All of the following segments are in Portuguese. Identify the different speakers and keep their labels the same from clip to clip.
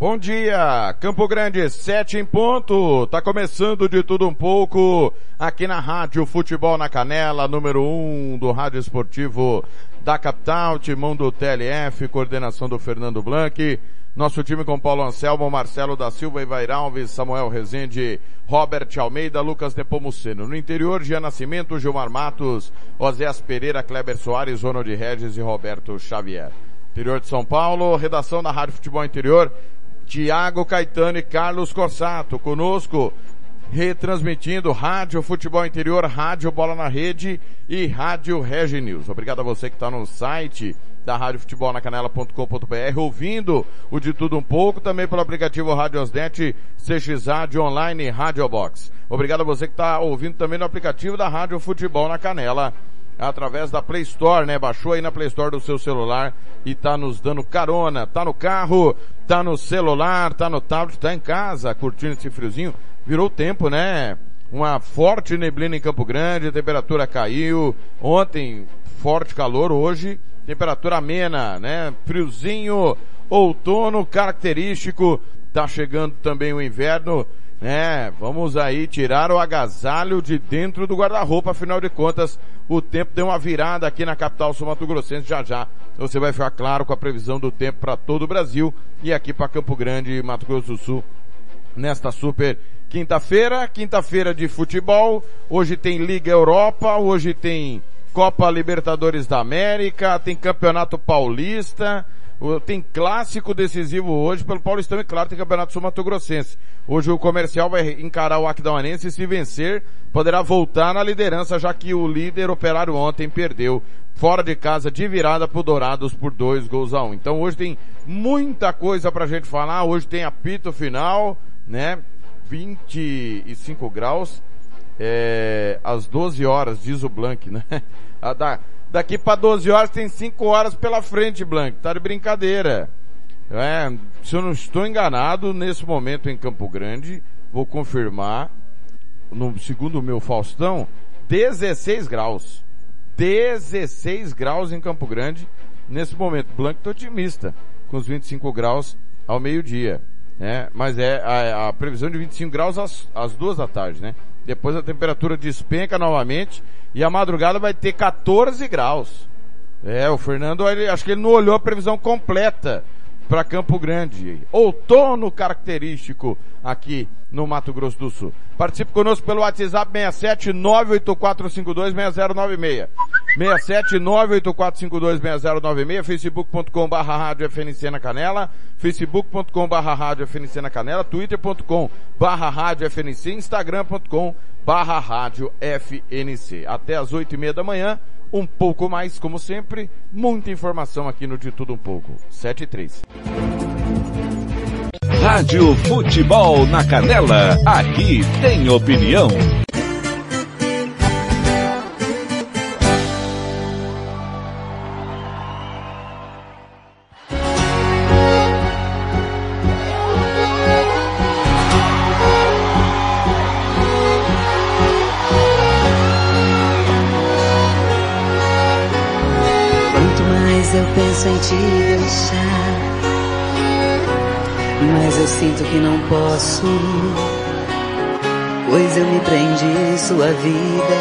Speaker 1: Bom dia, Campo Grande, sete em ponto. Tá começando de tudo um pouco aqui na Rádio Futebol na Canela, número um do Rádio Esportivo da capital, timão do TLF, coordenação do Fernando Blanc. Nosso time com Paulo Anselmo, Marcelo da Silva, Ivair Alves, Samuel Rezende, Robert Almeida, Lucas Nepomuceno. No interior, Gia Nascimento, Gilmar Matos, Oséas Pereira, Kleber Soares, Ronald Regis e Roberto Xavier. Interior de São Paulo, redação da Rádio Futebol Interior, Tiago Caetano e Carlos Corsato. Conosco, retransmitindo Rádio Futebol Interior, Rádio Bola na Rede e Rádio Regi News. Obrigado a você que está no site da Rádio Futebol na Canela.com.br, ouvindo o de tudo um pouco, também pelo aplicativo Rádio Osnet, CX Rádio Online Rádio Box. Obrigado a você que está ouvindo também no aplicativo da Rádio Futebol na Canela através da Play Store, né? Baixou aí na Play Store do seu celular e tá nos dando carona. Tá no carro, tá no celular, tá no tablet, tá em casa, curtindo esse friozinho. Virou tempo, né? Uma forte neblina em Campo Grande, a temperatura caiu. Ontem, forte calor, hoje, temperatura amena, né? Friozinho, outono característico. Tá chegando também o inverno. É, vamos aí tirar o agasalho de dentro do guarda-roupa, afinal de contas, o tempo deu uma virada aqui na capital sul-mato-grossense, já já. Você vai ficar claro com a previsão do tempo para todo o Brasil e aqui para Campo Grande, Mato Grosso do Sul, nesta super quinta-feira, quinta-feira de futebol, hoje tem Liga Europa, hoje tem Copa Libertadores da América, tem Campeonato Paulista, tem clássico decisivo hoje pelo Paulistão e claro tem Campeonato Sul Mato Grossense. Hoje o comercial vai encarar o Aquidauanense e se vencer poderá voltar na liderança já que o líder operário ontem perdeu fora de casa de virada pro Dourados por dois gols a um. Então hoje tem muita coisa pra gente falar. Hoje tem apito final, né? 25 graus, é, às 12 horas, diz o Blank, né? A da, Daqui para 12 horas tem 5 horas pela frente, Blank. Tá de brincadeira. É, se eu não estou enganado, nesse momento em Campo Grande, vou confirmar, no segundo o meu Faustão, 16 graus. 16 graus em Campo Grande nesse momento. Blank tô otimista, com os 25 graus ao meio-dia. Né? Mas é a, a, previsão de 25 graus às, às duas da tarde, né? Depois a temperatura despenca novamente e a madrugada vai ter 14 graus. É, o Fernando, ele, acho que ele não olhou a previsão completa para Campo Grande. Outono característico aqui no Mato Grosso do Sul. Participe conosco pelo WhatsApp 67 6096. 67 6096. facebook.com rádio FNC na Canela, facebook.com rádio FNC na Canela, twitter.com barra rádio FNC, instagram.com barra rádio FNC. Até as oito e meia da manhã, um pouco mais, como sempre, muita informação aqui no De Tudo Um Pouco. 7 e 3.
Speaker 2: Rádio Futebol na Canela, aqui tem opinião.
Speaker 3: Penso em te deixar, mas eu sinto que não posso, pois eu me prendi em sua vida,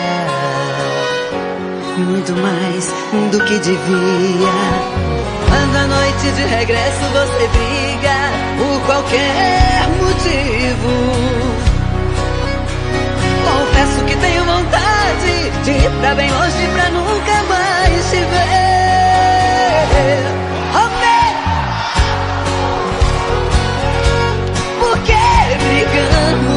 Speaker 3: muito mais do que devia. Quando à noite de regresso você briga por qualquer motivo. Confesso que tenho vontade de ir pra bem longe pra nunca mais te ver. Amei. Por que brigamos?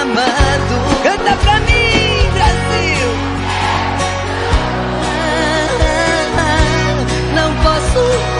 Speaker 4: Amado, canta pra mim, Brasil. Ah, não posso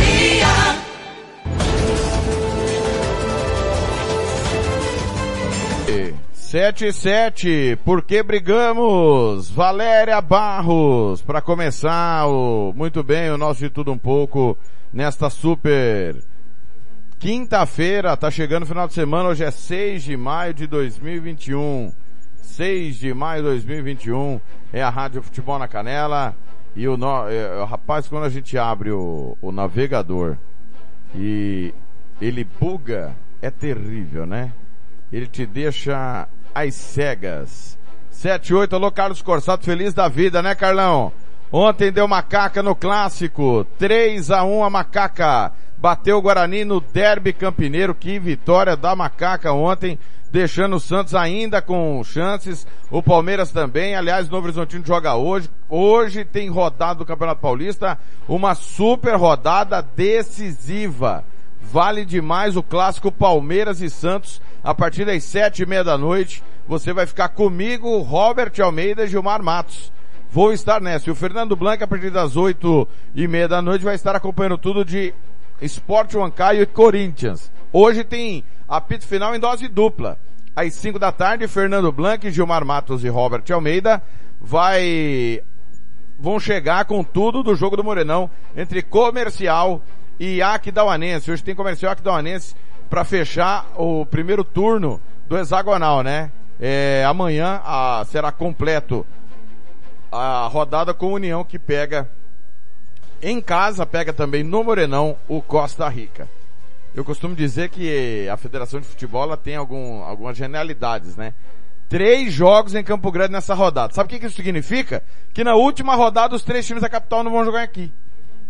Speaker 1: Sete e sete, por que brigamos? Valéria Barros, para começar o, muito bem o nosso de tudo um pouco nesta super quinta-feira, tá chegando o final de semana, hoje é 6 de maio de 2021. 6 de maio de 2021 é a Rádio Futebol na Canela e o, no, é, rapaz, quando a gente abre o, o navegador e ele buga, é terrível, né? Ele te deixa às cegas. 7 8, alô Carlos Corsato, feliz da vida, né Carlão? Ontem deu macaca no clássico, 3 a 1 a macaca. Bateu o Guarani no derby campineiro, que vitória da macaca ontem, deixando o Santos ainda com chances, o Palmeiras também, aliás, o Novo Horizontino joga hoje, hoje tem rodada do Campeonato Paulista, uma super rodada decisiva. Vale demais o clássico Palmeiras e Santos a partir das sete e meia da noite. Você vai ficar comigo, Robert Almeida e Gilmar Matos. Vou estar nessa. E o Fernando Blanco, a partir das oito e meia da noite, vai estar acompanhando tudo de Sport Huancaio e Corinthians. Hoje tem apito final em dose dupla. Às cinco da tarde, Fernando Blanco, Gilmar Matos e Robert Almeida vai vão chegar com tudo do jogo do Morenão entre Comercial e Aquidauanense. Hoje tem Comercial Aquidauanense para fechar o primeiro turno do hexagonal, né? É, amanhã a, será completo a rodada com União que pega em casa, pega também no Morenão o Costa Rica. Eu costumo dizer que a Federação de Futebol ela tem algum, algumas genialidades, né? Três jogos em Campo Grande nessa rodada. Sabe o que que isso significa? Que na última rodada os três times da capital não vão jogar aqui,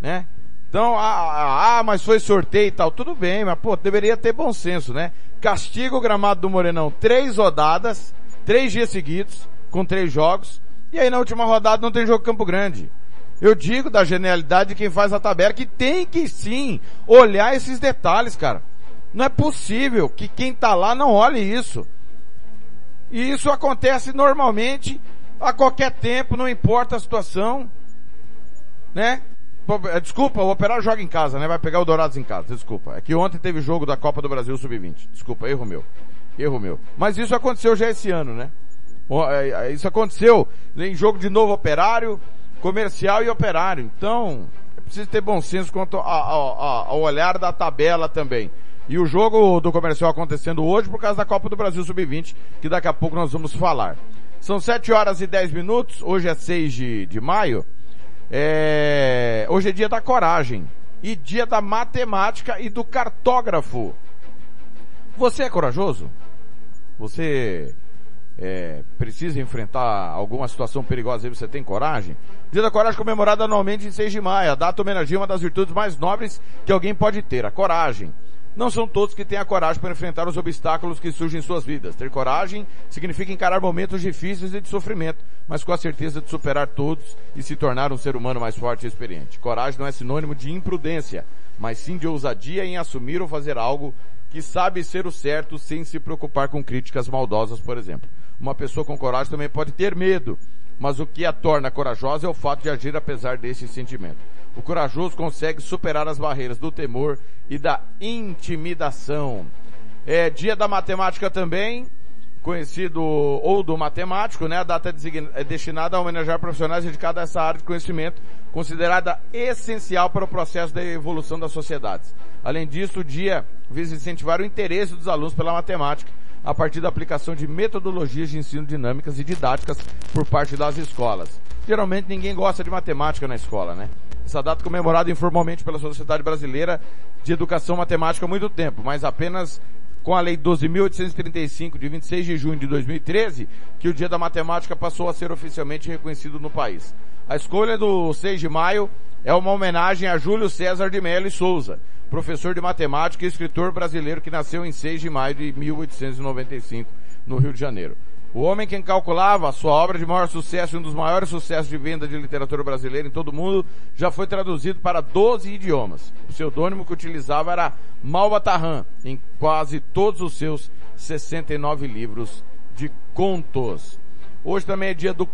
Speaker 1: né? Então, ah, ah, ah, mas foi sorteio e tal. Tudo bem, mas pô, deveria ter bom senso, né? Castiga o gramado do Morenão três rodadas, três dias seguidos, com três jogos. E aí na última rodada não tem jogo Campo Grande. Eu digo da genialidade de quem faz a tabela que tem que sim olhar esses detalhes, cara. Não é possível que quem tá lá não olhe isso. E isso acontece normalmente a qualquer tempo, não importa a situação, né? É, Desculpa, o Operário joga em casa, né? Vai pegar o Dourados em casa, desculpa. É que ontem teve jogo da Copa do Brasil Sub-20. Desculpa, erro meu. Erro meu. Mas isso aconteceu já esse ano, né? É, é, Isso aconteceu em jogo de novo Operário, Comercial e Operário. Então, é preciso ter bom senso quanto ao olhar da tabela também. E o jogo do Comercial acontecendo hoje por causa da Copa do Brasil Sub-20, que daqui a pouco nós vamos falar. São 7 horas e 10 minutos, hoje é 6 de, de maio. É, hoje é dia da coragem e dia da matemática e do cartógrafo. Você é corajoso? Você é, precisa enfrentar alguma situação perigosa e você tem coragem? Dia da Coragem comemorado anualmente em 6 de maio. A data homenageia uma das virtudes mais nobres que alguém pode ter, a coragem. Não são todos que têm a coragem para enfrentar os obstáculos que surgem em suas vidas. Ter coragem significa encarar momentos difíceis e de sofrimento, mas com a certeza de superar todos e se tornar um ser humano mais forte e experiente. Coragem não é sinônimo de imprudência, mas sim de ousadia em assumir ou fazer algo que sabe ser o certo sem se preocupar com críticas maldosas, por exemplo. Uma pessoa com coragem também pode ter medo, mas o que a torna corajosa é o fato de agir apesar desse sentimento. O corajoso consegue superar as barreiras do temor e da intimidação. É dia da matemática também, conhecido ou do matemático, né? A data é destinada a homenagear profissionais dedicados a essa área de conhecimento, considerada essencial para o processo da evolução das sociedades. Além disso, o dia visa incentivar o interesse dos alunos pela matemática, a partir da aplicação de metodologias de ensino dinâmicas e didáticas por parte das escolas. Geralmente ninguém gosta de matemática na escola, né? Essa data comemorada informalmente pela Sociedade Brasileira de Educação Matemática há muito tempo, mas apenas com a Lei 12.835, de 26 de junho de 2013, que o Dia da Matemática passou a ser oficialmente reconhecido no país. A escolha do 6 de maio é uma homenagem a Júlio César de Mello e Souza, professor de matemática e escritor brasileiro que nasceu em 6 de maio de 1895, no Rio de Janeiro. O homem que calculava a sua obra de maior sucesso e um dos maiores sucessos de venda de literatura brasileira em todo o mundo já foi traduzido para 12 idiomas. O pseudônimo que utilizava era Malbatarran, em quase todos os seus 69 livros de contos. Hoje também é dia do,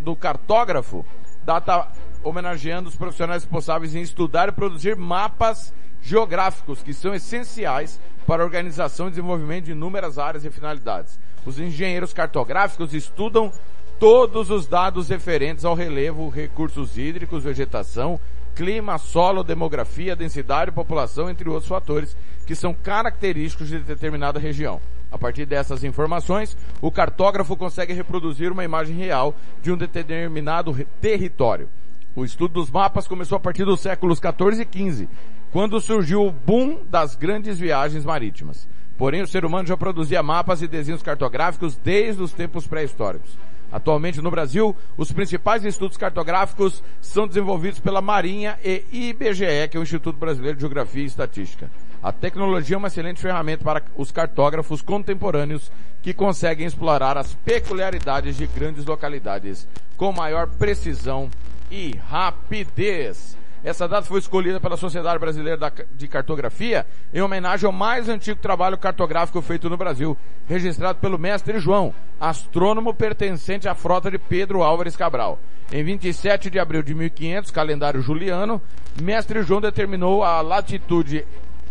Speaker 1: do cartógrafo, data homenageando os profissionais responsáveis em estudar e produzir mapas geográficos que são essenciais para a organização e desenvolvimento de inúmeras áreas e finalidades. Os engenheiros cartográficos estudam todos os dados referentes ao relevo, recursos hídricos, vegetação, clima, solo, demografia, densidade, população, entre outros fatores que são característicos de determinada região. A partir dessas informações, o cartógrafo consegue reproduzir uma imagem real de um determinado território. O estudo dos mapas começou a partir dos séculos 14 e 15, quando surgiu o boom das grandes viagens marítimas. Porém, o ser humano já produzia mapas e desenhos cartográficos desde os tempos pré-históricos. Atualmente no Brasil, os principais estudos cartográficos são desenvolvidos pela Marinha e IBGE, que é o Instituto Brasileiro de Geografia e Estatística. A tecnologia é uma excelente ferramenta para os cartógrafos contemporâneos que conseguem explorar as peculiaridades de grandes localidades com maior precisão e rapidez. Essa data foi escolhida pela Sociedade Brasileira de Cartografia em homenagem ao mais antigo trabalho cartográfico feito no Brasil, registrado pelo mestre João, astrônomo pertencente à frota de Pedro Álvares Cabral. Em 27 de abril de 1500, calendário juliano, mestre João determinou a latitude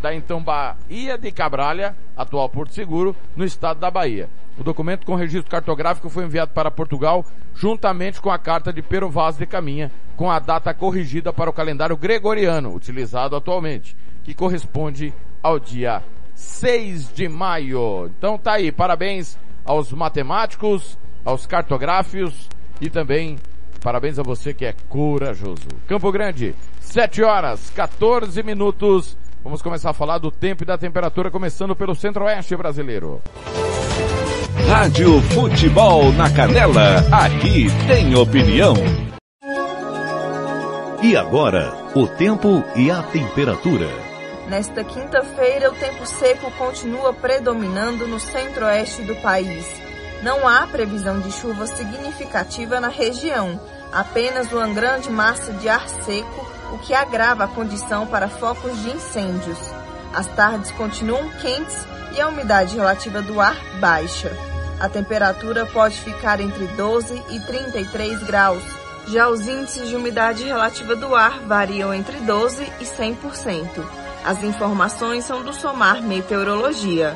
Speaker 1: da então Bahia de Cabralha, atual Porto Seguro, no estado da Bahia. O documento com registro cartográfico foi enviado para Portugal, juntamente com a carta de Pero Vaz de Caminha, com a data corrigida para o calendário gregoriano, utilizado atualmente, que corresponde ao dia 6 de maio. Então tá aí, parabéns aos matemáticos, aos cartográficos e também parabéns a você que é corajoso. Campo Grande, 7 horas, 14 minutos. Vamos começar a falar do tempo e da temperatura, começando pelo centro-oeste brasileiro.
Speaker 2: Rádio Futebol na Canela, aqui tem opinião.
Speaker 5: E agora, o tempo e a temperatura.
Speaker 6: Nesta quinta-feira, o tempo seco continua predominando no centro-oeste do país. Não há previsão de chuva significativa na região, apenas uma grande massa de ar seco o que agrava a condição para focos de incêndios. As tardes continuam quentes e a umidade relativa do ar baixa. A temperatura pode ficar entre 12 e 33 graus. Já os índices de umidade relativa do ar variam entre 12 e 100%. As informações são do Somar Meteorologia.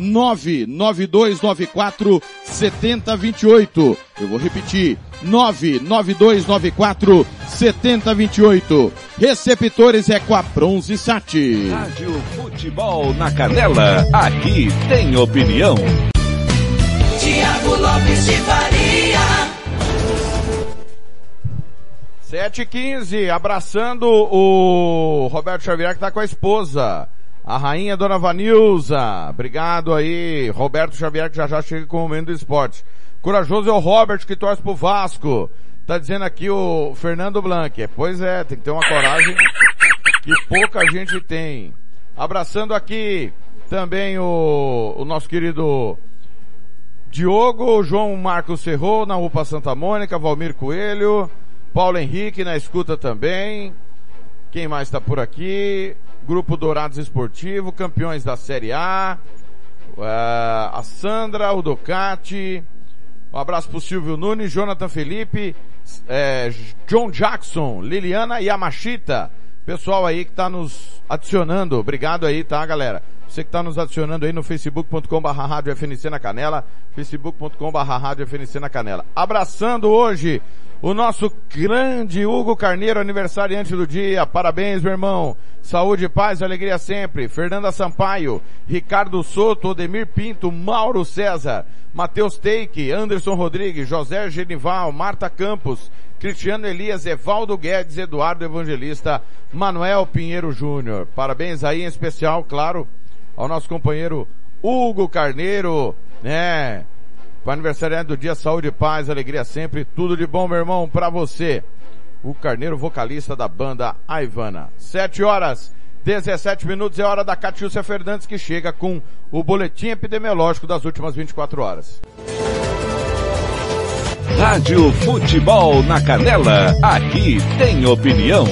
Speaker 7: 99294 7028. Eu vou repetir, 99294 7028. Receptores é com a Bronze Sat.
Speaker 2: Rádio Futebol na Canela, aqui tem opinião.
Speaker 8: Tiago Lopes de Faria.
Speaker 1: 7 15 abraçando o Roberto Xavier que tá com a esposa. A rainha Dona Vanilza. Obrigado aí, Roberto Xavier que já já chega com o momento do esporte. Corajoso é o Robert que torce pro Vasco. Tá dizendo aqui o Fernando Blanc. Pois é, tem que ter uma coragem que pouca gente tem. Abraçando aqui também o, o nosso querido Diogo, João Marcos Ferro na UPA Santa Mônica, Valmir Coelho, Paulo Henrique na escuta também. Quem mais está por aqui? Grupo Dourados Esportivo, campeões da Série A. Uh, a Sandra, o Docati. Um abraço pro Silvio Nunes, Jonathan Felipe, é, John Jackson, Liliana Yamashita. Pessoal aí que tá nos adicionando. Obrigado aí, tá, galera? Você que tá nos adicionando aí no facebook.com barra rádio FNC na Canela, facebook.com barra rádio FNC na Canela. Abraçando hoje o nosso grande Hugo Carneiro, aniversariante do dia. Parabéns, meu irmão. Saúde, paz e alegria sempre. Fernanda Sampaio, Ricardo Soto, Odemir Pinto, Mauro César, Matheus Teike, Anderson Rodrigues, José Genival, Marta Campos, Cristiano Elias, Evaldo Guedes, Eduardo Evangelista, Manuel Pinheiro Júnior. Parabéns aí em especial, claro, ao nosso companheiro Hugo Carneiro, né? Para aniversário do dia, saúde, paz, alegria sempre, tudo de bom, meu irmão, para você. O Carneiro, vocalista da banda Aivana. Sete horas, 17 minutos, é hora da Catiúcia Fernandes que chega com o boletim epidemiológico das últimas 24 horas.
Speaker 2: Rádio Futebol na Canela, aqui tem opinião.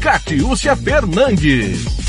Speaker 2: Catiúcia Fernandes.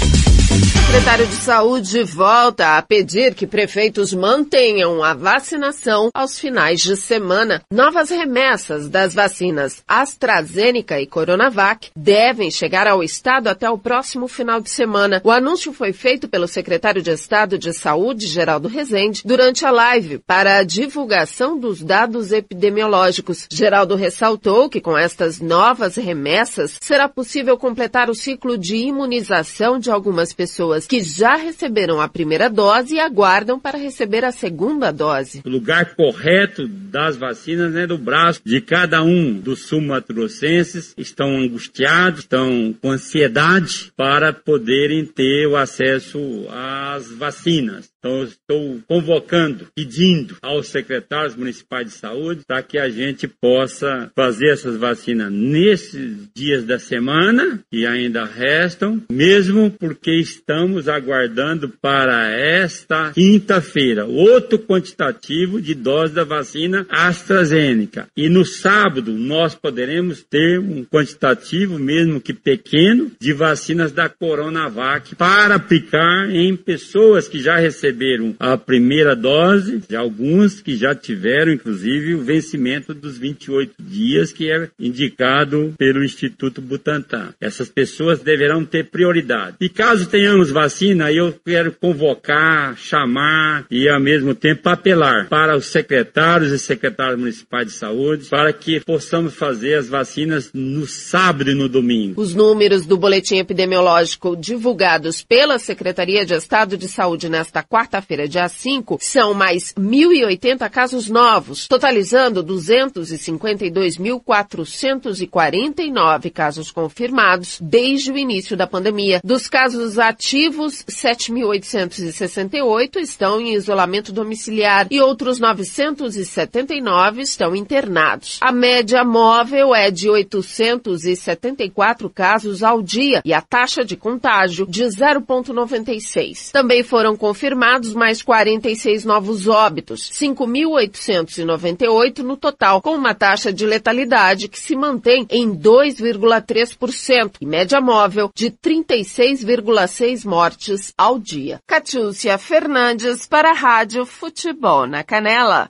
Speaker 9: Secretário de Saúde volta a pedir que prefeitos mantenham a vacinação aos finais de semana. Novas remessas das vacinas AstraZeneca e Coronavac devem chegar ao estado até o próximo final de semana. O anúncio foi feito pelo secretário de Estado de Saúde, Geraldo Rezende, durante a live para a divulgação dos dados epidemiológicos. Geraldo ressaltou que com estas novas remessas será possível completar o ciclo de imunização de algumas pessoas que já receberam a primeira dose e aguardam para receber a segunda dose.
Speaker 10: O lugar correto das vacinas é do braço de cada um dos sumatrocenses. Estão angustiados, estão com ansiedade para poderem ter o acesso às vacinas. Então, eu estou convocando, pedindo aos secretários municipais de saúde para que a gente possa fazer essas vacinas nesses dias da semana, que ainda restam, mesmo porque estamos aguardando para esta quinta-feira outro quantitativo de doses da vacina AstraZeneca. E no sábado nós poderemos ter um quantitativo, mesmo que pequeno, de vacinas da Coronavac para aplicar em pessoas que já receberam receberam a primeira dose, alguns que já tiveram, inclusive, o vencimento dos 28 dias que é indicado pelo Instituto Butantan. Essas pessoas deverão ter prioridade. E caso tenhamos vacina, eu quero convocar, chamar e, ao mesmo tempo, apelar para os secretários e secretários municipais de saúde para que possamos fazer as vacinas no sábado e no domingo.
Speaker 9: Os números do boletim epidemiológico divulgados pela Secretaria de Estado de Saúde nesta quarta-feira, dia 5, são mais 1.080 casos novos, totalizando 252.449 casos confirmados desde o início da pandemia. Dos casos ativos, 7.868 estão em isolamento domiciliar e outros 979 estão internados. A média móvel é de 874 casos ao dia e a taxa de contágio de 0,96. Também foram confirmados mais 46 novos óbitos, 5.898 no total, com uma taxa de letalidade que se mantém em 2,3% e média móvel de 36,6 mortes ao dia. Catiúcia Fernandes para a Rádio Futebol na Canela.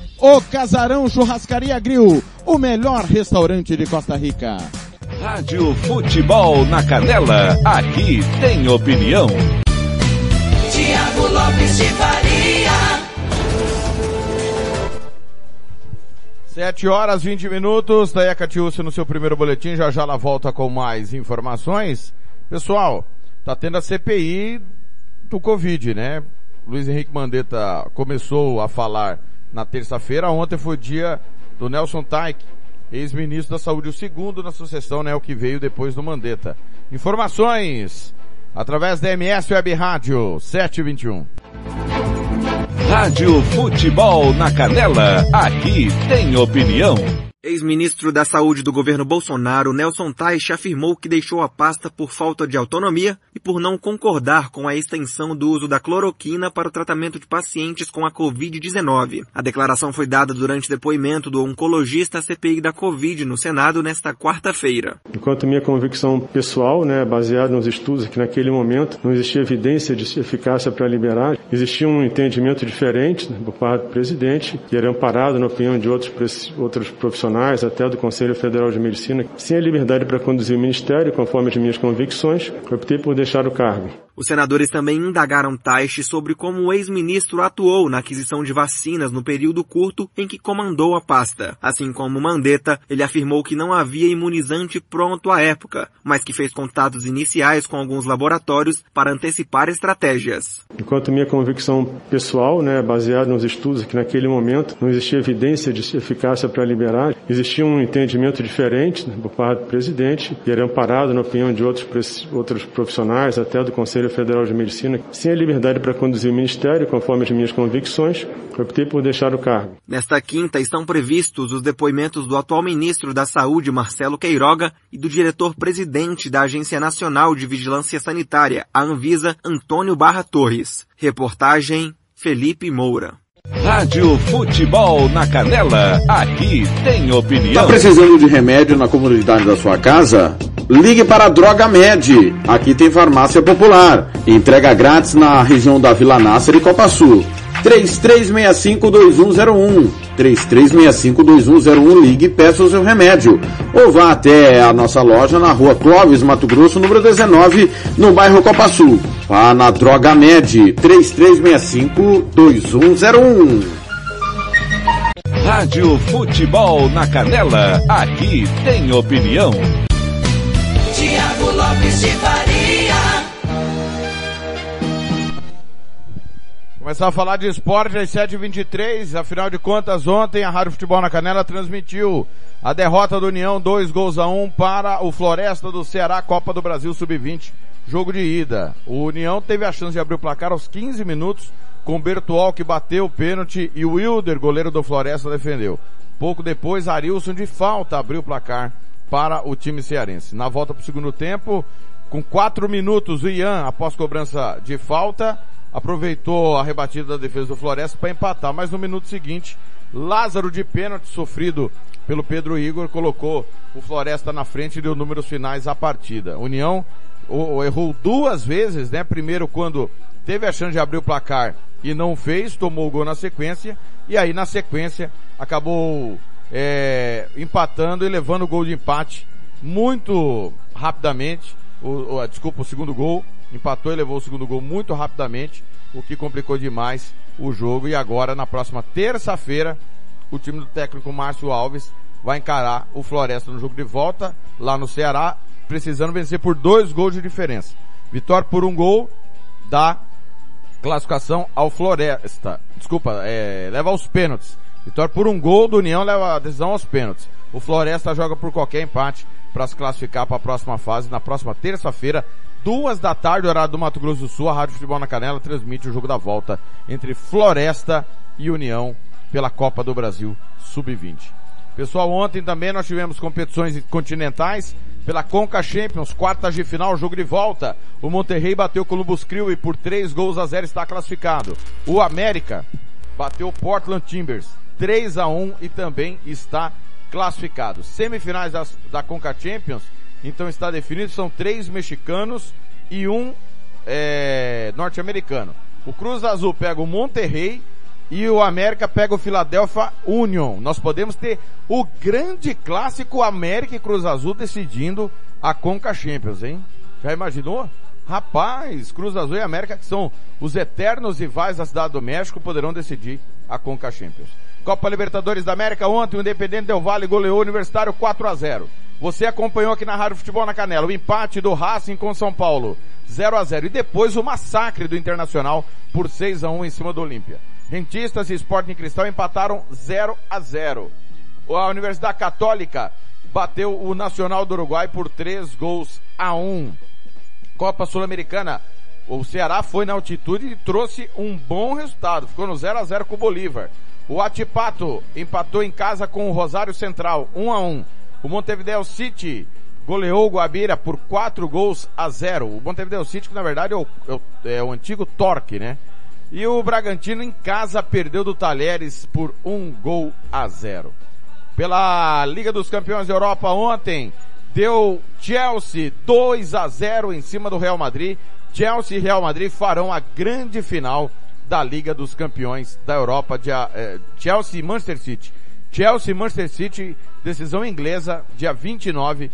Speaker 7: O Casarão Churrascaria Grill, o melhor restaurante de Costa Rica.
Speaker 2: Rádio Futebol na Canela, aqui tem opinião.
Speaker 8: Tiago Lopes de Faria.
Speaker 1: 7 horas 20 minutos, daí a Catiúcia no seu primeiro boletim, já já ela volta com mais informações. Pessoal, tá tendo a CPI do Covid, né? Luiz Henrique Mandetta começou a falar na terça-feira, ontem foi o dia do Nelson Taik, ex-ministro da Saúde, o segundo na sucessão, né, o que veio depois do Mandetta. Informações através da MS Web Rádio 721.
Speaker 2: Rádio Futebol na Canela, aqui tem opinião.
Speaker 11: Ex-ministro da Saúde do governo Bolsonaro, Nelson Teich, afirmou que deixou a pasta por falta de autonomia e por não concordar com a extensão do uso da cloroquina para o tratamento de pacientes com a Covid-19. A declaração foi dada durante depoimento do oncologista à CPI da Covid no Senado nesta quarta-feira.
Speaker 12: Enquanto minha convicção pessoal, né, baseada nos estudos que naquele momento não existia evidência de eficácia para liberar, existia um entendimento diferente né, por parte do presidente, que era amparado na opinião de outros, outros profissionais até do Conselho Federal de Medicina, sem a liberdade para conduzir o Ministério, conforme as minhas convicções, optei por deixar o cargo.
Speaker 11: Os senadores também indagaram Taish sobre como o ex-ministro atuou na aquisição de vacinas no período curto em que comandou a pasta. Assim como Mandetta, ele afirmou que não havia imunizante pronto à época, mas que fez contatos iniciais com alguns laboratórios para antecipar estratégias.
Speaker 12: Enquanto minha convicção pessoal, né, baseada nos estudos que naquele momento não existia evidência de eficácia para liberar, existia um entendimento diferente né, por parte do presidente, que era amparado na opinião de outros, outros profissionais, até do Conselho Federal de Medicina, sem a liberdade para conduzir o Ministério, conforme as minhas convicções, optei por deixar o cargo.
Speaker 11: Nesta quinta estão previstos os depoimentos do atual ministro da Saúde, Marcelo Queiroga, e do diretor-presidente da Agência Nacional de Vigilância Sanitária, a Anvisa, Antônio Barra Torres. Reportagem Felipe Moura.
Speaker 2: Rádio Futebol na Canela, aqui tem opinião.
Speaker 13: Tá precisando de remédio na comunidade da sua casa? Ligue para a Droga Med. Aqui tem farmácia popular. Entrega grátis na região da Vila Nácer e Copa Sul. 3365-2101. 3365-2101. Ligue e peça o seu remédio. Ou vá até a nossa loja na rua Clóvis, Mato Grosso, número 19, no bairro Copa Sul. Vá na Droga Med. 3365-2101.
Speaker 2: Rádio Futebol na Canela, aqui tem opinião.
Speaker 8: Tiago Lopes de Faria.
Speaker 1: Começar a falar de esporte às 7h23, afinal de contas, ontem a Rádio Futebol na Canela transmitiu a derrota do União, dois gols a um para o Floresta do Ceará, Copa do Brasil Sub-20, jogo de ida. O União teve a chance de abrir o placar aos 15 minutos, com Bertual que bateu o pênalti e o Wilder, goleiro do Floresta, defendeu. Pouco depois, Arilson de falta abriu o placar para o time cearense. Na volta para o segundo tempo, com quatro minutos, o Ian, após cobrança de falta, aproveitou a rebatida da defesa do Floresta para empatar, mas no minuto seguinte, Lázaro de pênalti sofrido pelo Pedro Igor colocou o Floresta na frente e deu números finais à partida. União errou duas vezes, né? Primeiro quando teve a chance de abrir o placar e não fez, tomou o gol na sequência, e aí na sequência acabou é, empatando e levando o gol de empate muito rapidamente. O, o, desculpa, o segundo gol, empatou e levou o segundo gol muito rapidamente, o que complicou demais o jogo. E agora, na próxima terça-feira, o time do técnico Márcio Alves vai encarar o Floresta no jogo de volta, lá no Ceará, precisando vencer por dois gols de diferença. Vitória por um gol dá classificação ao Floresta. Desculpa, é, leva aos pênaltis. Vitória por um gol do União leva a decisão aos pênaltis. O Floresta joga por qualquer empate para se classificar para a próxima fase na próxima terça-feira, duas da tarde, horário do Mato Grosso do Sul. A Rádio Futebol na Canela transmite o jogo da volta entre Floresta e União pela Copa do Brasil Sub-20. Pessoal, ontem também nós tivemos competições continentais pela Conca Champions, quartas de final, jogo de volta. O Monterrey bateu o Columbus Crew e por 3 gols a 0 está classificado. O América bateu o Portland Timbers 3 a 1 e também está classificado. Semifinais das, da Conca Champions, então está definido, são três mexicanos e um é, norte-americano. O Cruz Azul pega o Monterrey e o América pega o Philadelphia Union. Nós podemos ter o grande clássico América e Cruz Azul decidindo a Conca Champions, hein? Já imaginou? Rapaz, Cruz Azul e América, que são os eternos rivais da Cidade do México, poderão decidir a Conca Champions. Copa Libertadores da América, ontem o Independente Del Vale goleou o Universitário 4 a 0 Você acompanhou aqui na Rádio Futebol na Canela o empate do Racing com São Paulo, 0 a 0 E depois o massacre do Internacional por 6 a 1 em cima do Olímpia. Rentistas e Sporting Cristal empataram 0 a 0 A Universidade Católica bateu o Nacional do Uruguai por 3 gols a 1. Copa Sul-Americana, o Ceará foi na altitude e trouxe um bom resultado. Ficou no 0 a 0 com o Bolívar. O Atipato empatou em casa com o Rosário Central, 1 a 1. O Montevideo City goleou o Guabira por 4 gols a 0. O Montevideo City, que na verdade é o, é o, é o antigo Torque, né? E o Bragantino em casa perdeu do Talheres por 1 gol a 0. Pela Liga dos Campeões da Europa ontem, deu Chelsea 2 a 0 em cima do Real Madrid. Chelsea e Real Madrid farão a grande final da Liga dos Campeões da Europa de eh, Chelsea e Manchester City. Chelsea e Manchester City, decisão inglesa, dia 29,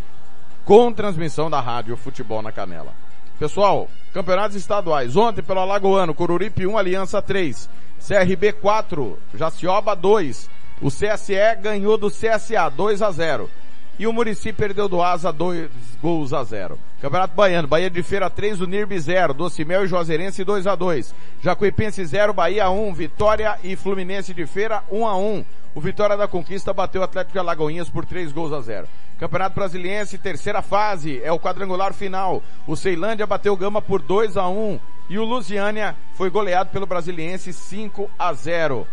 Speaker 1: com transmissão da rádio Futebol na Canela. Pessoal, campeonatos estaduais. Ontem pelo Alagoano, Coruripe 1, Aliança 3. CRB 4, Jacioba 2. O CSE ganhou do CSA 2 a 0. E o Murici perdeu do Asa 2 gols a 0. Campeonato Baiano, Bahia de Feira 3, o Nirbi 0, Docimel e Juazeirense 2 a 2. Jacuipense 0, Bahia 1, Vitória e Fluminense de Feira 1 a 1. O Vitória da Conquista bateu o Atlético de Alagoinhas por 3 gols a 0. Campeonato Brasiliense, terceira fase, é o quadrangular final. O Ceilândia bateu o Gama por 2 a 1 e o Lusiânia foi goleado pelo Brasiliense 5 a 0.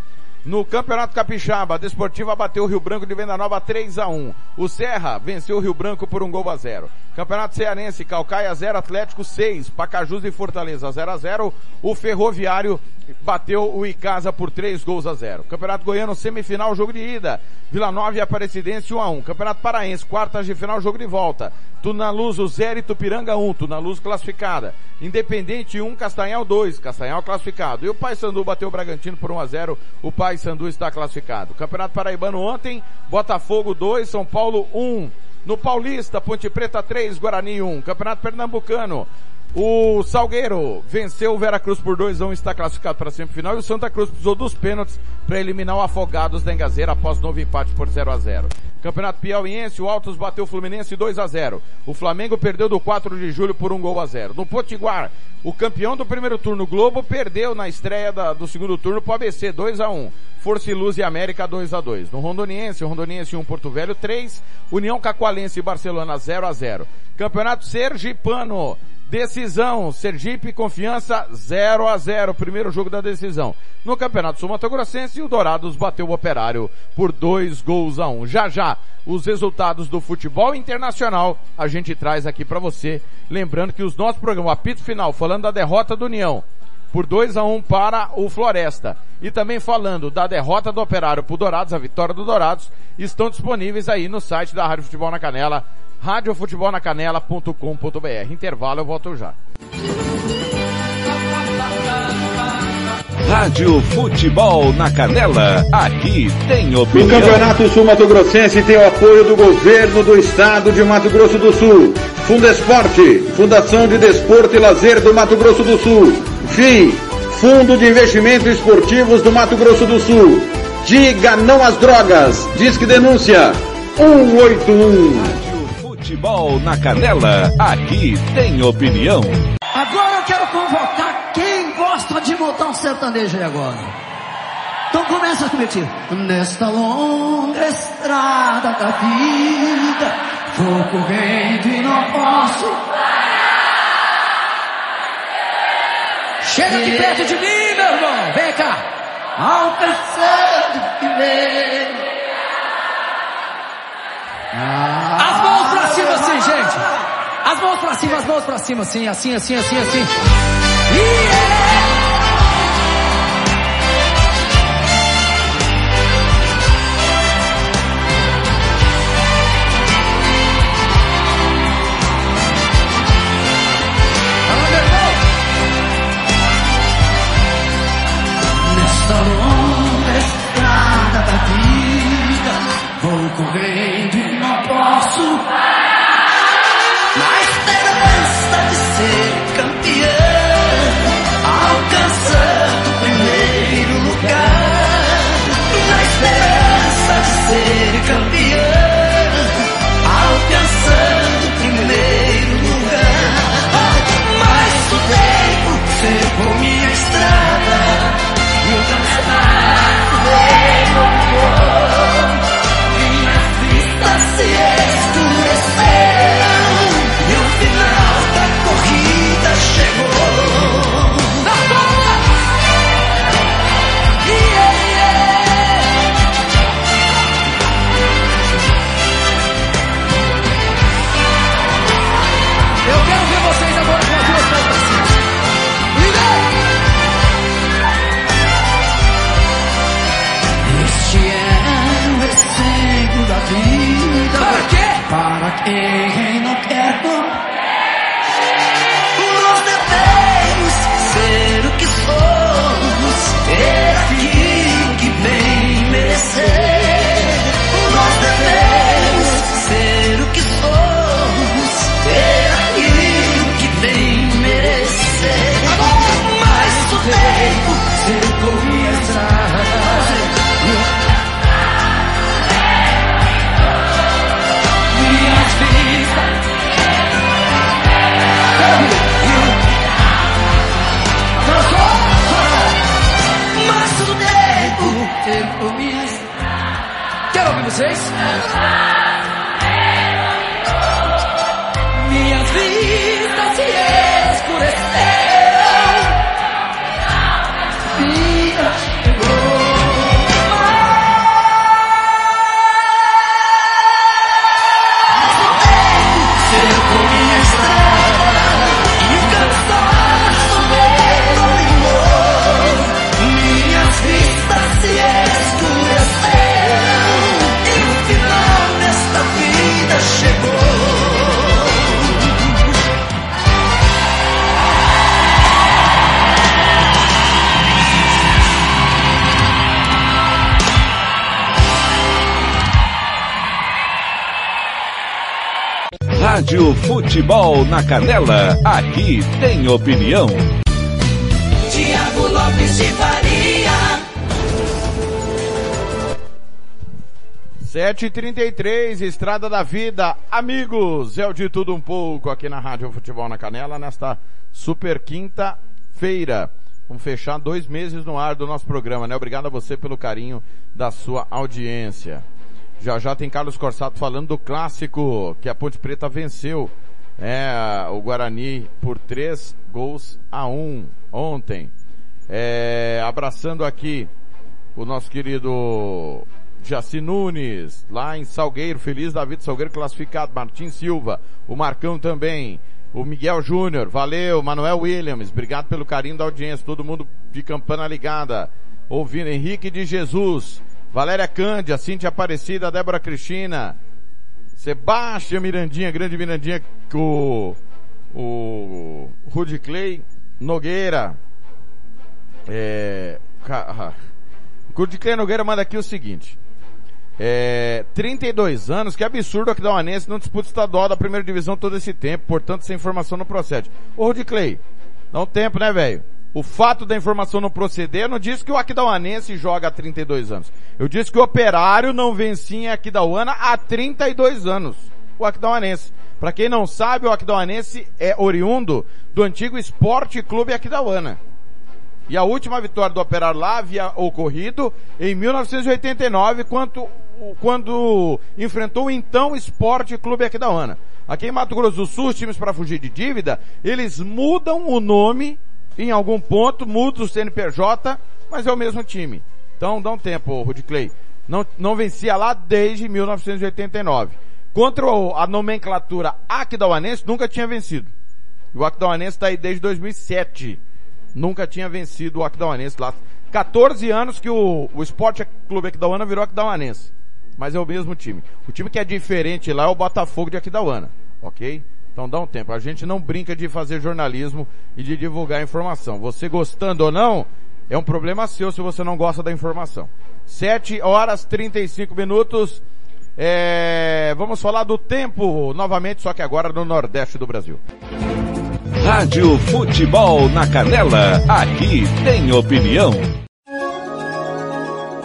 Speaker 1: No Campeonato Capixaba, a Desportiva bateu o Rio Branco de Venda Nova 3 a 1. O Serra venceu o Rio Branco por um gol a 0. Campeonato Cearense, Calcaia 0, Atlético 6, Pacajus e Fortaleza 0 a 0. O Ferroviário bateu o Icasa por 3 gols a 0. Campeonato Goiano, semifinal, jogo de ida. Vila Nova e Aparecidense 1 a 1. Campeonato Paraense, quartas de final, jogo de volta. Tunaluz, o 0 e Tupiranga 1. Tunaluz classificada. Independente 1, Castanhal 2. Castanhal classificado. E o Paysandu bateu o Bragantino por 1 a 0. O Paysandu está classificado. Campeonato Paraibano ontem, Botafogo 2, São Paulo 1. No Paulista, Ponte Preta 3, Guarani 1. Campeonato Pernambucano, o Salgueiro venceu o Veracruz por 2 a 1 está classificado para a semifinal e o Santa Cruz precisou dos pênaltis para eliminar o Afogados da Engazeira após novo empate por 0 a 0. Campeonato Piauiense, o Altos bateu o Fluminense 2 a 0. O Flamengo perdeu do 4 de julho por um gol a 0. No Potiguar, o campeão do primeiro turno Globo perdeu na estreia da, do segundo turno para o ABC 2 a 1. Força e Luz e América 2 a 2. No Rondoniense, Rondoniense 1 Porto Velho 3, União Cacoalense e Barcelona 0 a 0. Campeonato Sergipano, Decisão, Sergipe Confiança 0 a 0 primeiro jogo da decisão. No Campeonato Sul Mato Grossense, o Dourados bateu o Operário por dois gols a um. Já já, os resultados do futebol internacional a gente traz aqui para você. Lembrando que os nossos programas, o apito final, falando da derrota do União, por 2 a 1 um para o Floresta. E também falando da derrota do Operário por Dourados, a vitória do Dourados, estão disponíveis aí no site da Rádio Futebol na Canela, radiofutebolnacanela.com.br. Intervalo, eu volto já.
Speaker 2: Rádio Futebol na Canela, aqui tem
Speaker 13: O
Speaker 2: opinião.
Speaker 13: Campeonato Sul Mato Grossense tem o apoio do governo do estado de Mato Grosso do Sul. Fundesporte, Fundação de Desporto e Lazer do Mato Grosso do Sul. FII, Fundo de Investimentos Esportivos do Mato Grosso do Sul. Diga não às drogas. Disque denúncia 181.
Speaker 2: Futebol na Canela, aqui tem opinião.
Speaker 14: Agora eu quero convocar quem gosta de botar um sertanejo aí agora. Então começa comigo. tio. Nesta longa estrada da vida, vou correndo e não posso. Chega aqui perto de mim, meu irmão. Vem cá. Alcançando primeiro. Mãos pra cima, as mãos pra cima, assim, assim, assim, assim, assim. Yeah! Nesta longa estrada da vida, vou correndo não posso. Alcançando o primeiro lugar. Mas o tempo secou minha Para Quero
Speaker 2: Rádio Futebol na Canela, aqui tem opinião.
Speaker 8: Tiago Lopes de Faria.
Speaker 1: 7h33, Estrada da Vida. Amigos, é o de tudo um pouco aqui na Rádio Futebol na Canela, nesta super quinta-feira. Vamos fechar dois meses no ar do nosso programa, né? Obrigado a você pelo carinho da sua audiência. Já já tem Carlos Corsato falando do clássico que a Ponte Preta venceu. É, o Guarani por três gols a um ontem. É, abraçando aqui o nosso querido Jaci Nunes, lá em Salgueiro, feliz David Salgueiro classificado, Martim Silva, o Marcão também, o Miguel Júnior, valeu, Manuel Williams, obrigado pelo carinho da audiência, todo mundo de campana ligada, ouvindo Henrique de Jesus, Valéria Cândia, Cintia Aparecida, Débora Cristina, Sebastião Mirandinha, grande Mirandinha, o, o Rudy Clay, Nogueira, é, ca- Rudy Clay Nogueira manda aqui o seguinte, é, 32 anos, que absurdo aqui da Uanense não disputa estadual da primeira divisão todo esse tempo, portanto essa informação não procede. Ô Rudy Clay, dá um tempo né velho? O fato da informação não proceder não diz que o Aquidauanense joga há 32 anos. Eu disse que o Operário não vencia em Aquidauana há 32 anos. O Aquidauanense. Para quem não sabe, o Aquidauanense é oriundo do antigo Esporte Clube Aquidauana. E a última vitória do Operário lá havia ocorrido em 1989, quando, quando enfrentou o então Esporte Clube Aquidauana. Aqui em Mato Grosso do Sul, os times para fugir de dívida, eles mudam o nome em algum ponto, muda o CNPJ, mas é o mesmo time. Então dá um tempo, Rudy Clay. Não, não vencia lá desde 1989. contra a nomenclatura Aquidauanense nunca tinha vencido. O Aquidauanense está aí desde 2007. Nunca tinha vencido o Aquidauanense lá. 14 anos que o, o Esporte Clube Aquidauana virou Aquidauanense. Mas é o mesmo time. O time que é diferente lá é o Botafogo de Aquidauana. Ok? Então dá um tempo. A gente não brinca de fazer jornalismo e de divulgar informação. Você gostando ou não, é um problema seu se você não gosta da informação. 7 horas 35 minutos. É, vamos falar do tempo novamente, só que agora no Nordeste do Brasil.
Speaker 2: Rádio Futebol na Canela, aqui tem opinião.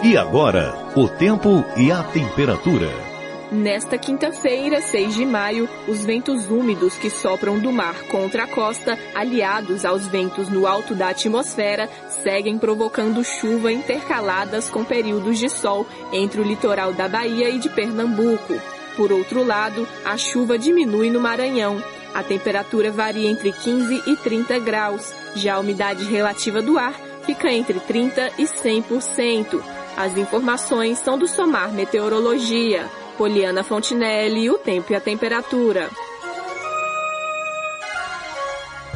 Speaker 5: E agora, o tempo e a temperatura.
Speaker 15: Nesta quinta-feira, 6 de maio, os ventos úmidos que sopram do mar contra a costa, aliados aos ventos no alto da atmosfera, seguem provocando chuva intercaladas com períodos de sol entre o litoral da Bahia e de Pernambuco. Por outro lado, a chuva diminui no Maranhão. A temperatura varia entre 15 e 30 graus. Já a umidade relativa do ar fica entre 30 e 100%. As informações são do Somar Meteorologia. Poliana Fontinelli, o tempo e a temperatura.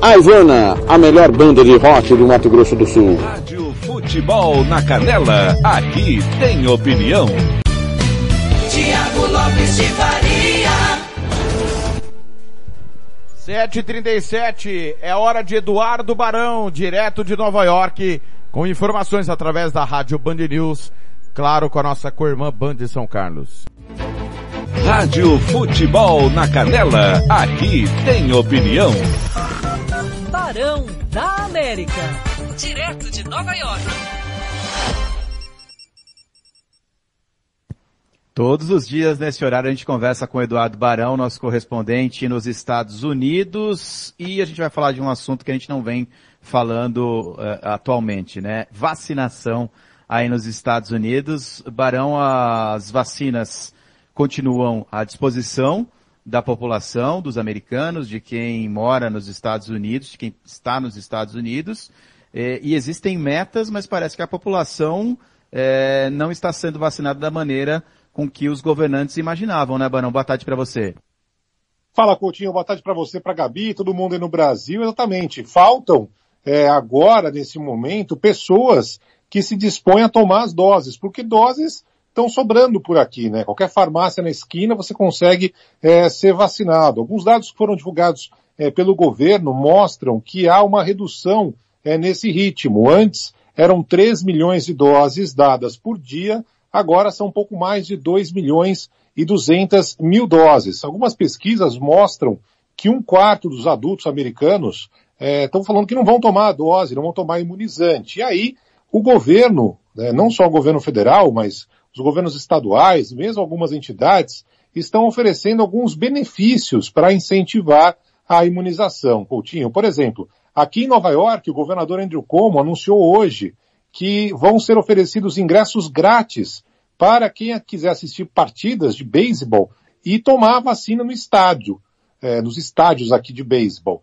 Speaker 16: A Ivana, a melhor banda de rock do Mato Grosso do Sul.
Speaker 2: Rádio Futebol na Canela, aqui tem opinião.
Speaker 8: Tiago Lopes de Faria.
Speaker 1: 7h37, é hora de Eduardo Barão, direto de Nova York, com informações através da Rádio Band News, claro, com a nossa co-irmã Band de São Carlos.
Speaker 2: Rádio Futebol na Canela, aqui tem opinião.
Speaker 17: Barão da América. Direto de Nova York.
Speaker 18: Todos os dias, nesse horário, a gente conversa com o Eduardo Barão, nosso correspondente nos Estados Unidos, e a gente vai falar de um assunto que a gente não vem falando eh, atualmente, né? Vacinação aí nos Estados Unidos. Barão, as vacinas continuam à disposição da população, dos americanos, de quem mora nos Estados Unidos, de quem está nos Estados Unidos, eh, e existem metas, mas parece que a população eh, não está sendo vacinada da maneira com que os governantes imaginavam, né, Barão? Boa tarde para você.
Speaker 19: Fala, Coutinho. Boa tarde para você, para Gabi, todo mundo aí no Brasil. Exatamente. Faltam é, agora, nesse momento, pessoas que se dispõem a tomar as doses, porque doses estão sobrando por aqui, né? Qualquer farmácia na esquina você consegue é, ser vacinado. Alguns dados que foram divulgados é, pelo governo mostram que há uma redução é, nesse ritmo. Antes eram 3 milhões de doses dadas por dia, agora são um pouco mais de 2 milhões e 200 mil doses. Algumas pesquisas mostram que um quarto dos adultos americanos estão falando que não vão tomar a dose, não vão tomar imunizante. E aí, o governo, né, não só o governo federal, mas os governos estaduais, mesmo algumas entidades, estão oferecendo alguns benefícios para incentivar a imunização. Coutinho, por exemplo, aqui em Nova York, o governador Andrew Cuomo anunciou hoje que vão ser oferecidos ingressos grátis para quem quiser assistir partidas de beisebol e tomar vacina no estádio, é, nos estádios aqui de beisebol.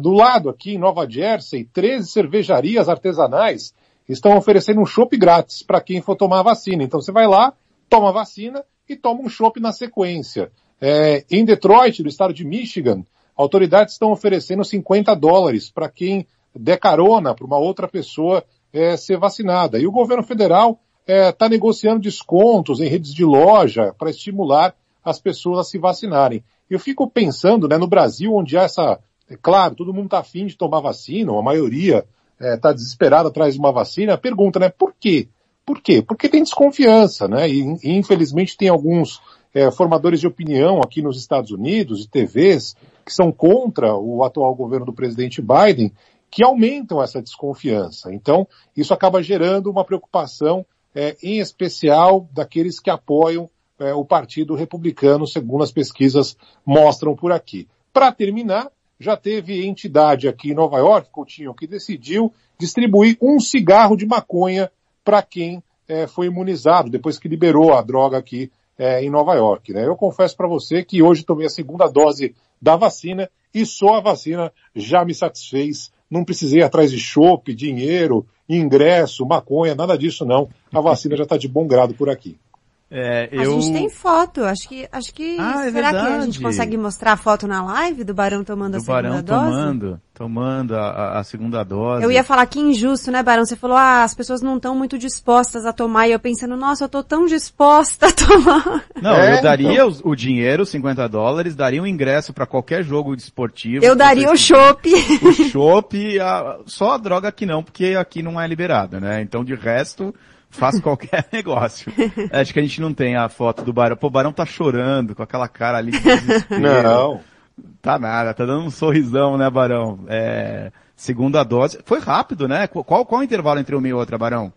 Speaker 19: Do lado aqui em Nova Jersey, 13 cervejarias artesanais estão oferecendo um chopp grátis para quem for tomar a vacina. Então você vai lá, toma a vacina e toma um chopp na sequência. É, em Detroit, no estado de Michigan, autoridades estão oferecendo 50 dólares para quem der carona para uma outra pessoa é, ser vacinada. E o governo federal está é, negociando descontos em redes de loja para estimular as pessoas a se vacinarem. Eu fico pensando, né, no Brasil, onde há essa, é claro, todo mundo está afim de tomar vacina, a maioria está é, desesperada atrás de uma vacina, pergunta, né, por quê? Por quê? Porque tem desconfiança, né, e, e infelizmente tem alguns é, formadores de opinião aqui nos Estados Unidos, de TVs, que são contra o atual governo do presidente Biden, que aumentam essa desconfiança. Então, isso acaba gerando uma preocupação, é, em especial daqueles que apoiam é, o Partido Republicano, segundo as pesquisas mostram por aqui. Para terminar, já teve entidade aqui em Nova York, Coutinho, que decidiu distribuir um cigarro de maconha para quem é, foi imunizado, depois que liberou a droga aqui é, em Nova York. Né? Eu confesso para você que hoje tomei a segunda dose da vacina e só a vacina já me satisfez. Não precisei ir atrás de chope, dinheiro, ingresso, maconha, nada disso não. A vacina já está de bom grado por aqui.
Speaker 18: É,
Speaker 20: eu... A gente tem foto, acho que, acho que,
Speaker 18: ah, é
Speaker 20: será
Speaker 18: verdade.
Speaker 20: que a gente consegue mostrar a foto na live do Barão tomando
Speaker 18: do
Speaker 20: a segunda
Speaker 18: Barão
Speaker 20: dose?
Speaker 18: tomando, tomando a, a, segunda dose.
Speaker 20: Eu ia falar que injusto, né, Barão? Você falou, ah, as pessoas não estão muito dispostas a tomar, e eu pensando, nossa, eu tô tão disposta a tomar.
Speaker 18: Não,
Speaker 20: é,
Speaker 18: eu daria então... o, o, dinheiro, 50 dólares, daria um ingresso para qualquer jogo esportivo.
Speaker 20: Eu daria o chopp.
Speaker 18: O chopp, só a droga aqui não, porque aqui não é liberada, né? Então, de resto, faz qualquer negócio. Acho que a gente não tem a foto do Barão. Pô, o Barão tá chorando com aquela cara ali de
Speaker 19: Não.
Speaker 18: Tá nada, tá dando um sorrisão, né, Barão? É, segunda dose. Foi rápido, né? Qual, qual o intervalo entre uma e outra, Barão?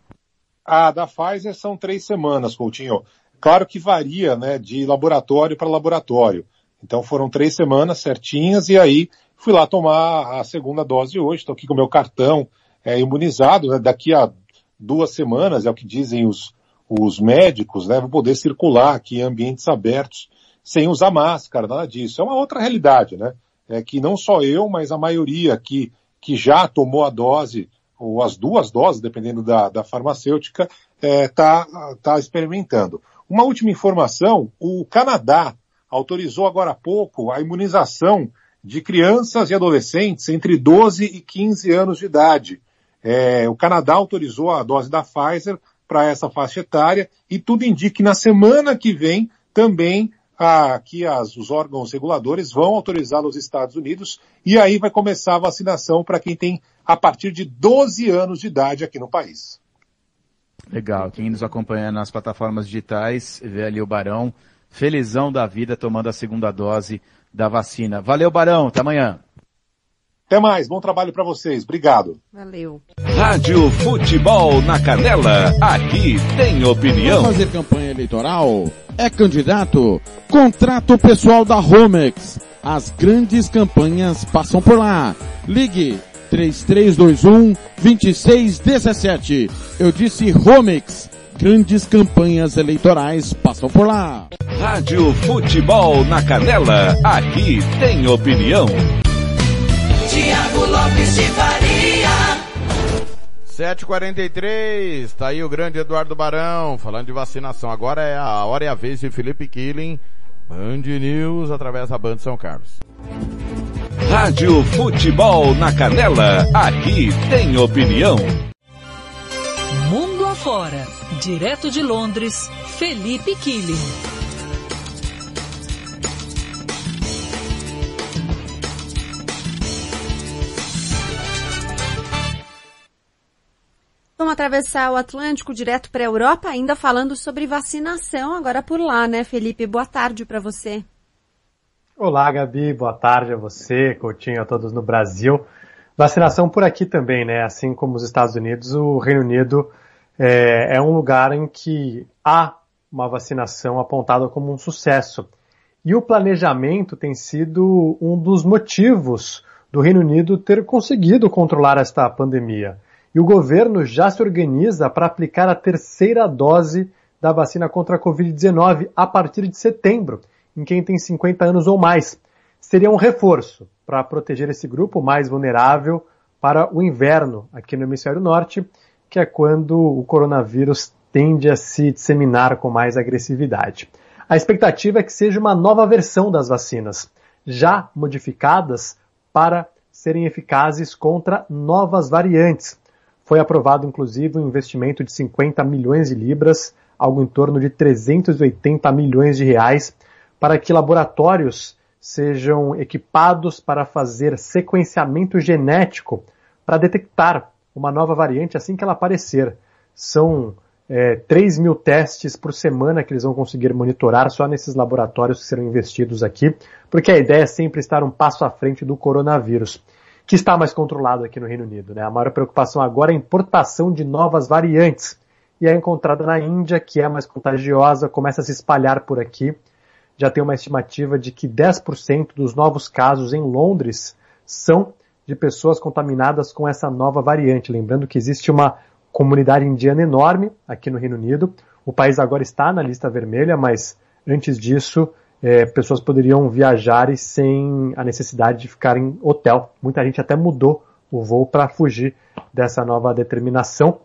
Speaker 19: A da Pfizer são três semanas, Coutinho. Claro que varia, né, de laboratório para laboratório. Então foram três semanas certinhas e aí fui lá tomar a segunda dose hoje. Estou aqui com o meu cartão é, imunizado. Né? Daqui a duas semanas, é o que dizem os, os médicos, né, vão poder circular aqui em ambientes abertos sem usar máscara, nada disso. É uma outra realidade, né? É que não só eu, mas a maioria que, que já tomou a dose, ou as duas doses, dependendo da, da farmacêutica, está é, tá, tá experimentando. Uma última informação, o Canadá autorizou agora há pouco a imunização de crianças e adolescentes entre 12 e 15 anos de idade. É, o Canadá autorizou a dose da Pfizer para essa faixa etária e tudo indica que na semana que vem também aqui os órgãos reguladores vão autorizar nos Estados Unidos e aí vai começar a vacinação para quem tem a partir de 12 anos de idade aqui no país.
Speaker 18: Legal. Quem nos acompanha nas plataformas digitais, vê ali o Barão, felizão da vida, tomando a segunda dose da vacina. Valeu, Barão. Até amanhã.
Speaker 19: Até mais, bom trabalho para vocês. Obrigado.
Speaker 20: Valeu.
Speaker 2: Rádio Futebol na Canela, aqui tem opinião.
Speaker 7: Fazer campanha eleitoral? É candidato? Contrato pessoal da Romex. As grandes campanhas passam por lá. Ligue 3321 2617. Eu disse Romex. Grandes campanhas eleitorais passam por lá.
Speaker 2: Rádio Futebol na Canela, aqui tem opinião.
Speaker 8: Lopes de Faria.
Speaker 1: 7h43, tá aí o grande Eduardo Barão, falando de vacinação. Agora é a hora e a vez de Felipe Killing, Band News, através da Band São Carlos.
Speaker 2: Rádio Futebol na Canela, aqui tem opinião.
Speaker 17: Mundo afora, direto de Londres, Felipe Killing.
Speaker 20: Vamos atravessar o Atlântico direto para a Europa, ainda falando sobre vacinação, agora por lá, né, Felipe? Boa tarde para você.
Speaker 21: Olá, Gabi, boa tarde a você, Coutinho, a todos no Brasil. Vacinação por aqui também, né? Assim como os Estados Unidos, o Reino Unido é, é um lugar em que há uma vacinação apontada como um sucesso. E o planejamento tem sido um dos motivos do Reino Unido ter conseguido controlar esta pandemia e o governo já se organiza para aplicar a terceira dose da vacina contra a Covid-19 a partir de setembro, em quem tem 50 anos ou mais. Seria um reforço para proteger esse grupo mais vulnerável para o inverno aqui no hemisfério norte, que é quando o coronavírus tende a se disseminar com mais agressividade. A expectativa é que seja uma nova versão das vacinas, já modificadas para serem eficazes contra novas variantes, foi aprovado, inclusive, um investimento de 50 milhões de libras, algo em torno de 380 milhões de reais, para que laboratórios sejam equipados para fazer sequenciamento genético para detectar uma nova variante assim que ela aparecer. São é, 3 mil testes por semana que eles vão conseguir monitorar só nesses laboratórios que serão investidos aqui, porque a ideia é sempre estar um passo à frente do coronavírus que está mais controlado aqui no Reino Unido. Né? A maior preocupação agora é a importação de novas variantes, e é encontrada na Índia, que é mais contagiosa, começa a se espalhar por aqui. Já tem uma estimativa de que 10% dos novos casos em Londres são de pessoas contaminadas com essa nova variante. Lembrando que existe uma comunidade indiana enorme aqui no Reino Unido. O país agora está na lista vermelha, mas antes disso, é, pessoas poderiam viajar sem a necessidade de ficar em hotel. Muita gente até mudou o voo para fugir dessa nova determinação.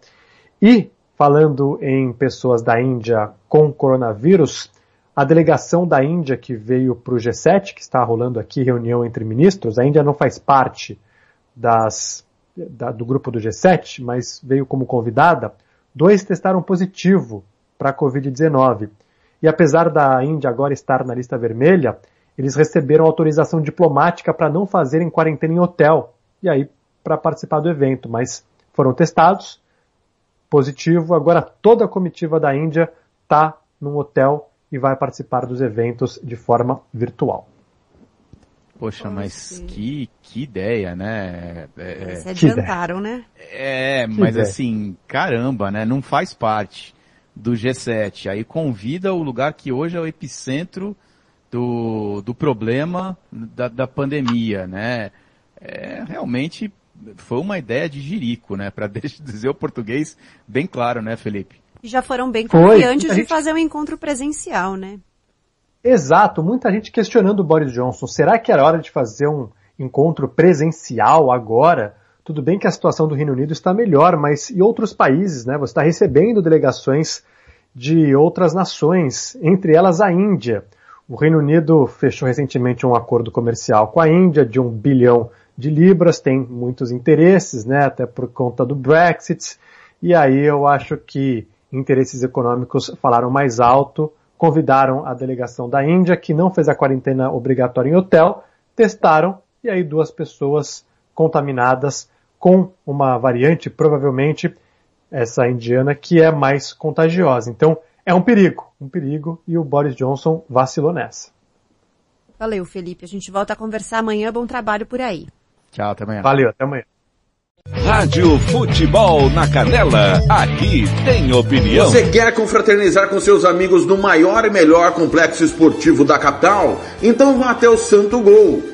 Speaker 21: E, falando em pessoas da Índia com coronavírus, a delegação da Índia que veio para o G7, que está rolando aqui reunião entre ministros, a Índia não faz parte das, da, do grupo do G7, mas veio como convidada, dois testaram positivo para a Covid-19. E apesar da Índia agora estar na lista vermelha, eles receberam autorização diplomática para não fazerem quarentena em hotel, e aí para participar do evento, mas foram testados, positivo, agora toda a comitiva da Índia está num hotel e vai participar dos eventos de forma virtual.
Speaker 18: Poxa, mas que, que ideia, né?
Speaker 20: É, Se adiantaram, né?
Speaker 18: É, mas assim, caramba, né? Não faz parte do G7. Aí convida o lugar que hoje é o epicentro do, do problema da, da pandemia, né? É, realmente foi uma ideia de jirico, né? Para dizer o português bem claro, né, Felipe?
Speaker 20: E já foram bem confiantes de gente... fazer um encontro presencial, né?
Speaker 21: Exato, muita gente questionando o Boris Johnson. Será que era hora de fazer um encontro presencial agora? Tudo bem que a situação do Reino Unido está melhor, mas e outros países, né? Você está recebendo delegações de outras nações, entre elas a Índia. O Reino Unido fechou recentemente um acordo comercial com a Índia de um bilhão de libras, tem muitos interesses, né? Até por conta do Brexit. E aí eu acho que interesses econômicos falaram mais alto, convidaram a delegação da Índia, que não fez a quarentena obrigatória em hotel, testaram e aí duas pessoas contaminadas com uma variante, provavelmente essa indiana, que é mais contagiosa. Então, é um perigo, um perigo, e o Boris Johnson vacilou nessa.
Speaker 20: Valeu, Felipe. A gente volta a conversar amanhã. Bom trabalho por aí.
Speaker 18: Tchau, até amanhã.
Speaker 21: Valeu, até amanhã.
Speaker 2: Rádio Futebol na Canela, aqui tem opinião.
Speaker 13: Você quer confraternizar com seus amigos no maior e melhor complexo esportivo da capital? Então vá até o Santo Gol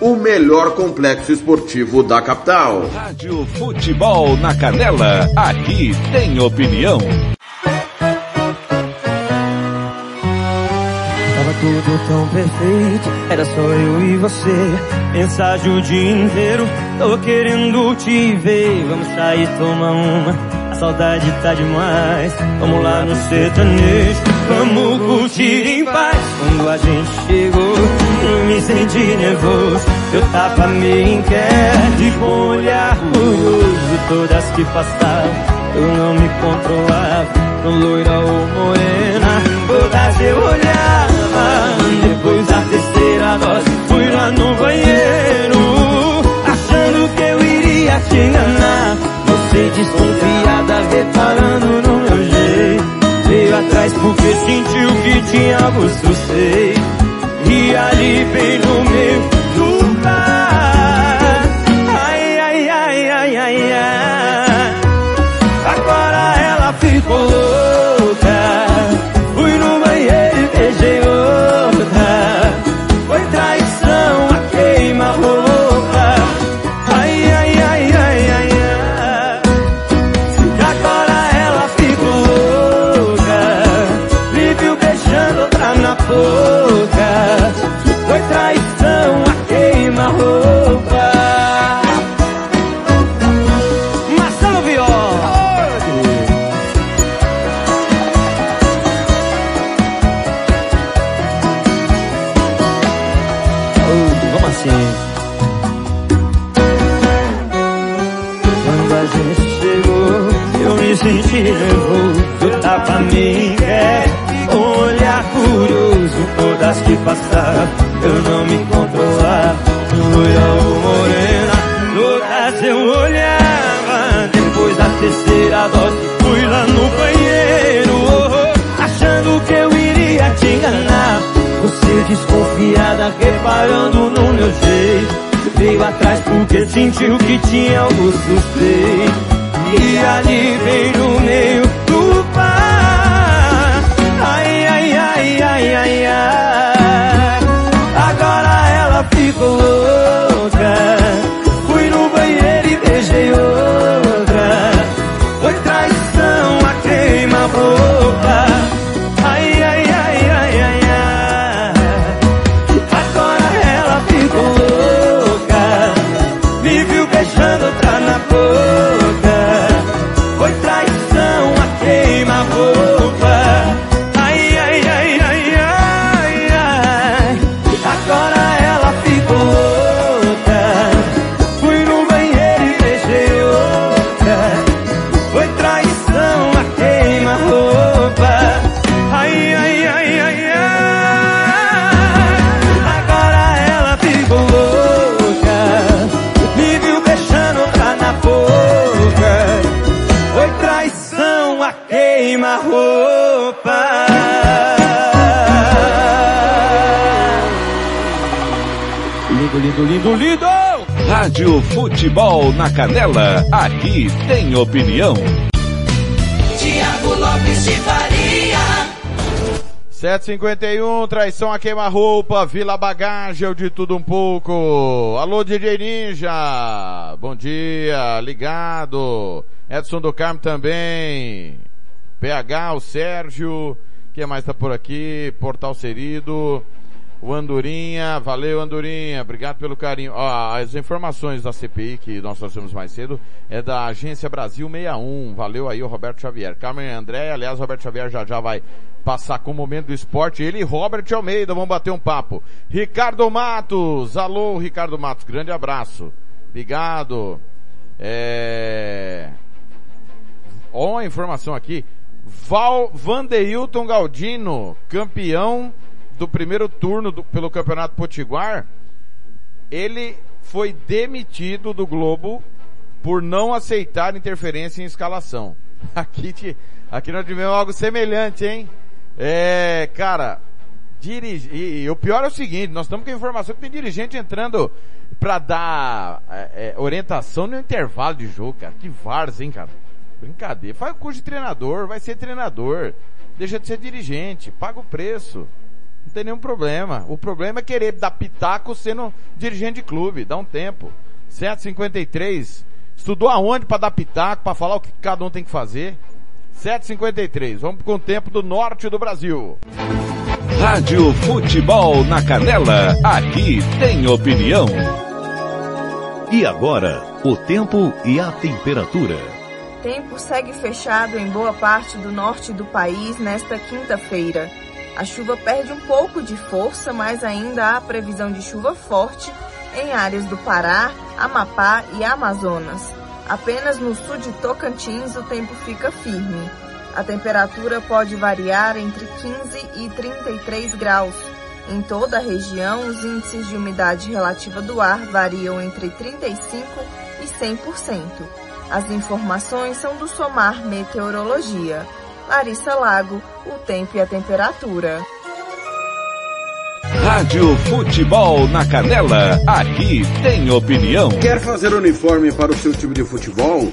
Speaker 13: o melhor complexo esportivo da capital.
Speaker 2: Rádio Futebol na Canela, aqui tem opinião.
Speaker 22: Tava tudo tão perfeito, era só eu e você. Mensagem o dia inteiro, tô querendo te ver. Vamos sair, tomar uma saudade tá demais. Vamos lá no sertanejo, vamos curtir em paz. Quando a gente chegou, eu me senti nervoso. Eu tava meio inquieto e com olhar curioso. Todas que passavam, eu não me controlava. No loira ou morena, todas eu olhava. Depois da terceira dose, fui lá no banheiro, achando que eu iria te enganar. Você desconfiada, reparando no meu jeito Veio atrás porque sentiu que tinha gosto, sei E ali bem no meio sentiu que tinha algo suspeito.
Speaker 2: Futebol na Canela, aqui tem opinião.
Speaker 8: Tiago Lopes de Faria.
Speaker 1: 751, traição a queima-roupa, Vila Bagagem, de tudo um pouco. Alô, DJ Ninja, bom dia, ligado. Edson do Carmo também. PH, o Sérgio, quem mais tá por aqui? Portal Serido. O Andorinha, valeu Andorinha, obrigado pelo carinho. Ó, as informações da CPI que nós trouxemos mais cedo é da Agência Brasil 61. Valeu aí o Roberto Xavier. Carmen André, aliás, o Roberto Xavier já já vai passar com o momento do esporte. Ele e Robert Almeida vão bater um papo. Ricardo Matos, alô Ricardo Matos, grande abraço. Obrigado. É... Ó, a informação aqui. Val Vandeilton Galdino, campeão do primeiro turno do, pelo Campeonato Potiguar, ele foi demitido do Globo por não aceitar interferência em escalação. Aqui, te, aqui nós tivemos algo semelhante, hein? É, cara, dirige, e, e o pior é o seguinte, nós estamos com a informação que tem dirigente entrando pra dar é, é, orientação no intervalo de jogo, cara. Que várzea, hein, cara? Brincadeira. Faz o curso de treinador, vai ser treinador. Deixa de ser dirigente, paga o preço. Não tem nenhum problema. O problema é querer dar pitaco sendo dirigente de clube. Dá um tempo. 753. Estudou aonde para dar pitaco, para falar o que cada um tem que fazer? 753. Vamos com o tempo do norte do Brasil.
Speaker 2: Rádio Futebol na Canela, aqui tem opinião. E agora, o tempo e a temperatura.
Speaker 6: Tempo segue fechado em boa parte do norte do país nesta quinta-feira. A chuva perde um pouco de força, mas ainda há previsão de chuva forte em áreas do Pará, Amapá e Amazonas. Apenas no sul de Tocantins o tempo fica firme. A temperatura pode variar entre 15 e 33 graus. Em toda a região, os índices de umidade relativa do ar variam entre 35 e 100%. As informações são do Somar Meteorologia. Larissa Lago, o tempo e a temperatura.
Speaker 2: Rádio Futebol na Canela, aqui tem opinião.
Speaker 13: Quer fazer uniforme para o seu time de futebol?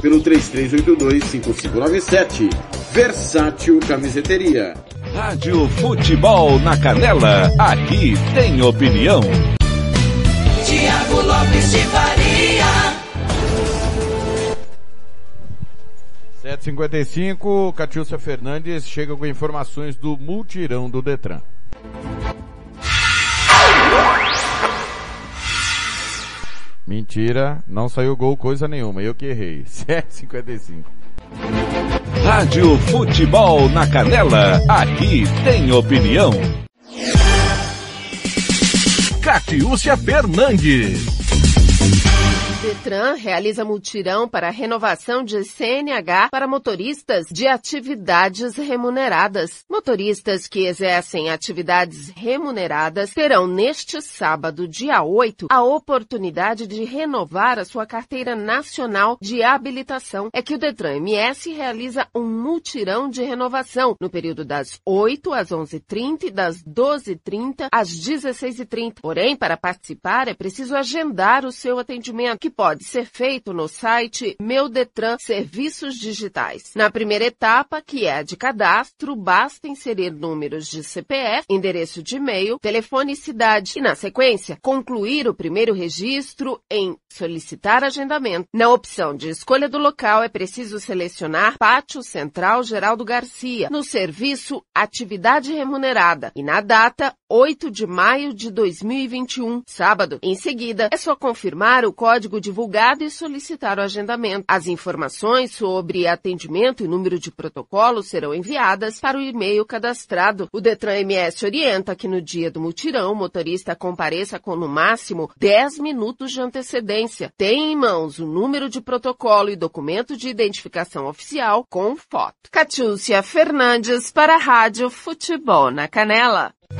Speaker 13: pelo 33825597 Versátil Camiseteria
Speaker 2: Rádio Futebol na Canela, aqui tem opinião.
Speaker 8: Tiago Lopes de Faria.
Speaker 1: 755, Catiúcia Fernandes chega com informações do multirão do Detran. Mentira, não saiu gol coisa nenhuma, eu que errei. 7,55.
Speaker 2: Rádio Futebol na Canela, aqui tem opinião. Catiúcia Fernandes.
Speaker 9: Detran realiza mutirão para renovação de CNH para motoristas de atividades remuneradas. Motoristas que exercem atividades remuneradas terão neste sábado, dia 8, a oportunidade de renovar a sua carteira nacional de habilitação. É que o Detran MS realiza um mutirão de renovação no período das 8 às 11h30 e das 12h30 às 16h30. Porém, para participar é preciso agendar o seu atendimento, que pode ser feito no site Meu Detran Serviços Digitais. Na primeira etapa, que é a de cadastro, basta inserir números de CPF, endereço de e-mail, telefone e cidade e, na sequência, concluir o primeiro registro em solicitar agendamento. Na opção de escolha do local, é preciso selecionar Pátio Central Geraldo Garcia, no serviço Atividade Remunerada e na data 8 de maio de 2021, sábado. Em seguida, é só confirmar o código divulgado e solicitar o agendamento. As informações sobre atendimento e número de protocolo serão enviadas para o e-mail cadastrado. O Detran MS orienta que no dia do mutirão, o motorista compareça com no máximo 10 minutos de antecedência. Tem em mãos o número de protocolo e documento de identificação oficial com foto. Catiúcia Fernandes para a Rádio Futebol na Canela.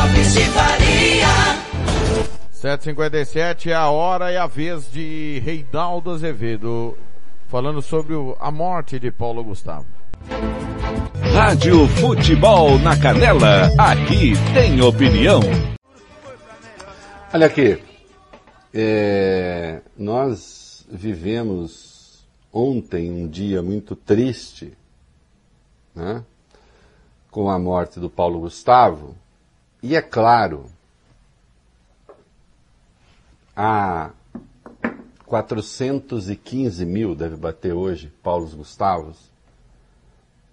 Speaker 8: Lopes de Faria.
Speaker 1: 7h57 é a hora e a vez de Reinaldo Azevedo, falando sobre o- a morte de Paulo Gustavo.
Speaker 2: Rádio Futebol na Canela, aqui tem opinião.
Speaker 23: Olha aqui, é, nós vivemos ontem um dia muito triste, né, com a morte do Paulo Gustavo, e é claro, há 415 mil, deve bater hoje, Paulos Gustavos,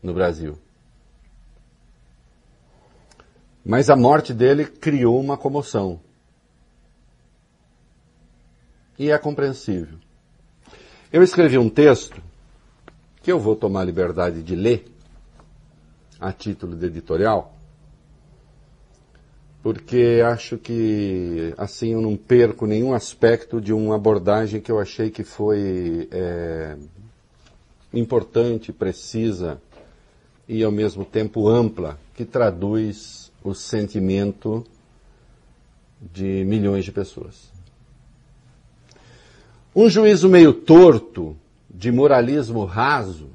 Speaker 23: no Brasil. Mas a morte dele criou uma comoção. E é compreensível. Eu escrevi um texto que eu vou tomar a liberdade de ler a título de editorial, porque acho que assim eu não perco nenhum aspecto de uma abordagem que eu achei que foi é, importante, precisa e ao mesmo tempo ampla, que traduz o sentimento de milhões de pessoas. Um juízo meio torto, de moralismo raso,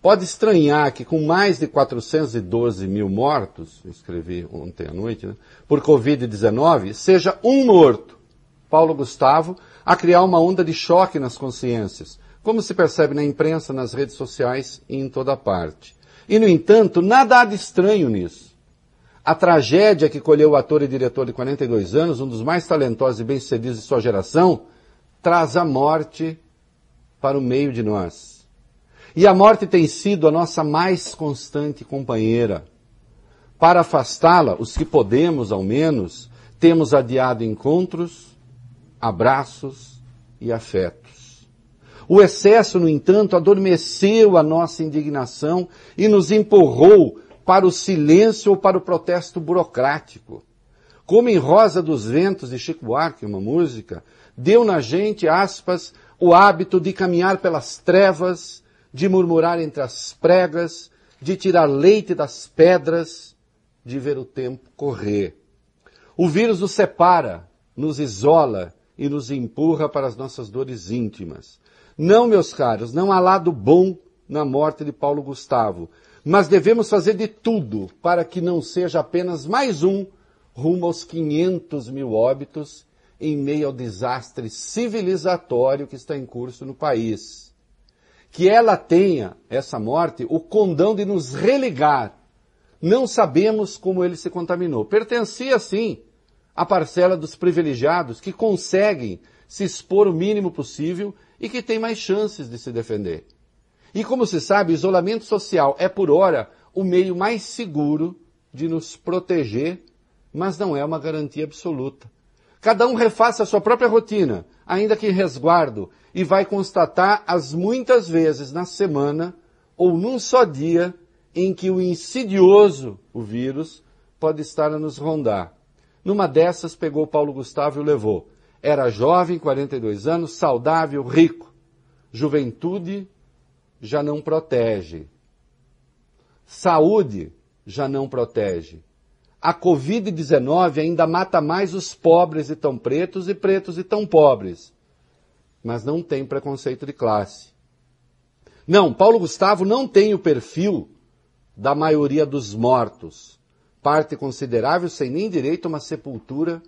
Speaker 23: pode estranhar que com mais de 412 mil mortos, escrevi ontem à noite, né, por Covid-19, seja um morto, Paulo Gustavo, a criar uma onda de choque nas consciências, como se percebe na imprensa, nas redes sociais e em toda parte. E, no entanto, nada há de estranho nisso. A tragédia que colheu o ator e diretor de 42 anos, um dos mais talentosos e bem-sucedidos de sua geração, traz a morte para o meio de nós. E a morte tem sido a nossa mais constante companheira. Para afastá-la, os que podemos, ao menos, temos adiado encontros, abraços e afetos. O excesso, no entanto, adormeceu a nossa indignação e nos empurrou para o silêncio ou para o protesto burocrático. Como em Rosa dos Ventos de Chico Buarque, uma música, deu na gente, aspas, o hábito de caminhar pelas trevas, de murmurar entre as pregas, de tirar leite das pedras, de ver o tempo correr. O vírus nos separa, nos isola e nos empurra para as nossas dores íntimas. Não, meus caros, não há lado bom na morte de Paulo Gustavo, mas devemos fazer de tudo para que não seja apenas mais um rumo aos 500 mil óbitos em meio ao desastre civilizatório que está em curso no país. Que ela tenha, essa morte, o condão de nos religar. Não sabemos como ele se contaminou. Pertencia, sim, à parcela dos privilegiados que conseguem se expor o mínimo possível e que têm mais chances de se defender. E como se sabe, isolamento social é, por hora, o meio mais seguro de nos proteger, mas não é uma garantia absoluta. Cada um refaça a sua própria rotina, ainda que resguardo, e vai constatar as muitas vezes na semana ou num só dia em que o insidioso, o vírus, pode estar a nos rondar. Numa dessas pegou Paulo Gustavo e o levou. Era jovem, 42 anos, saudável, rico. Juventude já não protege. Saúde já não protege. A Covid-19 ainda mata mais os pobres e tão pretos e pretos e tão pobres. Mas não tem preconceito de classe. Não, Paulo Gustavo não tem o perfil da maioria dos mortos. Parte considerável sem nem direito a uma sepultura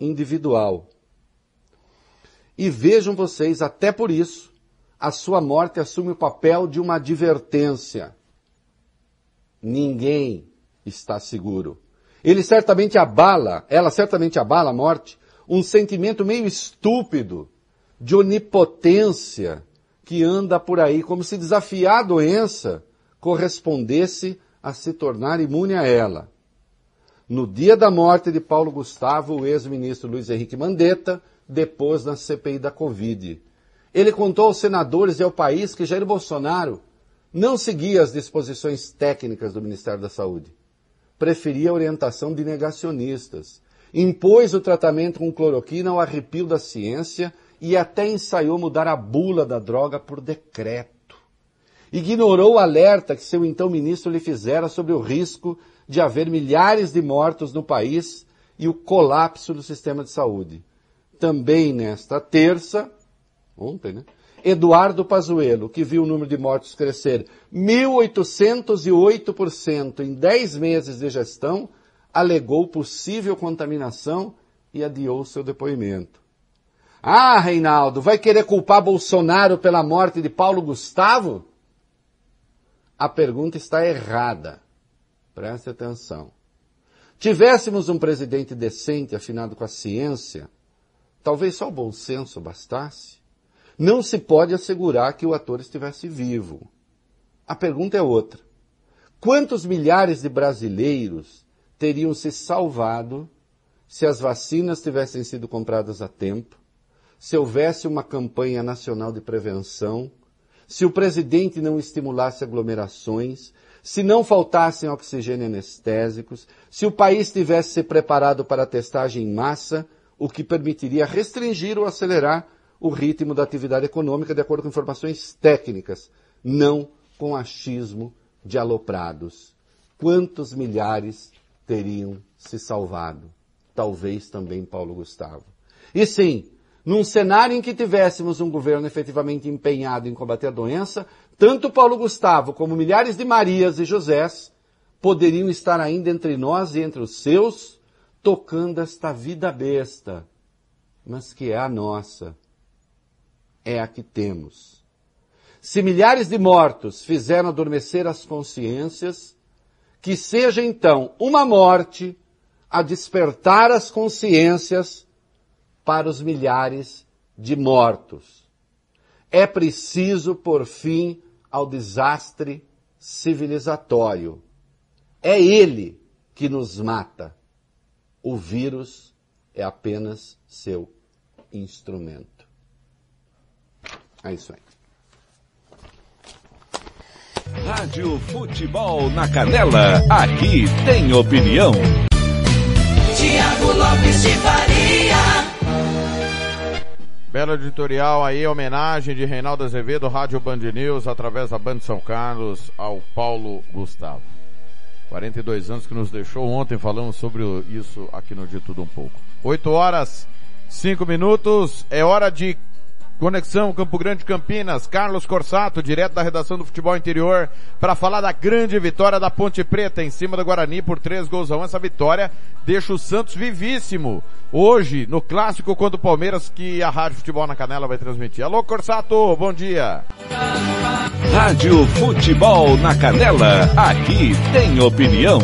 Speaker 23: individual. E vejam vocês, até por isso, a sua morte assume o papel de uma advertência. Ninguém está seguro. Ele certamente abala, ela certamente abala a morte, um sentimento meio estúpido de onipotência que anda por aí, como se desafiar a doença correspondesse a se tornar imune a ela. No dia da morte de Paulo Gustavo, o ex-ministro Luiz Henrique Mandetta depôs na CPI da Covid. Ele contou aos senadores e ao país que Jair Bolsonaro não seguia as disposições técnicas do Ministério da Saúde preferia a orientação de negacionistas. Impôs o tratamento com cloroquina ao arrepio da ciência e até ensaiou mudar a bula da droga por decreto. Ignorou o alerta que seu então ministro lhe fizera sobre o risco de haver milhares de mortos no país e o colapso do sistema de saúde. Também nesta terça, ontem, né? Eduardo Pazuello, que viu o número de mortos crescer 1.808% em 10 meses de gestão, alegou possível contaminação e adiou seu depoimento. Ah, Reinaldo, vai querer culpar Bolsonaro pela morte de Paulo Gustavo? A pergunta está errada. Preste atenção. Tivéssemos um presidente decente, afinado com a ciência, talvez só o bom senso bastasse, não se pode assegurar que o ator estivesse vivo. A pergunta é outra. Quantos milhares de brasileiros teriam se salvado se as vacinas tivessem sido compradas a tempo, se houvesse uma campanha nacional de prevenção, se o presidente não estimulasse aglomerações, se não faltassem oxigênio anestésicos, se o país tivesse se preparado para a testagem em massa, o que permitiria restringir ou acelerar o ritmo da atividade econômica de acordo com informações técnicas, não com achismo de aloprados. Quantos milhares teriam se salvado? Talvez também Paulo Gustavo. E sim, num cenário em que tivéssemos um governo efetivamente empenhado em combater a doença, tanto Paulo Gustavo como milhares de Marias e Josés poderiam estar ainda entre nós e entre os seus, tocando esta vida besta, mas que é a nossa é a que temos. Se milhares de mortos fizeram adormecer as consciências, que seja então uma morte a despertar as consciências para os milhares de mortos. É preciso pôr fim ao desastre civilizatório. É ele que nos mata. O vírus é apenas seu instrumento. É isso aí.
Speaker 2: Rádio Futebol na Canela, aqui tem opinião.
Speaker 8: Tiago Lopes de Faria.
Speaker 1: Belo editorial aí, homenagem de Reinaldo Azevedo, Rádio Band News, através da Band São Carlos, ao Paulo Gustavo. 42 anos que nos deixou ontem, falamos sobre isso aqui no De Tudo Um Pouco. 8 horas Cinco minutos, é hora de Conexão Campo Grande Campinas, Carlos Corsato, direto da redação do Futebol Interior, para falar da grande vitória da Ponte Preta em cima do Guarani por três gols a um. Essa vitória deixa o Santos vivíssimo hoje no clássico contra o Palmeiras que a Rádio Futebol na Canela vai transmitir. Alô Corsato, bom dia.
Speaker 2: Rádio Futebol na Canela, aqui tem opinião.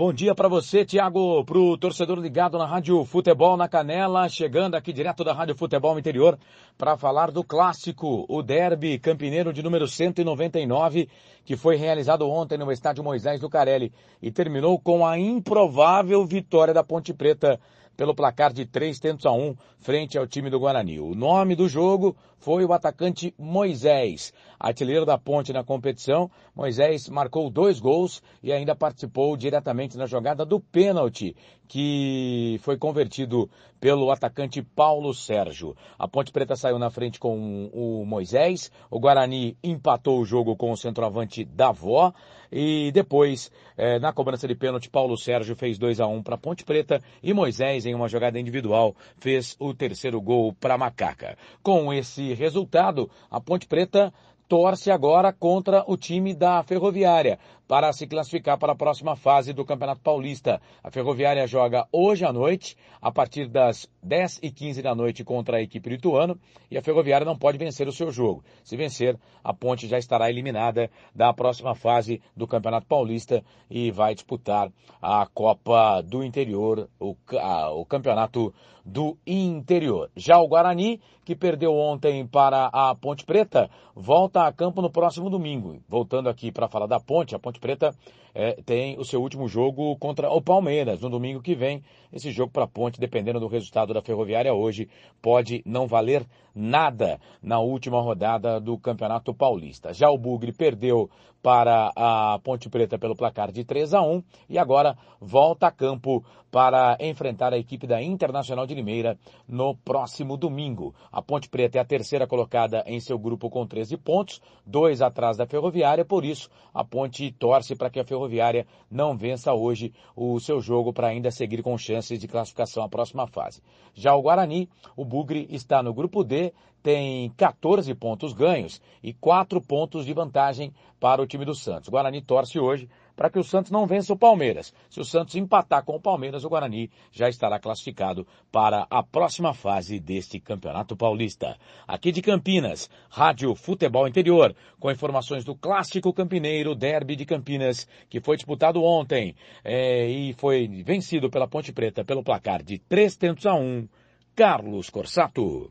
Speaker 24: Bom dia para você, Tiago, para o torcedor ligado na Rádio Futebol na Canela, chegando aqui direto da Rádio Futebol Interior para falar do clássico, o Derby Campineiro de número 199, que foi realizado ontem no estádio Moisés do Carelli e terminou com a improvável vitória da Ponte Preta pelo placar de 3 tentos a 1 frente ao time do Guarani. O nome do jogo foi o atacante Moisés, artilheiro da ponte na competição. Moisés marcou dois gols e ainda participou diretamente na jogada do pênalti, que foi convertido pelo atacante Paulo Sérgio. A Ponte Preta saiu na frente com o Moisés, o Guarani empatou o jogo com o centroavante Davó, e depois, eh, na cobrança de pênalti, Paulo Sérgio fez 2 a 1 para Ponte Preta e Moisés, em uma jogada individual, fez o terceiro gol para Macaca. Com esse resultado, a Ponte Preta torce agora contra o time da Ferroviária para se classificar para a próxima fase do Campeonato Paulista. A Ferroviária joga hoje à noite, a partir das 10 e 15 da noite contra a equipe do Ituano, e a Ferroviária não pode vencer o seu jogo. Se vencer, a Ponte já estará eliminada da próxima fase do Campeonato Paulista e vai disputar a Copa do Interior, o, a, o Campeonato do Interior. Já o Guarani, que perdeu ontem para a Ponte Preta, volta a campo no próximo domingo. Voltando aqui para falar da Ponte, a Ponte Preta é, tem o seu último jogo contra o Palmeiras no domingo que vem. Esse jogo para a Ponte, dependendo do resultado da Ferroviária hoje, pode não valer nada na última rodada do Campeonato Paulista. Já o Bugre perdeu para a Ponte Preta pelo placar de 3 a 1 e agora volta a campo para enfrentar a equipe da Internacional de Limeira no próximo domingo. A Ponte Preta é a terceira colocada em seu grupo com 13 pontos, dois atrás da Ferroviária, por isso a Ponte torce para que a Ferroviária não vença hoje o seu jogo para ainda seguir com chances de classificação à próxima fase. Já o Guarani, o Bugre está no grupo D, tem 14 pontos ganhos e 4 pontos de vantagem para o time do Santos. O Guarani torce hoje para que o Santos não vença o Palmeiras. Se o Santos empatar com o Palmeiras, o Guarani já estará classificado para a próxima fase deste Campeonato Paulista. Aqui de Campinas, Rádio Futebol Interior, com informações do clássico campineiro Derby de Campinas, que foi disputado ontem é, e foi vencido pela Ponte Preta pelo placar de 3 tentos a 1. Carlos Corsato.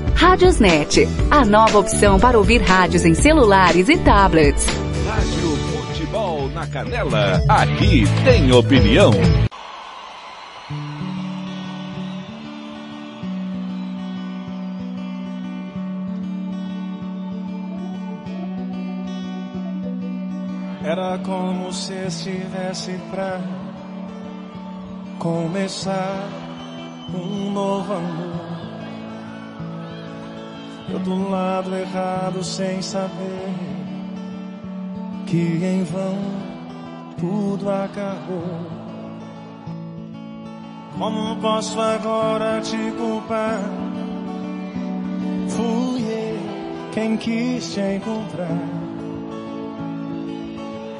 Speaker 25: Radiosnet, a nova opção para ouvir rádios em celulares e tablets.
Speaker 2: Rádio Futebol na Canela, aqui tem opinião.
Speaker 26: Era como se estivesse pra começar um novo amor. Eu do lado errado sem saber que em vão tudo acabou. Como posso agora te culpar? Fui eu quem quis te encontrar.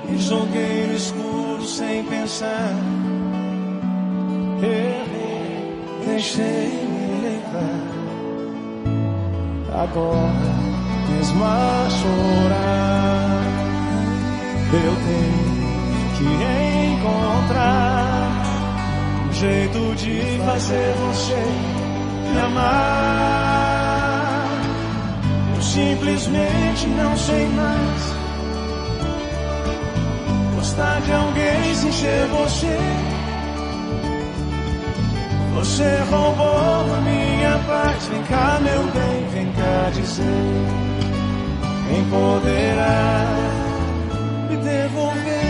Speaker 26: E joguei no escuro sem pensar. Errei, deixei me levar. Agora desma chorar. Eu tenho que encontrar um jeito de fazer você me amar. Eu simplesmente não sei mais gostar de alguém sem ser você. Você roubou minha paz. Vem cá, meu bem, vem cá dizer. Quem poderá me devolver?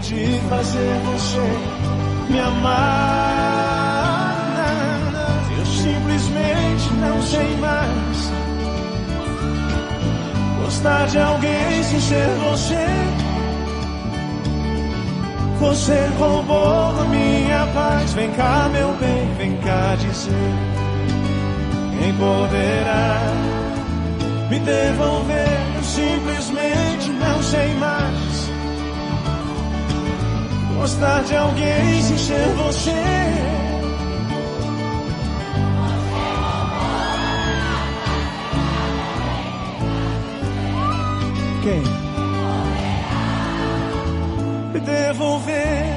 Speaker 26: De fazer você me amar. Eu simplesmente não sei mais gostar de alguém sem ser você. Você roubou minha paz. Vem cá, meu bem, vem cá dizer. Quem poderá me devolver? Gostar de alguém sem ser você. Quem? Devolver.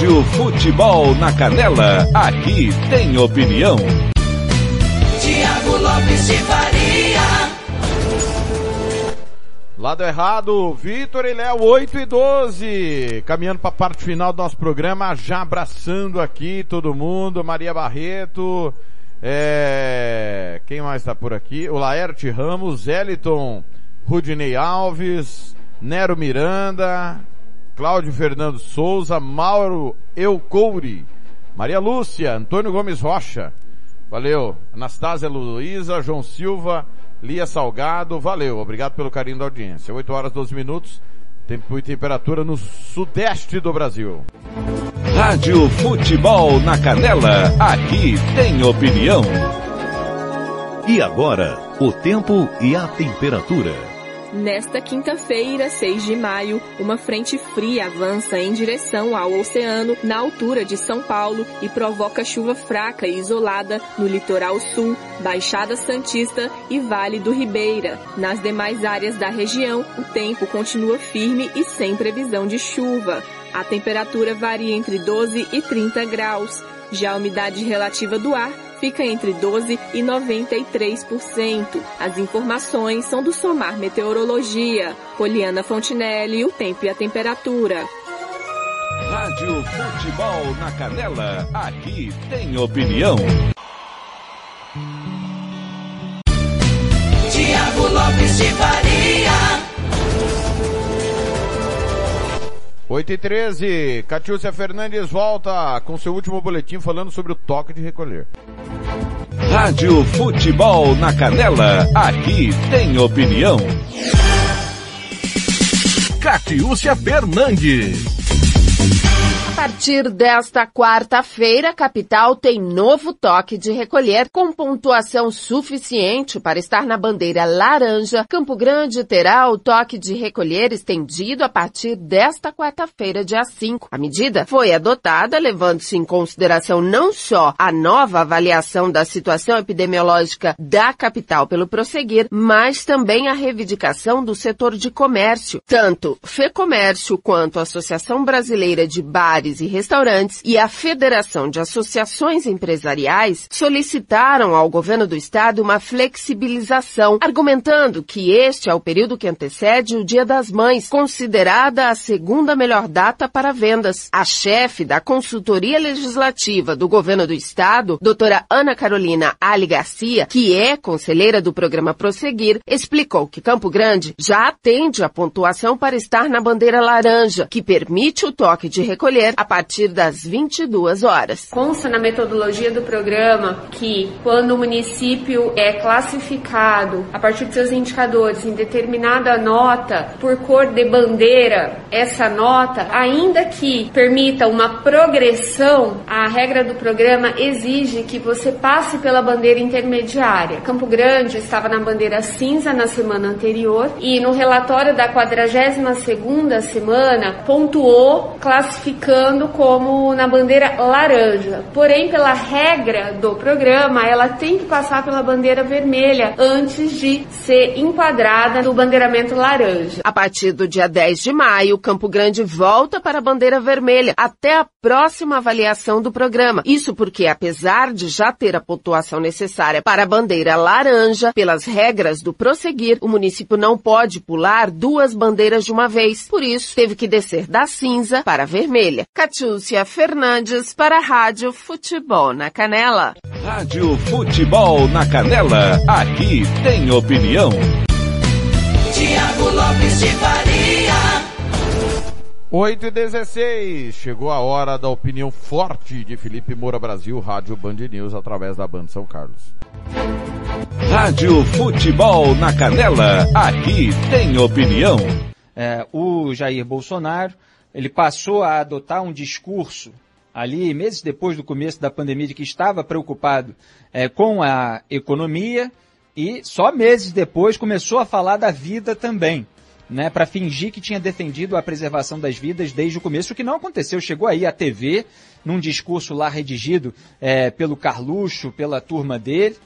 Speaker 2: Rádio Futebol na Canela, aqui tem opinião.
Speaker 8: Tiago Lopes de Faria.
Speaker 1: Lado errado, Vitor e Léo, 8 e 12. Caminhando para a parte final do nosso programa, já abraçando aqui todo mundo. Maria Barreto, é... quem mais está por aqui? O Laerte Ramos, Eliton, Rudinei Alves, Nero Miranda, Cláudio Fernando Souza, Mauro Eucouri, Maria Lúcia, Antônio Gomes Rocha, valeu, Anastásia Luiza, João Silva, Lia Salgado, valeu, obrigado pelo carinho da audiência. 8 horas 12 minutos, tempo e temperatura no sudeste do Brasil.
Speaker 2: Rádio Futebol na Canela, aqui tem opinião. E agora, o tempo e a temperatura.
Speaker 15: Nesta quinta-feira, 6 de maio, uma frente fria avança em direção ao oceano na altura de São Paulo e provoca chuva fraca e isolada no litoral sul, Baixada Santista e Vale do Ribeira. Nas demais áreas da região, o tempo continua firme e sem previsão de chuva. A temperatura varia entre 12 e 30 graus. Já a umidade relativa do ar fica entre 12% e 93%. As informações são do Somar Meteorologia. Poliana Fontinelli, o tempo e a temperatura.
Speaker 2: Rádio Futebol na Canela, aqui tem opinião.
Speaker 8: Tiago Lopes de Faria.
Speaker 1: 8 e 13, Catiúcia Fernandes volta com seu último boletim falando sobre o toque de recolher.
Speaker 2: Rádio Futebol na Canela, aqui tem opinião. Catiúcia Fernandes.
Speaker 9: A partir desta quarta-feira, a capital tem novo toque de recolher com pontuação suficiente para estar na bandeira laranja. Campo Grande terá o toque de recolher estendido a partir desta quarta-feira, dia 5. A medida foi adotada levando-se em consideração não só a nova avaliação da situação epidemiológica da capital pelo prosseguir, mas também a reivindicação do setor de comércio. Tanto FEComércio quanto a Associação Brasileira de Bares e restaurantes e a Federação de Associações Empresariais solicitaram ao governo do estado uma flexibilização, argumentando que este é o período que antecede o Dia das Mães, considerada a segunda melhor data para vendas. A chefe da consultoria legislativa do governo do estado, doutora Ana Carolina Ali Garcia, que é conselheira do programa Prosseguir, explicou que Campo Grande já atende a pontuação para estar na bandeira laranja, que permite o toque de recolher a partir das 22 horas.
Speaker 27: Consta na metodologia do programa que quando o município é classificado a partir de seus indicadores em determinada nota por cor de bandeira, essa nota, ainda que permita uma progressão, a regra do programa exige que você passe pela bandeira intermediária. Campo Grande estava na bandeira cinza na semana anterior e no relatório da 42 segunda semana pontuou classificando como na bandeira laranja. Porém, pela regra do programa, ela tem que passar pela bandeira vermelha antes de ser enquadrada no bandeiramento laranja.
Speaker 9: A partir do dia 10 de maio, Campo Grande volta para a bandeira vermelha até a próxima avaliação do programa. Isso porque, apesar de já ter a pontuação necessária para a bandeira laranja, pelas regras do prosseguir, o município não pode pular duas bandeiras de uma vez. Por isso, teve que descer da cinza para a vermelha. Catiúcia Fernandes para a Rádio Futebol na Canela.
Speaker 2: Rádio Futebol na Canela. Aqui tem opinião.
Speaker 8: Tiago Lopes de Faria.
Speaker 1: 8 e 16 chegou a hora da opinião forte de Felipe Moura Brasil, Rádio Band News, através da Band São Carlos.
Speaker 2: Rádio Futebol na Canela. Aqui tem opinião.
Speaker 28: É, o Jair Bolsonaro, ele passou a adotar um discurso ali, meses depois do começo da pandemia, de que estava preocupado é, com a economia e só meses depois começou a falar da vida também. Né, para fingir que tinha defendido a preservação das vidas desde o começo, o que não aconteceu. Chegou aí à TV, num discurso lá redigido é, pelo Carluxo, pela turma dele,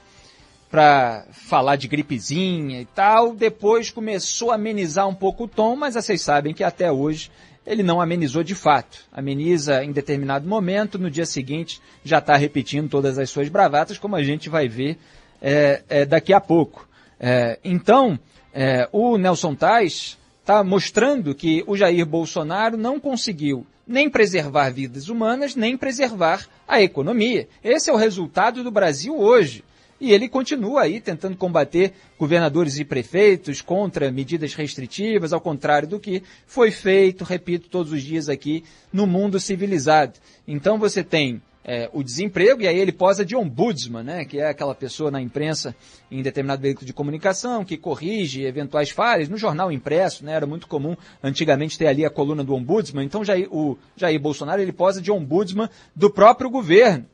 Speaker 28: para falar de gripezinha e tal. Depois começou a amenizar um pouco o tom, mas vocês sabem que até hoje ele não amenizou de fato. Ameniza em determinado momento, no dia seguinte já está repetindo todas as suas bravatas, como a gente vai ver é, é, daqui a pouco. É, então, é, o Nelson Tais está mostrando que o Jair Bolsonaro não conseguiu nem preservar vidas humanas, nem preservar a economia. Esse é o resultado do Brasil hoje. E ele continua aí tentando combater governadores e prefeitos contra medidas restritivas, ao contrário do que foi feito, repito, todos os dias aqui no mundo civilizado. Então você tem é, o desemprego, e aí ele posa de ombudsman, né, que é aquela pessoa na imprensa, em determinado veículo de comunicação, que corrige eventuais falhas. No jornal impresso, né, era muito comum antigamente ter ali a coluna do ombudsman. Então Jair, o Jair Bolsonaro ele posa de ombudsman do próprio governo.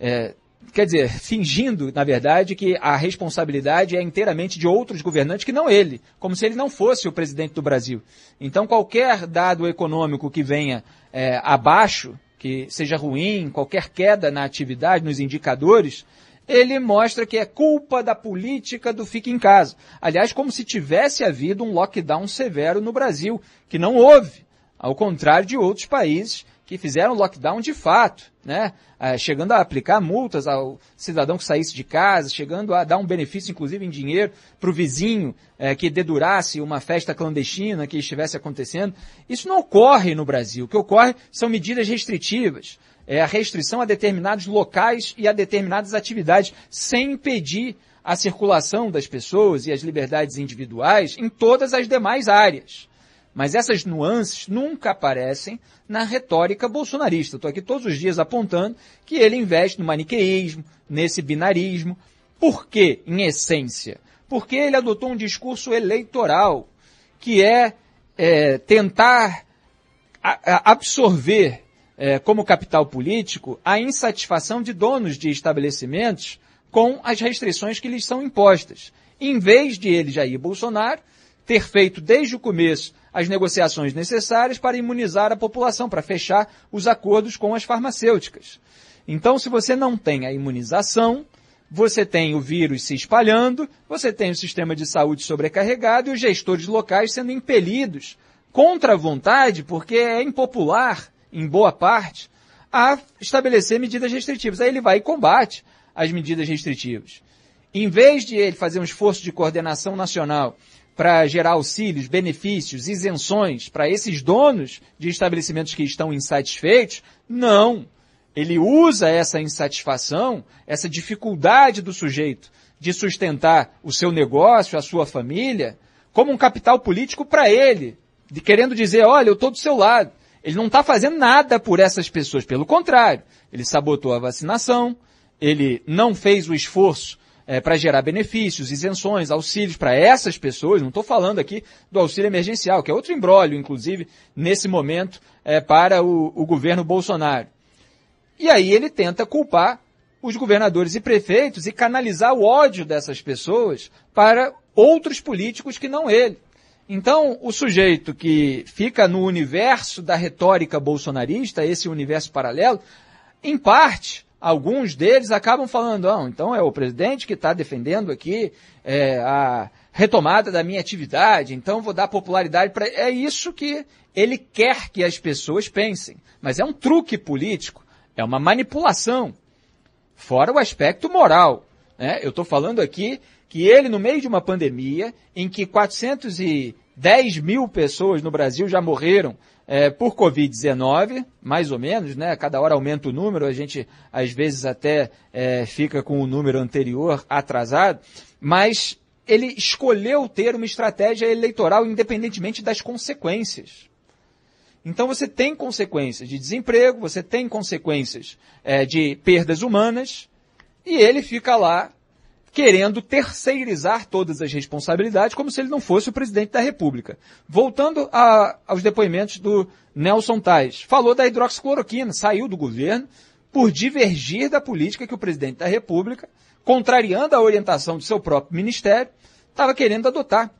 Speaker 28: É, quer dizer, fingindo, na verdade, que a responsabilidade é inteiramente de outros governantes que não ele, como se ele não fosse o presidente do Brasil. Então, qualquer dado econômico que venha é, abaixo que seja ruim, qualquer queda na atividade, nos indicadores, ele mostra que é culpa da política do fique em casa. Aliás, como se tivesse havido um lockdown severo no Brasil, que não houve, ao contrário de outros países que fizeram lockdown de fato, né? É, chegando a aplicar multas ao cidadão que saísse de casa, chegando a dar um benefício, inclusive em dinheiro, para o vizinho é, que dedurasse uma festa clandestina que estivesse acontecendo. Isso não ocorre no Brasil. O que ocorre são medidas restritivas. É a restrição a determinados locais e a determinadas atividades, sem impedir a circulação das pessoas e as liberdades individuais em todas as demais áreas. Mas essas nuances nunca aparecem na retórica bolsonarista. Estou aqui todos os dias apontando que ele investe no maniqueísmo, nesse binarismo. Por quê, em essência? Porque ele adotou um discurso eleitoral, que é, é tentar absorver é, como capital político a insatisfação de donos de estabelecimentos com as restrições que lhes são impostas. Em vez de ele, Jair Bolsonaro, ter feito desde o começo as negociações necessárias para imunizar a população, para fechar os acordos com as farmacêuticas. Então, se você não tem a imunização, você tem o vírus se espalhando, você tem o sistema de saúde sobrecarregado e os gestores locais sendo impelidos contra a vontade, porque é impopular, em boa parte, a estabelecer medidas restritivas. Aí ele vai e combate as medidas restritivas. Em vez de ele fazer um esforço de coordenação nacional para gerar auxílios, benefícios, isenções para esses donos de estabelecimentos que estão insatisfeitos? Não. Ele usa essa insatisfação, essa dificuldade do sujeito de sustentar o seu negócio, a sua família, como um capital político para ele, de querendo dizer, olha, eu estou do seu lado. Ele não está fazendo nada por essas pessoas, pelo contrário, ele sabotou a vacinação, ele não fez o esforço é, para gerar benefícios, isenções, auxílios para essas pessoas. Não estou falando aqui do auxílio emergencial, que é outro embrólio, inclusive, nesse momento, é, para o, o governo Bolsonaro. E aí ele tenta culpar os governadores e prefeitos e canalizar o ódio dessas pessoas para outros políticos que não ele. Então, o sujeito que fica no universo da retórica bolsonarista, esse universo paralelo, em parte, alguns deles acabam falando, ah, então é o presidente que está defendendo aqui é, a retomada da minha atividade, então vou dar popularidade para. É isso que ele quer que as pessoas pensem. Mas é um truque político, é uma manipulação. Fora o aspecto moral. Né? Eu estou falando aqui que ele, no meio de uma pandemia, em que 410 mil pessoas no Brasil já morreram é, por Covid-19, mais ou menos, né? Cada hora aumenta o número, a gente às vezes até é, fica com o número anterior atrasado, mas ele escolheu ter uma estratégia eleitoral independentemente das consequências. Então você tem consequências de desemprego, você tem consequências é, de perdas humanas, e ele fica lá querendo terceirizar todas as responsabilidades como se ele não fosse o presidente da República. Voltando a, aos depoimentos do Nelson Tais, falou da hidroxicloroquina, saiu do governo por divergir da política que o presidente da República, contrariando a orientação do seu próprio ministério, estava querendo adotar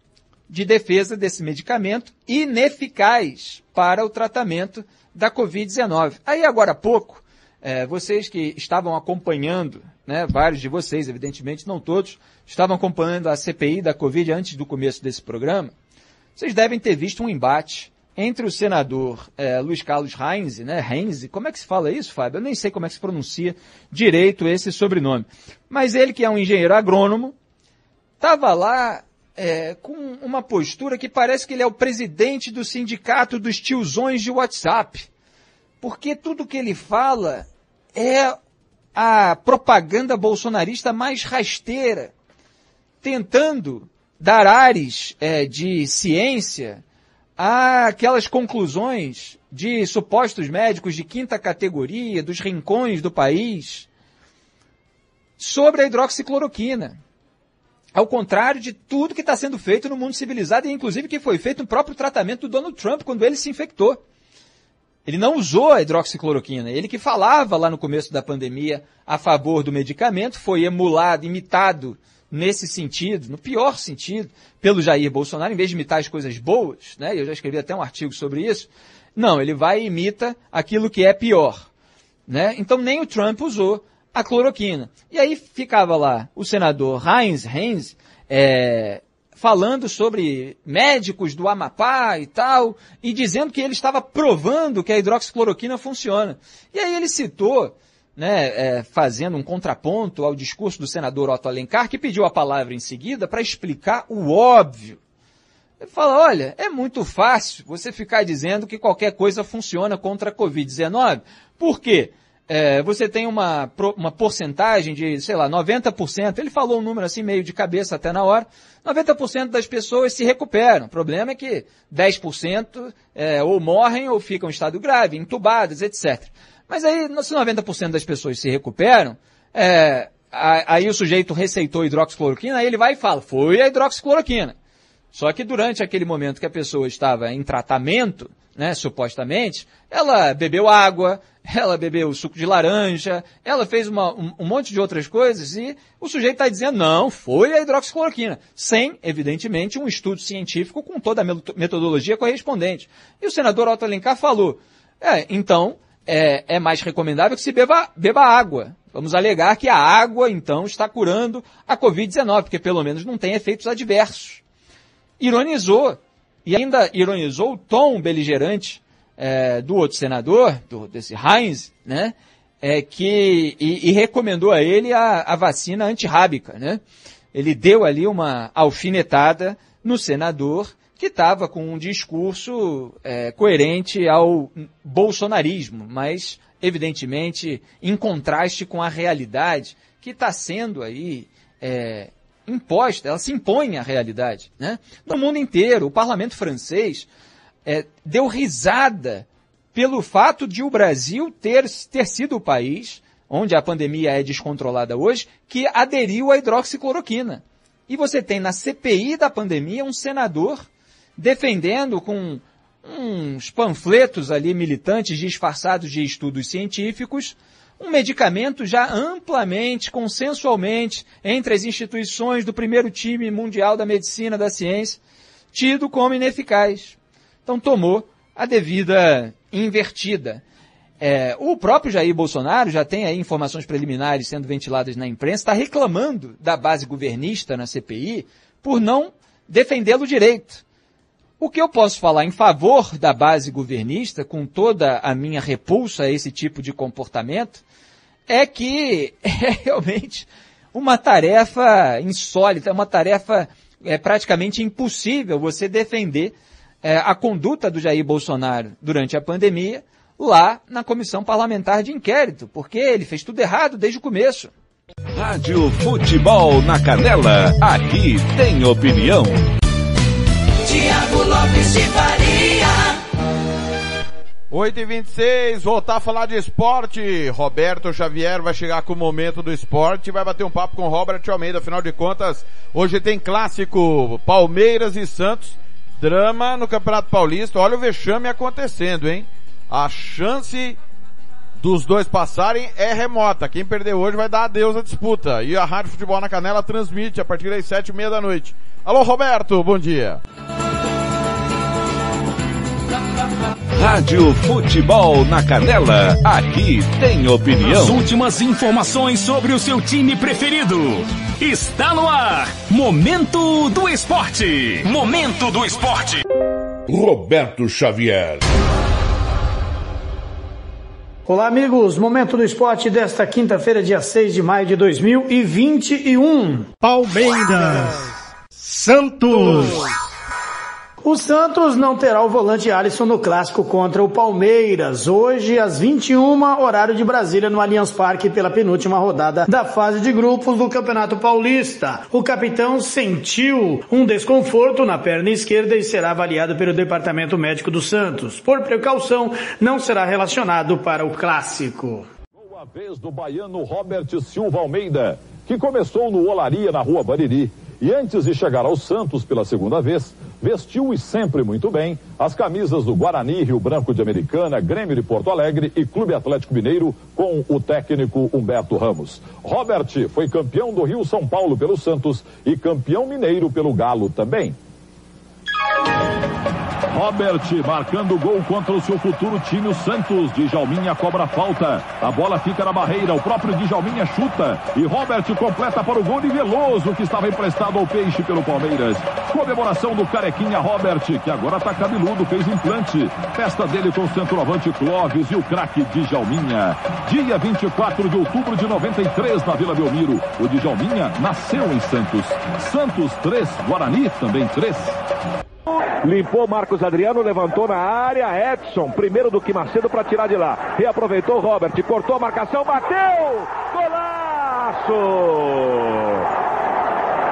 Speaker 28: de defesa desse medicamento ineficaz para o tratamento da Covid-19. Aí agora há pouco, é, vocês que estavam acompanhando, né, vários de vocês, evidentemente, não todos, estavam acompanhando a CPI da Covid antes do começo desse programa, vocês devem ter visto um embate entre o senador é, Luiz Carlos Heinz, né, Heinz, como é que se fala isso, Fábio? Eu nem sei como é que se pronuncia direito esse sobrenome. Mas ele que é um engenheiro agrônomo, estava lá é, com uma postura que parece que ele é o presidente do sindicato dos tiozões de WhatsApp. Porque tudo que ele fala é a propaganda bolsonarista mais rasteira, tentando dar ares é, de ciência àquelas conclusões de supostos médicos de quinta categoria, dos rincões do país, sobre a hidroxicloroquina. Ao contrário de tudo que está sendo feito no mundo civilizado, e inclusive que foi feito no próprio tratamento do Donald Trump quando ele se infectou. Ele não usou a hidroxicloroquina. Ele que falava lá no começo da pandemia a favor do medicamento, foi emulado, imitado nesse sentido, no pior sentido, pelo Jair Bolsonaro, em vez de imitar as coisas boas, né? Eu já escrevi até um artigo sobre isso. Não, ele vai e imita aquilo que é pior, né? Então nem o Trump usou a cloroquina. E aí ficava lá o senador Heinz, Heinz é, falando sobre médicos do Amapá e tal, e dizendo que ele estava provando que a hidroxicloroquina funciona. E aí ele citou, né, é, fazendo um contraponto ao discurso do senador Otto Alencar, que pediu a palavra em seguida para explicar o óbvio. Ele fala, olha, é muito fácil você ficar dizendo que qualquer coisa funciona contra a Covid-19. Por quê? É, você tem uma, uma porcentagem de, sei lá, 90%, ele falou um número assim meio de cabeça até na hora, 90% das pessoas se recuperam. O problema é que 10% é, ou morrem ou ficam em estado grave, entubadas, etc. Mas aí, se 90% das pessoas se recuperam, é, aí o sujeito receitou hidroxicloroquina, aí ele vai e fala, foi a hidroxicloroquina. Só que durante aquele momento que a pessoa estava em tratamento, né, supostamente, ela bebeu água, ela bebeu suco de laranja, ela fez uma, um, um, monte de outras coisas e o sujeito está dizendo não, foi a hidroxicloroquina, sem, evidentemente, um estudo científico com toda a metodologia correspondente. E o senador Otto Alencar falou, é, então, é, é mais recomendável que se beba, beba água. Vamos alegar que a água, então, está curando a Covid-19, porque pelo menos não tem efeitos adversos. Ironizou, e ainda ironizou o tom beligerante é, do outro senador, do, desse Heinz, né? É, que, e, e, recomendou a ele a, a vacina antirrábica, né? Ele deu ali uma alfinetada no senador que estava com um discurso é, coerente ao bolsonarismo, mas evidentemente em contraste com a realidade que está sendo aí é, imposta, ela se impõe à realidade. Né? No mundo inteiro, o parlamento francês é, deu risada pelo fato de o Brasil ter, ter sido o país, onde a pandemia é descontrolada hoje, que aderiu à hidroxicloroquina. E você tem na CPI da pandemia um senador defendendo com uns panfletos ali militantes disfarçados de estudos científicos, um medicamento já amplamente, consensualmente, entre as instituições do primeiro time mundial da medicina, da ciência, tido como ineficaz. Então tomou a devida invertida. É, o próprio Jair Bolsonaro já tem aí informações preliminares sendo ventiladas na imprensa, está reclamando da base governista na CPI por não defendê-lo direito. O que eu posso falar em favor da base governista, com toda a minha repulsa a esse tipo de comportamento, é que é realmente uma tarefa insólita, é uma tarefa é, praticamente impossível você defender é, a conduta do Jair Bolsonaro durante a pandemia lá na comissão parlamentar de inquérito, porque ele fez tudo errado desde o começo.
Speaker 2: Rádio Futebol na Canela, aqui tem opinião.
Speaker 29: Tiago Lopes de Faria.
Speaker 1: 8 e 26 voltar a falar de esporte. Roberto Xavier vai chegar com o momento do esporte vai bater um papo com Robert Almeida. Afinal de contas, hoje tem clássico Palmeiras e Santos. Drama no Campeonato Paulista. Olha o vexame acontecendo, hein? A chance dos dois passarem é remota. Quem perder hoje vai dar adeus à disputa. E a Rádio Futebol na Canela transmite a partir das sete e meia da noite. Alô, Roberto, bom dia.
Speaker 2: Rádio Futebol na Canela, aqui tem opinião.
Speaker 14: As últimas informações sobre o seu time preferido. Está no ar. Momento do Esporte. Momento do Esporte.
Speaker 19: Roberto Xavier.
Speaker 30: Olá, amigos. Momento do esporte desta quinta-feira, dia 6 de maio de 2021. Palmeiras. Santos. O Santos não terá o volante Alisson no clássico contra o Palmeiras, hoje às 21 horário de Brasília no Allianz Parque pela penúltima rodada da fase de grupos do Campeonato Paulista. O capitão sentiu um desconforto na perna esquerda e será avaliado pelo Departamento Médico do Santos. Por precaução, não será relacionado para o clássico.
Speaker 31: Boa vez do baiano Robert Silva Almeida, que começou no Olaria na Rua Bariri e antes de chegar ao Santos pela segunda vez, vestiu e sempre muito bem as camisas do Guarani, Rio Branco de Americana, Grêmio de Porto Alegre e Clube Atlético Mineiro com o técnico Humberto Ramos. Robert foi campeão do Rio São Paulo pelo Santos e campeão mineiro pelo Galo também. Robert marcando gol contra o seu futuro time, o Santos. Djalminha cobra falta. A bola fica na barreira. O próprio Djalminha chuta. E Robert completa para o gol de Veloso, que estava emprestado ao Peixe pelo Palmeiras. Comemoração do carequinha Robert, que agora está cabeludo, fez implante. Festa dele com o centroavante Clóvis e o craque Djalminha. Dia 24 de outubro de 93 na Vila Belmiro. O Djalminha nasceu em Santos. Santos 3, Guarani também 3.
Speaker 32: Limpou Marcos Adriano, levantou na área. Edson, primeiro do que Macedo para tirar de lá. Reaproveitou Robert, cortou a marcação, bateu! Golaço!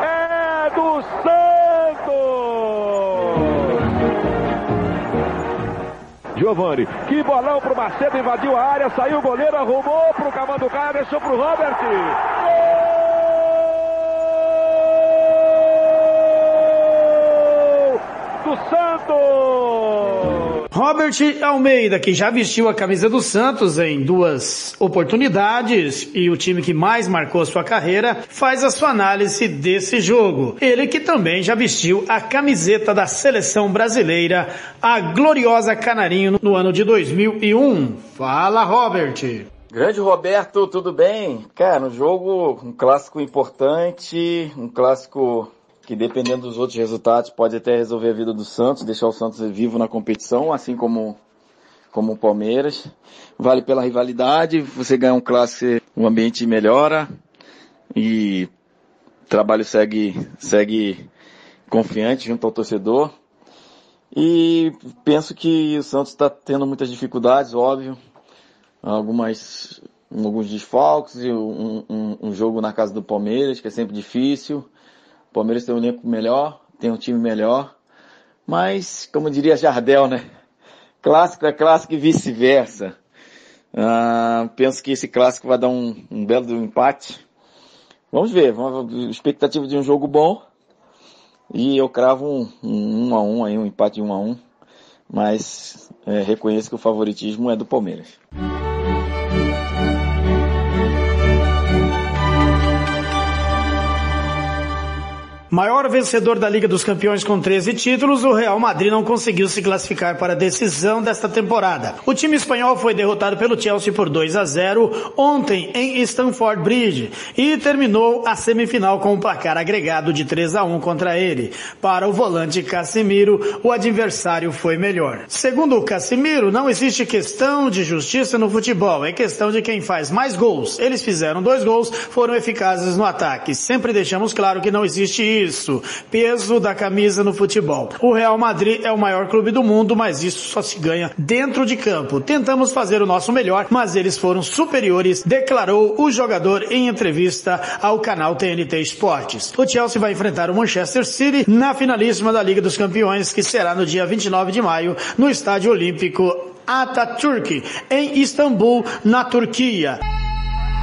Speaker 32: É do Santos! Giovani, que bolão pro Macedo, invadiu a área, saiu o goleiro, arrumou pro Camanducaia, deixou pro Robert. do Santos!
Speaker 30: Robert Almeida, que já vestiu a camisa do Santos em duas oportunidades e o time que mais marcou sua carreira, faz a sua análise desse jogo. Ele que também já vestiu a camiseta da seleção brasileira, a gloriosa Canarinho, no ano de 2001. Fala, Robert!
Speaker 33: Grande Roberto, tudo bem? Cara, um jogo, um clássico importante, um clássico que dependendo dos outros resultados pode até resolver a vida do Santos, deixar o Santos vivo na competição, assim como como o Palmeiras. Vale pela rivalidade, você ganha um classe, o ambiente melhora e o trabalho segue segue confiante junto ao torcedor. E penso que o Santos está tendo muitas dificuldades, óbvio, algumas alguns desfalques, um, um, um jogo na casa do Palmeiras que é sempre difícil. O Palmeiras tem um elenco melhor, tem um time melhor, mas, como diria Jardel, né? clássico é clássico e vice-versa. Ah, penso que esse clássico vai dar um, um belo empate. Vamos ver, vamos, expectativa de um jogo bom. E eu cravo um, um, um a um aí, um empate um a um. Mas é, reconheço que o favoritismo é do Palmeiras.
Speaker 30: Maior vencedor da Liga dos Campeões com 13 títulos, o Real Madrid não conseguiu se classificar para a decisão desta temporada. O time espanhol foi derrotado pelo Chelsea por 2 a 0 ontem em Stamford Bridge e terminou a semifinal com um placar agregado de 3 a 1 contra ele. Para o volante Casemiro, o adversário foi melhor. Segundo o Casemiro, não existe questão de justiça no futebol, é questão de quem faz mais gols. Eles fizeram dois gols, foram eficazes no ataque. Sempre deixamos claro que não existe isso. Peso da camisa no futebol. O Real Madrid é o maior clube do mundo, mas isso só se ganha dentro de campo. Tentamos fazer o nosso melhor, mas eles foram superiores, declarou o jogador em entrevista ao canal TNT Esportes. O Chelsea vai enfrentar o Manchester City na finalíssima da Liga dos Campeões, que será no dia 29 de maio, no Estádio Olímpico Atatürk, em Istambul, na Turquia.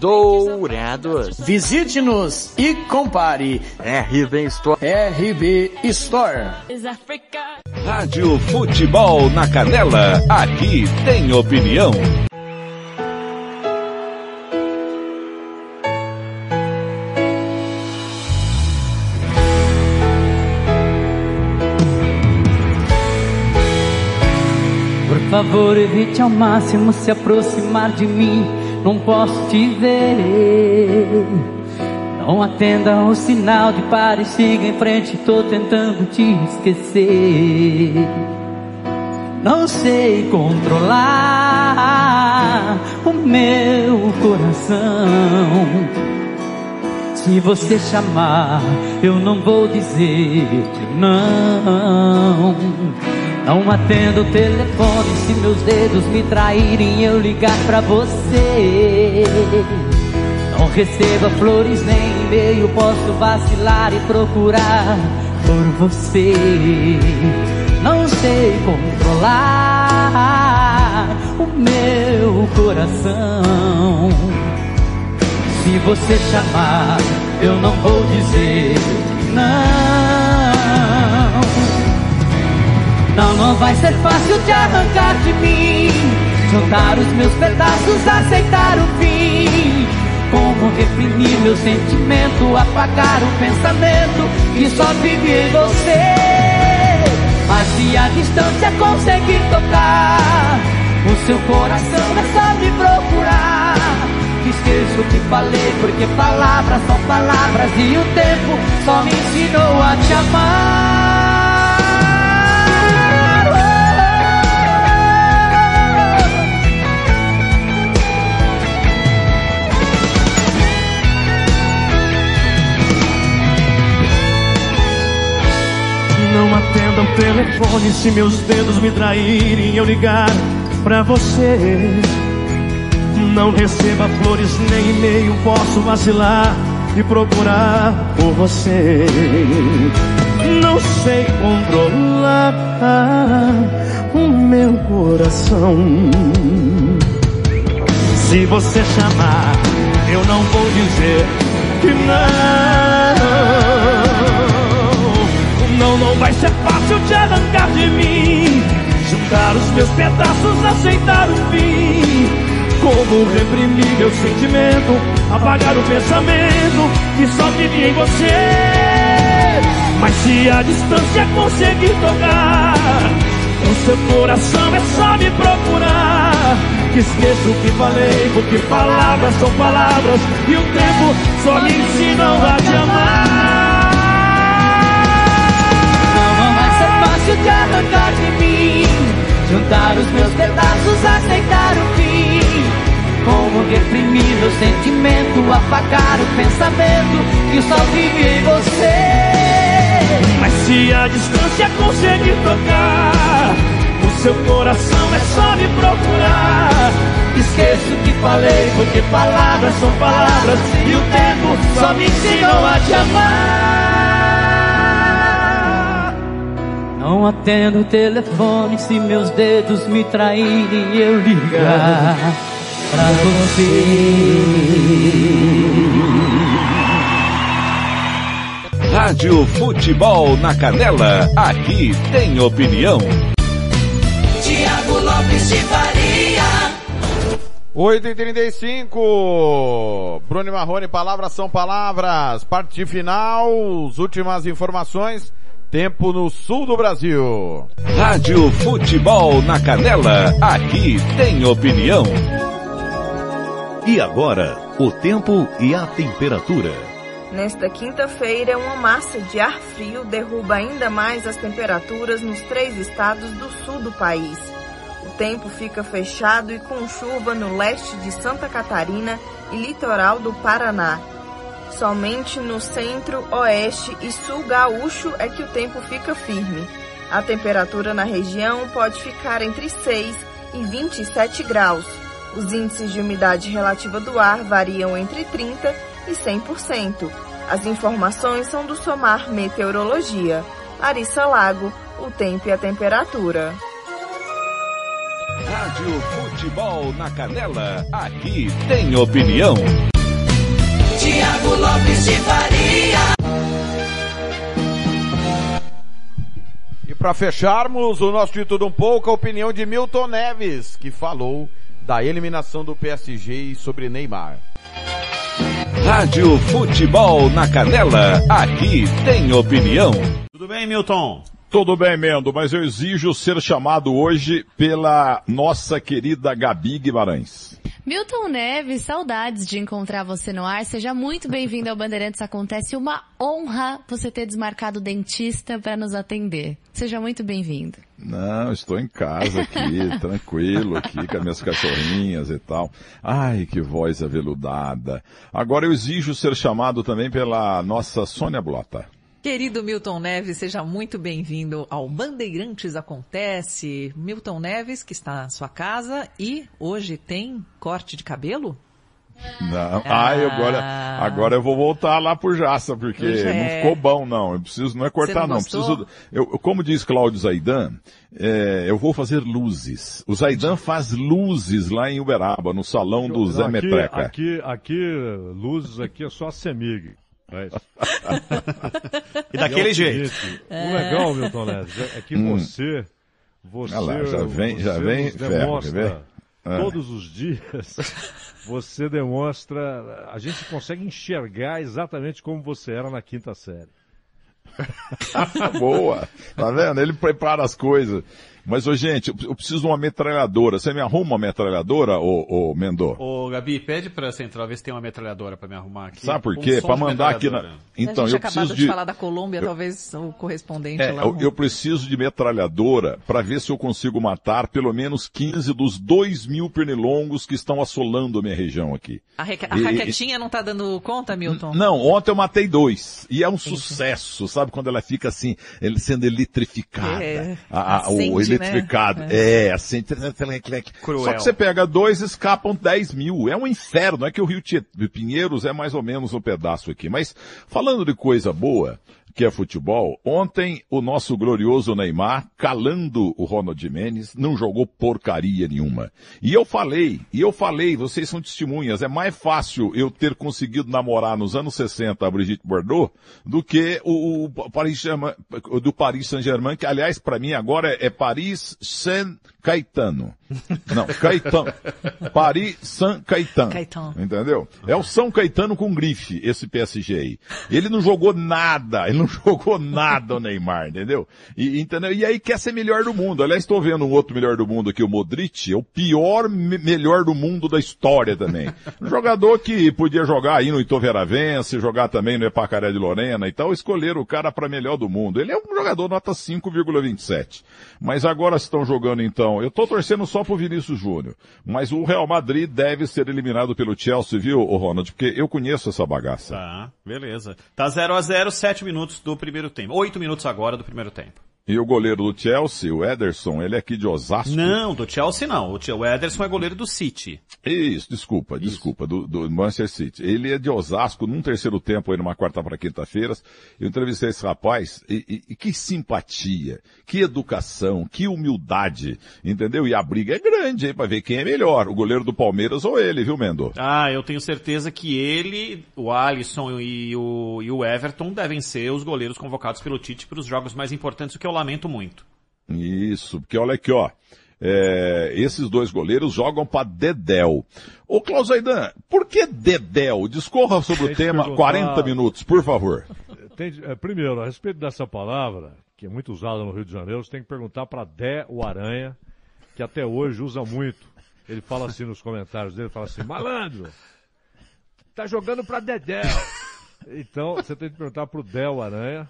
Speaker 34: Dourados.
Speaker 30: Visite-nos e compare.
Speaker 34: RB Store.
Speaker 30: RB Store.
Speaker 2: Rádio Futebol na Canela, aqui tem opinião.
Speaker 4: Por favor, evite ao máximo se aproximar de mim. Não posso te ver. Não atenda o sinal de pare, siga em frente. Tô tentando te esquecer. Não sei controlar o meu coração. Se você chamar, eu não vou dizer que não. Não atendo o telefone se meus dedos me traírem eu ligar pra você. Não receba flores nem e-mail, posso vacilar e procurar por você. Não sei controlar o meu coração. Se você chamar, eu não vou dizer não. Não, não vai ser fácil te arrancar de mim. Juntar os meus pedaços, aceitar o fim. Como reprimir meu sentimento, apagar o pensamento que só vive em você. Mas se a distância conseguir tocar, o seu coração é só me procurar. Esqueço o que falei, porque palavras são palavras e o tempo só me ensinou a te amar.
Speaker 26: Não atenda o telefone se meus dedos me traírem eu ligar pra você. Não receba flores nem e-mail, posso vacilar e procurar por você. Não sei controlar o meu coração. Se você chamar, eu não vou dizer que não. Não, não vai ser fácil te arrancar de mim. Juntar os meus pedaços, aceitar o fim. Como reprimir meu sentimento, apagar o pensamento que só vive em você. Mas se a distância conseguir tocar, o seu coração é só me procurar. Que esqueço o que falei, porque palavras são palavras e o tempo só me ensinam a te amar.
Speaker 4: Te arrancar de mim. Juntar os meus pedaços, aceitar o fim. Como reprimir meu sentimento, apagar o pensamento que só vive em você.
Speaker 26: Mas se a distância conseguir tocar, o seu coração é só me procurar.
Speaker 4: Esqueço o que falei, porque palavras são palavras e o tempo só me ensinou a te amar. Não atendo o telefone se meus dedos me traírem e eu ligar pra você.
Speaker 2: Rádio Futebol na Canela, aqui tem opinião.
Speaker 35: Tiago Lopes de Faria.
Speaker 1: 8 e 35 Bruno Marrone, palavras são palavras. Parte final, as últimas informações. Tempo no sul do Brasil.
Speaker 2: Rádio Futebol na Canela, aqui tem opinião.
Speaker 36: E agora, o tempo e a temperatura.
Speaker 6: Nesta quinta-feira, uma massa de ar frio derruba ainda mais as temperaturas nos três estados do sul do país. O tempo fica fechado e com chuva no leste de Santa Catarina e litoral do Paraná. Somente no centro, oeste e sul gaúcho é que o tempo fica firme. A temperatura na região pode ficar entre 6 e 27 graus. Os índices de umidade relativa do ar variam entre 30 e 100%. As informações são do Somar Meteorologia. Larissa Lago, o tempo e a temperatura.
Speaker 2: Rádio Futebol na Canela, aqui tem opinião.
Speaker 35: Tiago Lopes de Faria.
Speaker 1: E para fecharmos o nosso de tudo um pouco, a opinião de Milton Neves, que falou da eliminação do PSG sobre Neymar.
Speaker 2: Rádio Futebol na Canela, aqui tem opinião.
Speaker 37: Tudo bem, Milton?
Speaker 31: Tudo bem, Mendo, mas eu exijo ser chamado hoje pela nossa querida Gabi Guimarães.
Speaker 20: Milton Neves, saudades de encontrar você no ar. Seja muito bem-vindo ao Bandeirantes Acontece. Uma honra você ter desmarcado o dentista para nos atender. Seja muito bem-vindo.
Speaker 31: Não, estou em casa aqui, tranquilo aqui com as minhas cachorrinhas e tal. Ai, que voz aveludada. Agora eu exijo ser chamado também pela nossa Sônia Blota.
Speaker 38: Querido Milton Neves, seja muito bem-vindo ao Bandeirantes Acontece. Milton Neves, que está na sua casa e hoje tem corte de cabelo?
Speaker 31: Não. Ah, eu agora, agora eu vou voltar lá pro Jaça, porque
Speaker 38: É.
Speaker 31: não ficou bom, não. Eu preciso, não é cortar,
Speaker 38: Você não
Speaker 31: não. Preciso, eu, eu- como diz Cláudio Zaidan, é, eu vou fazer luzes. O Zaidan faz luzes lá em Uberaba, no salão do Zé
Speaker 39: aqui,
Speaker 31: Metreca.
Speaker 39: Aqui, aqui, luzes aqui é só a Semig. Mas...
Speaker 37: E daquele
Speaker 39: o
Speaker 37: jeito.
Speaker 39: seguinte,
Speaker 37: É.
Speaker 39: O legal, Milton Neves, é- que
Speaker 31: Hum.
Speaker 39: você, você,
Speaker 31: Olha lá, já vem-
Speaker 39: você
Speaker 31: já vem ferro,
Speaker 39: demonstra?
Speaker 31: Ah.
Speaker 39: todos os dias, você demonstra, a gente consegue enxergar exatamente como você era na quinta série.
Speaker 31: Boa. Tá vendo? Ele prepara as coisas. Mas, ô, gente, eu preciso de uma metralhadora. Você me arruma uma metralhadora, ô, ô Mendô?
Speaker 37: Ô, Gabi, pede pra central ver se tem uma metralhadora pra me arrumar aqui.
Speaker 31: Sabe por
Speaker 37: Um
Speaker 31: quê?
Speaker 37: som
Speaker 31: Pra mandar aqui na... Então,
Speaker 38: a gente
Speaker 31: eu preciso
Speaker 38: de...
Speaker 31: de...
Speaker 38: falar da Colômbia,
Speaker 31: eu-
Speaker 38: talvez o correspondente
Speaker 31: É,
Speaker 38: lá.
Speaker 31: eu, eu preciso de metralhadora para ver se eu consigo matar pelo menos 15 dos 2 mil pernilongos que estão assolando a minha região aqui.
Speaker 38: A, reca- a
Speaker 31: E-
Speaker 38: raquetinha não tá dando conta, Milton?
Speaker 31: Não, ontem eu matei dois. E é um sucesso, sabe? Quando ela fica assim, ele sendo eletrificada.
Speaker 38: É,
Speaker 31: A- a- o eletrificado.
Speaker 38: né?
Speaker 31: É, acende.
Speaker 37: Cruel.
Speaker 31: Só que você pega dois, escapam 10 mil. É um inferno. É que o Rio Tietê, Pinheiros é mais ou menos um pedaço aqui. Mas falando de coisa boa, que é futebol, ontem o nosso glorioso Neymar, calando o Ronald Mendes, não jogou porcaria nenhuma. E eu falei, e eu falei, vocês são testemunhas, é mais fácil eu ter conseguido namorar nos anos 60 a Brigitte Bardot do que o, o Paris do Paris Saint-Germain, que aliás para mim agora é, é Paris Saint Caetano. Não, Caetano. Paris Saint Caetano.
Speaker 38: Caetano.
Speaker 31: Entendeu? É o São Caetano com grife, esse PSG aí. Ele não jogou nada, ele não jogou nada o Neymar, entendeu? E, entendeu? e aí quer ser melhor do mundo. Aliás, estou vendo um outro melhor do mundo aqui, o Modric, é o pior me- melhor do mundo da história também. Um jogador que podia jogar aí no Itoveiravense, jogar também no Epacaré de Lorena e tal, escolheram o cara para melhor do mundo. Ele é um jogador nota 5,27. Mas agora estão jogando então Então, eu tô torcendo só pro Vinícius Júnior. Mas o Real Madrid deve ser eliminado pelo Chelsea, viu, Ronald? Porque eu conheço essa bagaça.
Speaker 37: Tá, beleza. Tá 0 a 0 7 minutos do primeiro tempo. 8 minutos agora do primeiro tempo.
Speaker 31: E o goleiro do Chelsea, o Ederson, ele é aqui de Osasco.
Speaker 37: Não, do Chelsea não. O O Ederson é goleiro do City.
Speaker 31: Isso, desculpa, desculpa, do, do Manchester City. Ele é de Osasco, num terceiro tempo aí, numa quarta para quinta-feira. Eu entrevistei esse rapaz, e, e- e que simpatia, que educação, que humildade, entendeu? E a briga é grande aí pra ver quem é melhor, o goleiro do Palmeiras ou ele, viu, Mendo?
Speaker 37: Ah, eu tenho certeza que ele, o Alisson e o, e o Everton devem ser os goleiros convocados pelo Tite para os jogos mais importantes, o que eu lamento muito.
Speaker 31: Isso, porque olha aqui, ó. é, esses dois goleiros jogam pra Dedel. Ô, Klaus Aidan, por que Dedel? Discorra sobre
Speaker 39: Tem
Speaker 31: o tema
Speaker 39: perguntar-
Speaker 31: 40 minutos, por favor.
Speaker 39: Tem, é, primeiro, a respeito dessa palavra, que é muito usada no Rio de Janeiro, você tem que perguntar para Dé o Aranha, que até hoje usa muito. Ele fala assim nos comentários dele, fala assim, malandro, tá jogando pra Dedé. Então, você tem que perguntar pro Dé o Aranha,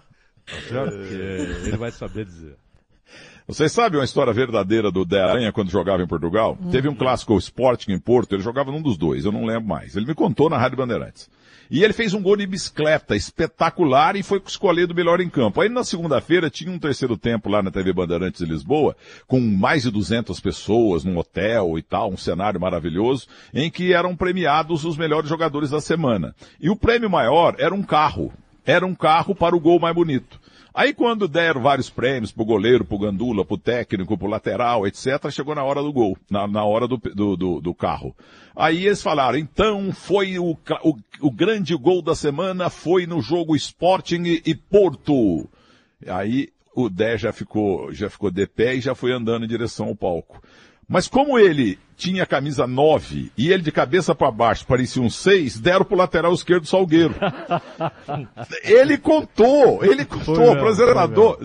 Speaker 39: certo? Que ele vai saber dizer.
Speaker 31: Vocês sabem uma história verdadeira do Dé Aranha quando jogava em Portugal? Teve um clássico o Sporting em Porto, ele jogava num dos dois, eu não lembro mais. Ele me contou na Rádio Bandeirantes. E ele fez um gol de bicicleta espetacular e foi escolhido melhor em campo. Aí na segunda-feira tinha um terceiro tempo lá na TV Bandeirantes de Lisboa, com mais de 200 pessoas num hotel e tal, um cenário maravilhoso, em que eram premiados os melhores jogadores da semana. E o prêmio maior era um carro. Era um carro para o gol mais bonito. Aí quando deram vários prêmios pro goleiro, pro gandula, pro técnico, pro lateral, etc., chegou na hora do gol, na, na hora do, do, do, do carro. Aí eles falaram, então foi o, o, o grande gol da semana, foi no jogo Sporting e, e Porto. Aí o Dé já ficou, já ficou de pé e já foi andando em direção ao palco. Mas como ele tinha camisa 9 e ele de cabeça para baixo parecia um 6, deram pro lateral esquerdo Salgueiro. ele contou, ele contou, pro treinador.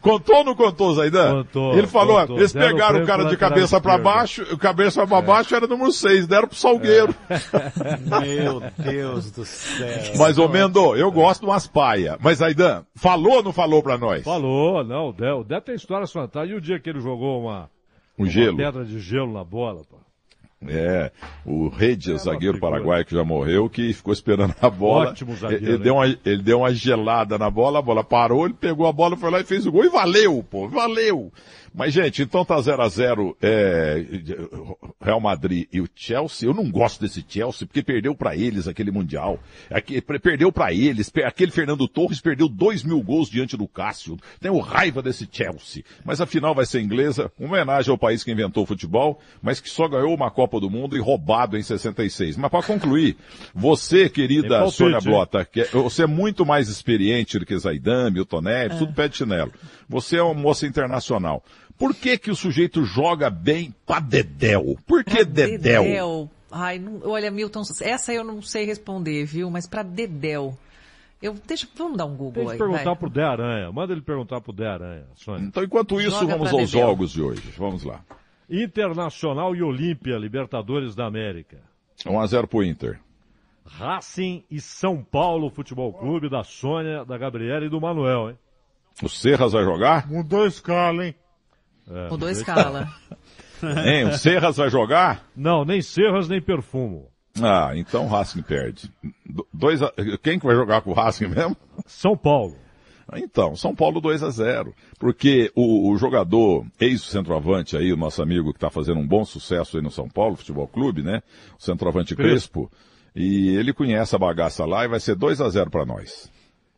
Speaker 31: Contou ou não contou, Zaidan?
Speaker 39: Contou,
Speaker 31: Ele falou,
Speaker 39: contou.
Speaker 31: eles pegaram o cara de cabeça para baixo, o cabeça para baixo era número 6, deram pro Salgueiro.
Speaker 37: Meu Deus do céu.
Speaker 31: Mas, ô Mendo, eu gosto de umas paia. Mas, Aidan, falou ou não falou pra nós?
Speaker 39: Falou, não, o Dé, o Dé tem histórias fantásticas. E o dia que ele jogou uma,
Speaker 31: Um gelo.
Speaker 39: pedra de gelo na bola, pô.
Speaker 31: É, o Redia,
Speaker 39: É
Speaker 31: zagueiro
Speaker 39: figura.
Speaker 31: paraguaio que já morreu, que ficou esperando a bola.
Speaker 39: Ótimo zagueiro,
Speaker 31: ele,
Speaker 39: hein?
Speaker 31: deu uma, ele deu uma gelada na bola, a bola parou, ele pegou a bola, foi lá e fez o gol e valeu, pô, valeu. Mas, gente, então tá 0 a 0 é, Real Madrid e o Chelsea. Eu não gosto desse Chelsea, porque perdeu pra eles aquele Mundial. Aque- perdeu pra eles. Aquele Fernando Torres perdeu dois mil gols diante do Cássio. Tenho raiva desse Chelsea. Mas a final vai ser inglesa, uma homenagem ao país que inventou o futebol, mas que só ganhou uma Copa do Mundo e roubado em 66. Mas para concluir, você, querida
Speaker 39: palpite,
Speaker 31: Sônia
Speaker 39: hein?
Speaker 31: Blota, que é- você é muito mais experiente do que Zaidan, Milton Neves, tudo pé de chinelo. Você é uma moça internacional. Por que que o sujeito joga bem pra Dedéu? Por que Dedéu?
Speaker 38: Dedéu. Ai, não- olha, Milton, essa eu não sei responder, viu? Mas pra Dedéu. Eu, deixa, vamos dar um Google
Speaker 39: que
Speaker 38: aí,
Speaker 39: perguntar
Speaker 38: vai.
Speaker 39: pro Dé Aranha. Manda ele perguntar pro Dé Aranha, Sônia.
Speaker 31: Então, enquanto isso,
Speaker 38: Joga
Speaker 31: vamos
Speaker 38: pra
Speaker 31: aos
Speaker 38: Dedéu.
Speaker 31: jogos de hoje. Vamos lá.
Speaker 39: Internacional e Olímpia, Libertadores da América.
Speaker 31: 1x0 pro Inter.
Speaker 39: Racing e São Paulo Futebol Clube, da Sônia, da Gabriela e do Manuel, hein?
Speaker 31: O Serras vai jogar?
Speaker 39: Mudou a escala, hein? É,
Speaker 38: Mudou a escala.
Speaker 31: Hein, o Serras vai jogar?
Speaker 39: Não, nem Serras, nem Perfumo.
Speaker 31: Ah, então o Racing perde. Do- Dois a... Quem que vai jogar com o Racing mesmo?
Speaker 39: São Paulo.
Speaker 31: Então, São Paulo 2 a 0 Porque o, o jogador, ex-centroavante aí, o nosso amigo que está fazendo um bom sucesso aí no São Paulo Futebol Clube, né? O centroavante Crespo. E ele conhece a bagaça lá e vai ser 2 a 0 para nós.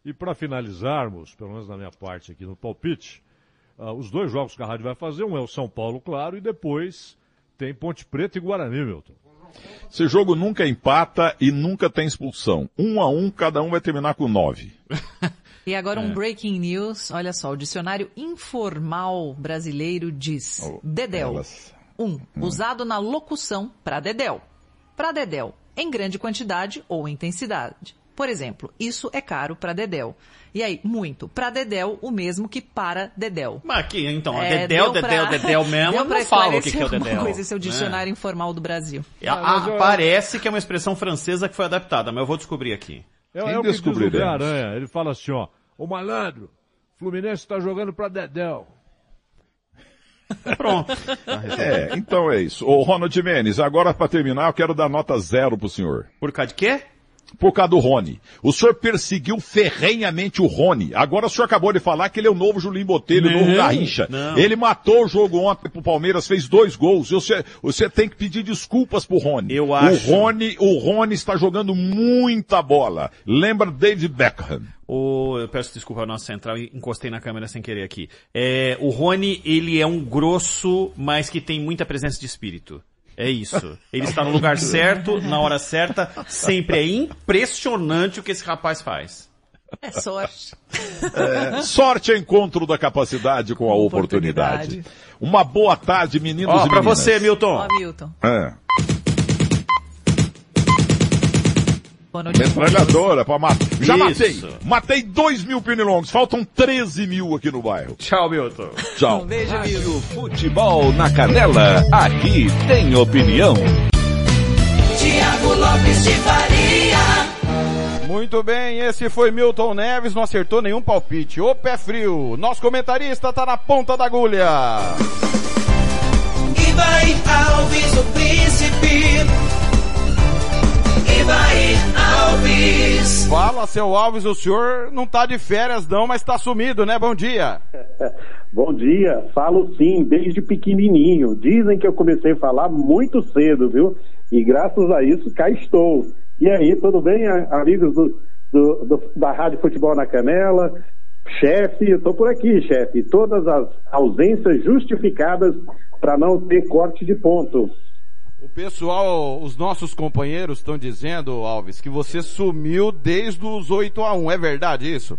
Speaker 39: E para finalizarmos, pelo menos na minha parte aqui no palpite, ah, os dois jogos que a rádio vai fazer, um é o São Paulo, claro, e depois tem Ponte Preta e Guarani, Milton.
Speaker 31: Esse jogo nunca empata e nunca tem expulsão. Um a um, cada um vai terminar com 9.
Speaker 38: E agora um
Speaker 31: É.
Speaker 38: breaking news. Olha só, o dicionário informal brasileiro diz:
Speaker 31: Oh,
Speaker 38: Dedéu.
Speaker 31: elas-
Speaker 38: Um, usado na locução para Dedéu. Para Dedéu, em grande quantidade ou intensidade. Por exemplo, isso é caro para Dedéu. E aí, muito. Para Dedéu, o mesmo que para Dedéu.
Speaker 37: Mas aqui, então,
Speaker 38: É,
Speaker 37: Dedéu,
Speaker 38: deu
Speaker 37: Dedéu,
Speaker 38: pra-
Speaker 37: Dedéu mesmo,
Speaker 38: deu
Speaker 37: eu não falo o que, que é o Dedéu.
Speaker 38: Coisa, esse é o
Speaker 37: né?
Speaker 38: dicionário informal do Brasil.
Speaker 37: Ah,
Speaker 39: mas eu-
Speaker 37: Parece que é uma expressão francesa que foi adaptada, mas eu vou descobrir aqui.
Speaker 39: É, é o que diz o Aranha. Ele fala assim, ó, ô malandro, Fluminense tá jogando pra Dedéu.
Speaker 37: Pronto.
Speaker 31: É, então é isso. Ô, Ronald Menes, agora para terminar, eu quero dar nota zero pro senhor.
Speaker 37: Por causa de quê?
Speaker 31: Por causa do Rony. O senhor perseguiu ferrenhamente o Rony. Agora o senhor acabou de falar que ele é o novo Julinho Botelho, o novo
Speaker 37: Não,
Speaker 31: Garrincha.
Speaker 37: não.
Speaker 31: Ele matou o jogo ontem pro Palmeiras, fez dois gols. Você, você tem que pedir desculpas pro Rony.
Speaker 37: Eu acho.
Speaker 31: O Rony, o Rony está jogando muita bola. Lembra David Beckham.
Speaker 37: O, eu peço desculpa ao nosso central, encostei na câmera sem querer aqui. É, o Rony, ele é um grosso, mas que tem muita presença de espírito. É isso. Ele está no lugar certo, na hora certa, sempre. É impressionante o que esse rapaz faz.
Speaker 38: É sorte.
Speaker 31: É, sorte é encontro da capacidade com a oportunidade. Uma boa tarde, meninos
Speaker 37: Ó,
Speaker 31: e
Speaker 37: pra
Speaker 31: meninas.
Speaker 37: você, Milton.
Speaker 38: Ó, Milton.
Speaker 31: É. Metralhadora pra matar. Já
Speaker 37: Isso.
Speaker 31: matei. Matei 2 mil pernilongos. Faltam 13 mil aqui no bairro.
Speaker 37: Tchau, Milton.
Speaker 31: Tchau.
Speaker 38: beijo,
Speaker 2: Rádio Futebol na Canela. Aqui tem opinião.
Speaker 8: Tiago Lopes de Faria.
Speaker 1: Muito bem, esse foi Milton Neves, não acertou nenhum palpite. Ô pé frio, nosso comentarista tá na ponta da agulha.
Speaker 8: Ibai Alves, o príncipe. Alves.
Speaker 1: Fala, seu Alves, o senhor não tá de férias não, mas tá sumido, né? Bom dia.
Speaker 40: Bom dia, falo sim, desde pequenininho. Dizem que eu comecei a falar muito cedo, viu? E graças a isso cá estou. E aí, tudo bem, amigos do, do- do- da Rádio Futebol na Canela? Chefe, eu tô por aqui, chefe. Todas as ausências justificadas para não ter corte de ponto.
Speaker 1: O pessoal, os nossos companheiros estão dizendo, Alves, que você sumiu desde os 8 a 1 é verdade isso?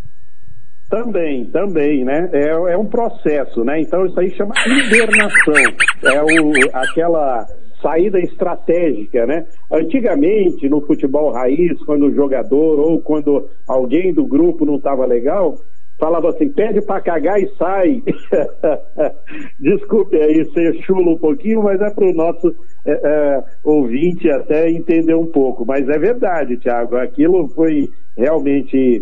Speaker 40: Também, também, né? É, é um processo, né? Então isso aí chama hibernação. É o, aquela saída estratégica, né? Antigamente, no futebol raiz, quando o jogador ou quando alguém do grupo não estava legal, falava assim, pede para cagar e sai. Desculpe aí ser chulo um pouquinho, mas é para o nosso é, é, ouvinte até entender um pouco. Mas é verdade, Thiago, aquilo foi realmente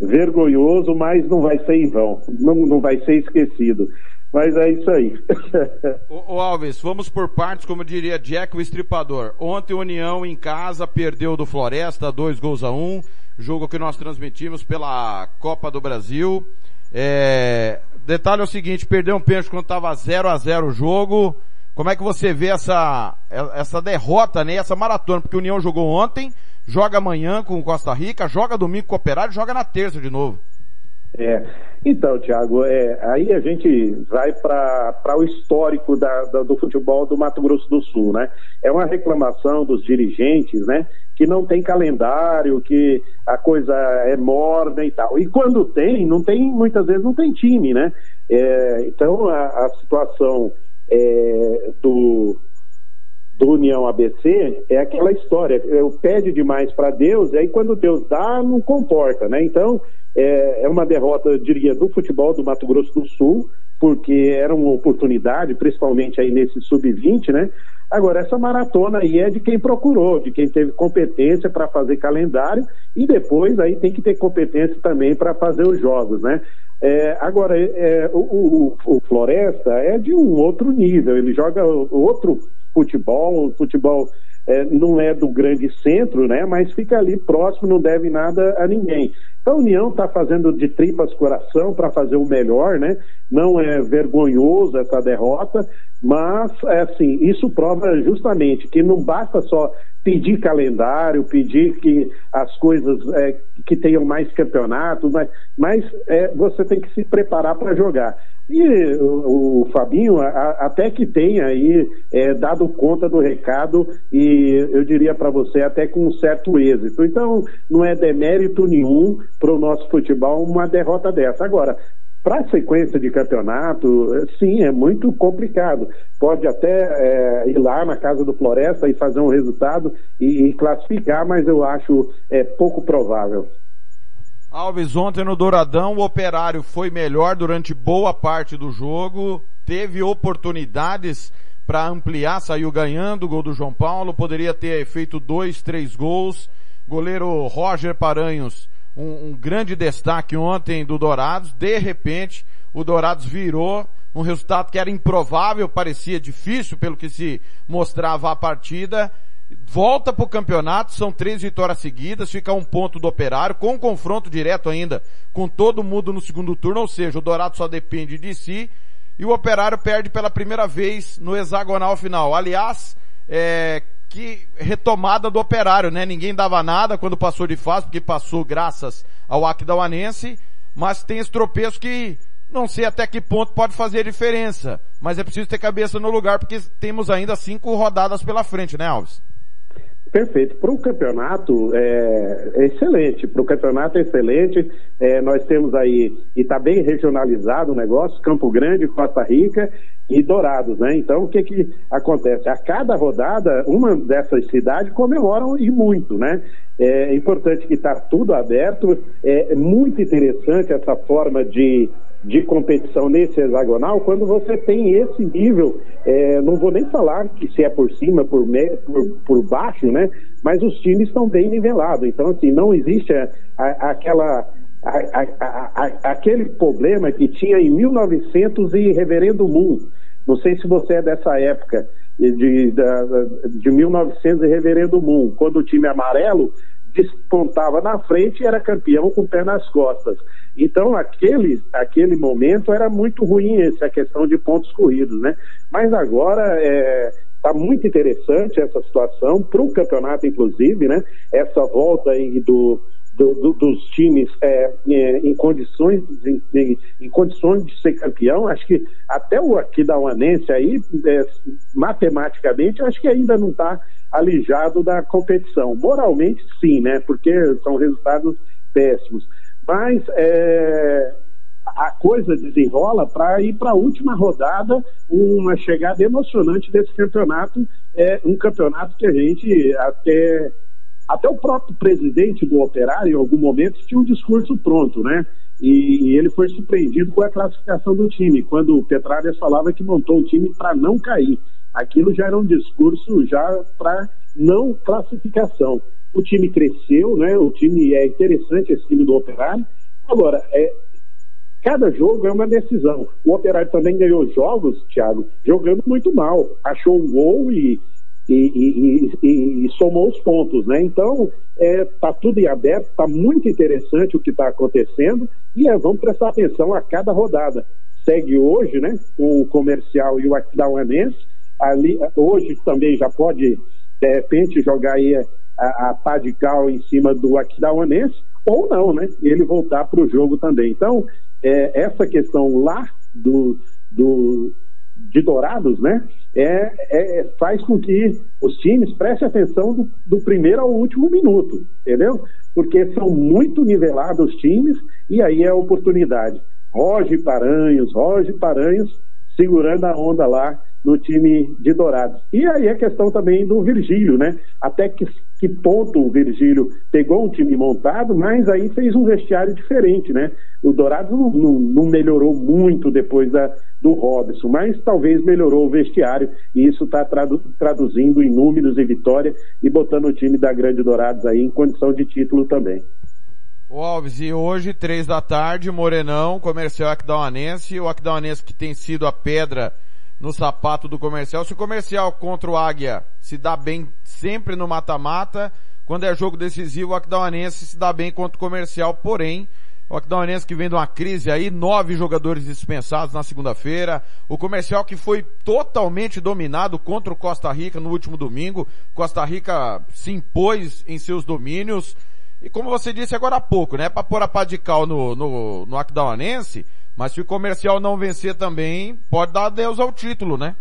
Speaker 40: vergonhoso, mas não vai ser em vão, não, não vai ser esquecido. Mas é isso aí.
Speaker 1: Ô, ô, Alves, vamos por partes, como diria Jack o Estripador. Ontem, União em casa perdeu do Floresta, dois gols a um. Jogo que nós transmitimos pela Copa do Brasil. É, Detalhe é o seguinte, perdeu um pênalti quando estava 0 a 0 o jogo. Como é que você vê essa, essa derrota, né? Essa maratona? Porque o União jogou ontem, joga amanhã com o Costa Rica, joga domingo com o Operário, joga na terça de novo.
Speaker 40: É. Então, Thiago, é, aí a gente vai para o histórico da, da- do futebol do Mato Grosso do Sul, né? É uma reclamação dos dirigentes, né? Que não tem calendário, que a coisa é morna e tal. E quando tem, não tem, muitas vezes não tem time, né? É, então a, a situação é, do, do União ABC é aquela história, eu pede demais para Deus, e aí quando Deus dá, não comporta, né? Então, é, é uma derrota, eu diria, do futebol do Mato Grosso do Sul, porque era uma oportunidade, principalmente aí nesse sub-20, né? Agora, essa maratona aí é de quem procurou, de quem teve competência para fazer calendário e depois aí tem que ter competência também para fazer os jogos, né? É, agora, é, o, o- o Floresta é de um outro nível, ele joga outro futebol, futebol é, não é do grande centro, né? Mas fica ali próximo, não deve nada a ninguém. A União está fazendo de tripas coração para fazer o melhor, né? Não é vergonhoso essa derrota, mas é assim, isso prova justamente que não basta só pedir calendário, pedir que as coisas é, que tenham mais campeonatos, mas, mas é, você tem que se preparar para jogar. E o, o Fabinho a- até que tem aí é, dado conta do recado e eu diria para você até com um certo êxito. Então não é demérito nenhum para o nosso futebol uma derrota dessa. Agora para a sequência de campeonato, sim, é muito complicado. Pode até eh, ir lá na casa do Floresta e fazer um resultado e, e classificar, mas eu acho eh, pouco provável.
Speaker 1: Alves, ontem no Douradão, o Operário foi melhor durante boa parte do jogo, teve oportunidades para ampliar, saiu ganhando o gol do João Paulo, poderia ter feito dois, três gols. Goleiro Roger Paranhos, um, um grande destaque ontem do Dourados. De repente, o Dourados virou, um resultado que era improvável, parecia difícil pelo que se mostrava a partida. Volta para o campeonato, são três vitórias seguidas, fica um ponto do operário, com confronto direto ainda com todo mundo no segundo turno, ou seja, o Dourado só depende de si, e o operário perde pela primeira vez no hexagonal final. Aliás, é, que retomada do operário, né? Ninguém dava nada quando passou de fase, porque passou graças ao Aquidauanense, mas tem esse tropeço que não sei até que ponto pode fazer diferença, mas é preciso ter cabeça no lugar porque temos ainda cinco rodadas pela frente, né, Alves?
Speaker 40: Perfeito. Para o campeonato é, é excelente. Para o campeonato é excelente. É, nós temos aí, e está bem regionalizado o negócio, Campo Grande, Costa Rica e Dourados, né? Então o que que acontece? A cada rodada, uma dessas cidades comemoram e muito, né? É importante que está tudo aberto. É muito interessante essa forma de de competição nesse hexagonal quando você tem esse nível, é, não vou nem falar que se é por cima, por, me, por, por baixo, né? Mas os times estão bem nivelados. Então, assim, não existe a, a, aquela. A, aquele problema que tinha em 1900 e Reverendo Moon. Não sei se você é dessa época, de, de, de 1900 e Reverendo Moon, quando o time amarelo despontava na frente e era campeão com o pé nas costas. Então, aquele, aquele momento era muito ruim essa questão de pontos corridos, né? Mas agora está é, muito interessante essa situação, para o campeonato, inclusive, né? Essa volta do, do, do, dos times é, é, em, condições, em, em, condições de ser campeão, acho que até o aqui da Uanense aí, é, matematicamente, acho que ainda não está alijado da competição. Moralmente, sim, né? Porque são resultados péssimos. Mas é, a coisa desenrola para ir para a última rodada, uma chegada emocionante desse campeonato, é um campeonato que a gente até até o próprio presidente do Operário, em algum momento, tinha um discurso pronto, né? E, ele foi surpreendido com a classificação do time, quando o Petralhas falava que montou um time para não cair. Aquilo já era um discurso já para não classificação o time cresceu, né? O time é interessante, esse time do Operário. Agora, é, cada jogo é uma decisão. O Operário também ganhou jogos, Thiago, jogando muito mal. Achou um gol e, e, e, e somou os pontos, né? Então, é, tá tudo em aberto, tá muito interessante o que está acontecendo e é, vamos prestar atenção a cada rodada. Segue hoje, né? O comercial e o Aquidauanense. Ali, hoje também já pode, de repente, jogar aí a, a pá de cal em cima do Aquidauanense, ou não, né? Ele voltar para o jogo também. Então, é, essa questão lá do, do, de Dourados, né? É, é, faz com que os times prestem atenção do, do, primeiro ao último minuto, entendeu? Porque são muito nivelados os times e aí é a oportunidade. Roge Paranhos, Roge Paranhos segurando a onda lá no time de Dourados. E aí a questão também do Virgílio, né? Até que, que ponto o Virgílio pegou um time montado, mas aí fez um vestiário diferente, né? O Dourados não, não, não melhorou muito depois da, do Robson, mas talvez melhorou o vestiário e isso está tradu, traduzindo em números e vitória e botando o time da Grande Dourados aí em condição de título também.
Speaker 1: O Alves, e hoje, três da tarde, Morenão, comercial Aquidauanense, o Aquidauanense que tem sido a pedra no sapato do comercial. Se o comercial contra o Águia se dá bem sempre no mata-mata, quando é jogo decisivo, o Aquidauanense se dá bem contra o comercial, porém, o Aquidauanense que vem de uma crise aí, nove jogadores dispensados na segunda-feira. O comercial que foi totalmente dominado contra o Costa Rica no último domingo. Costa Rica se impôs em seus domínios. E como você disse agora há pouco, né? Para pôr a pá de cal no, no, no Aquidauanense, mas se o comercial não vencer também, pode dar adeus ao título, né?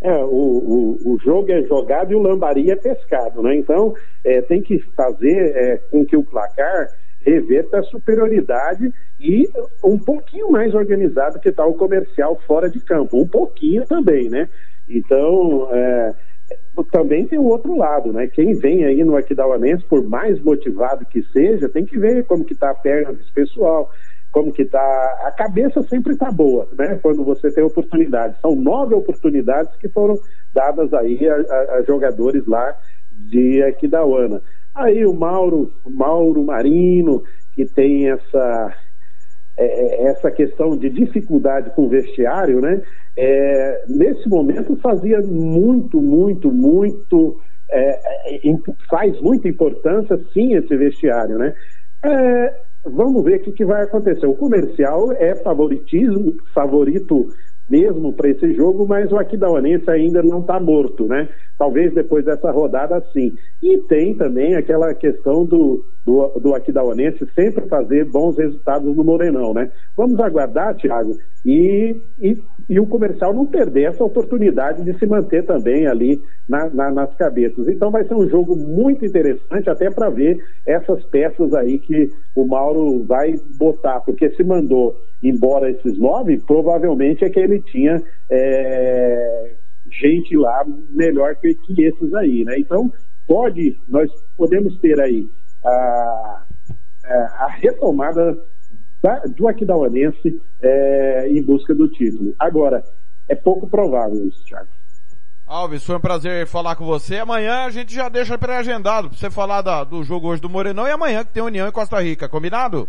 Speaker 40: É, o, o, o jogo é jogado e o lambari é pescado, né? Então, é, tem que fazer é, com que o placar reverta a superioridade e um pouquinho mais organizado que está o comercial fora de campo. Um pouquinho também, né? Então, é, também tem o outro lado, né? Quem vem aí no Aquidauanense, por mais motivado que seja, tem que ver como que está a perna desse pessoal, como que tá. A cabeça sempre está boa, né? Quando você tem oportunidade. São nove oportunidades que foram dadas aí a, a, a jogadores lá de Aquidauana. Aí o Mauro, Mauro Marino, que tem essa é, essa questão de dificuldade com o vestiário, né? É, nesse momento fazia muito, muito, muito, é, é faz muita importância sim esse vestiário, né? É, vamos ver o que, que, vai acontecer. O comercial é favoritismo, favorito mesmo para esse jogo, mas o Aquidauanense ainda não está morto, né? Talvez depois dessa rodada sim. E tem também aquela questão do, do, do Aquidauanense sempre fazer bons resultados no Morenão, né? Vamos aguardar, Thiago, e, e, e, o comercial não perder essa oportunidade de se manter também ali na, na, nas cabeças. Então vai ser um jogo muito interessante até para ver essas peças aí que o Mauro vai botar, porque se mandou embora esses nove, provavelmente é que ele tinha é, gente lá melhor que, que esses aí, né? Então pode, nós podemos ter aí a, a retomada da, do Aquidauanense é, em busca do título. Agora, é pouco provável isso, Thiago.
Speaker 1: Alves, foi um prazer falar com você. Amanhã a gente já deixa pré-agendado pra você falar da, do jogo hoje do Morenão e amanhã que tem União em Costa Rica, combinado?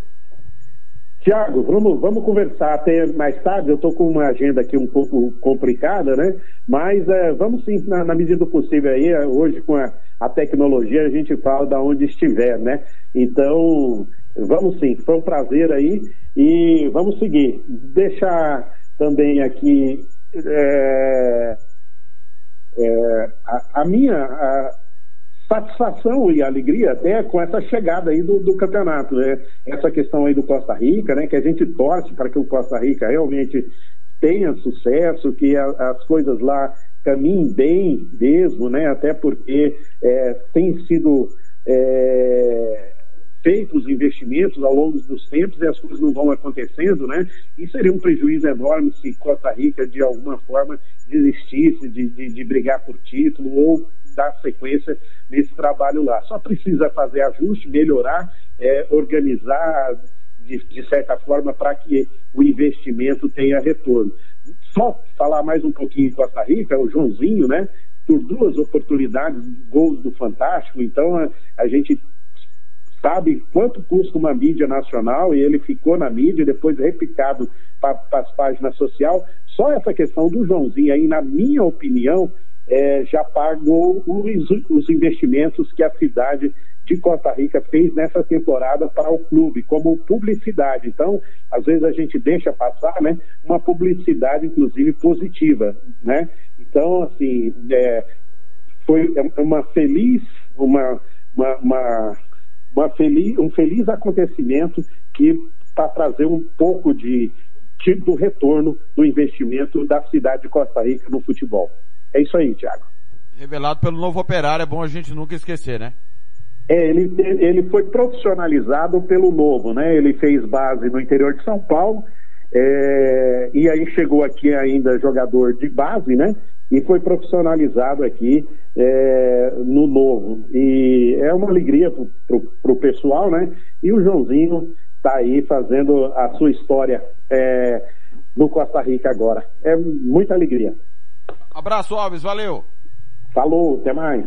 Speaker 40: Tiago, vamos, vamos conversar até mais tarde. Eu estou com uma agenda aqui um pouco complicada, né? Mas é, vamos sim, na, na, medida do possível aí, é, hoje com a, a, tecnologia a gente fala da onde estiver, né? Então, vamos sim, foi um prazer aí e vamos seguir. Deixar também aqui é, é, a, a, minha. A, satisfação e alegria até com essa chegada aí do, do, campeonato, né? Essa questão aí do Costa Rica, né? Que a gente torce para que o Costa Rica realmente tenha sucesso, que a, as coisas lá caminhem bem mesmo, né? Até porque é, tem sido é, feitos investimentos ao longo dos tempos e as coisas não vão acontecendo, né? E seria um prejuízo enorme se Costa Rica de alguma forma desistisse de, de, de brigar por título ou dar sequência nesse trabalho lá. Só precisa fazer ajuste, melhorar, é, organizar de, de certa forma para que o investimento tenha retorno. Só falar mais um pouquinho em Costa Rica, o Joãozinho, né? Por duas oportunidades, gols do Fantástico, então a, a gente sabe quanto custa uma mídia nacional e ele ficou na mídia, depois replicado para as páginas sociais. Só essa questão do Joãozinho aí, na minha opinião, é, já pagou os, os investimentos que a cidade de Costa Rica fez nessa temporada para o clube, como publicidade. Então, às vezes a gente deixa passar, né, uma publicidade, inclusive, positiva, né? Então, assim, é, foi uma feliz, uma, uma, uma, uma feliz, um feliz acontecimento que para trazer um pouco de, de, do retorno do investimento da cidade de Costa Rica no futebol. É isso aí, Thiago.
Speaker 1: Revelado pelo novo operário, é bom a gente nunca esquecer, né?
Speaker 40: É, ele, ele foi profissionalizado pelo Novo, né? Ele fez base no interior de São Paulo, é, e aí chegou aqui ainda jogador de base, né? E foi profissionalizado aqui é, no Novo. E é uma alegria para o pessoal, né? E o Joãozinho está aí fazendo a sua história é, no Costa Rica agora. É muita alegria.
Speaker 1: Abraço, Alves, valeu.
Speaker 40: Falou, até mais.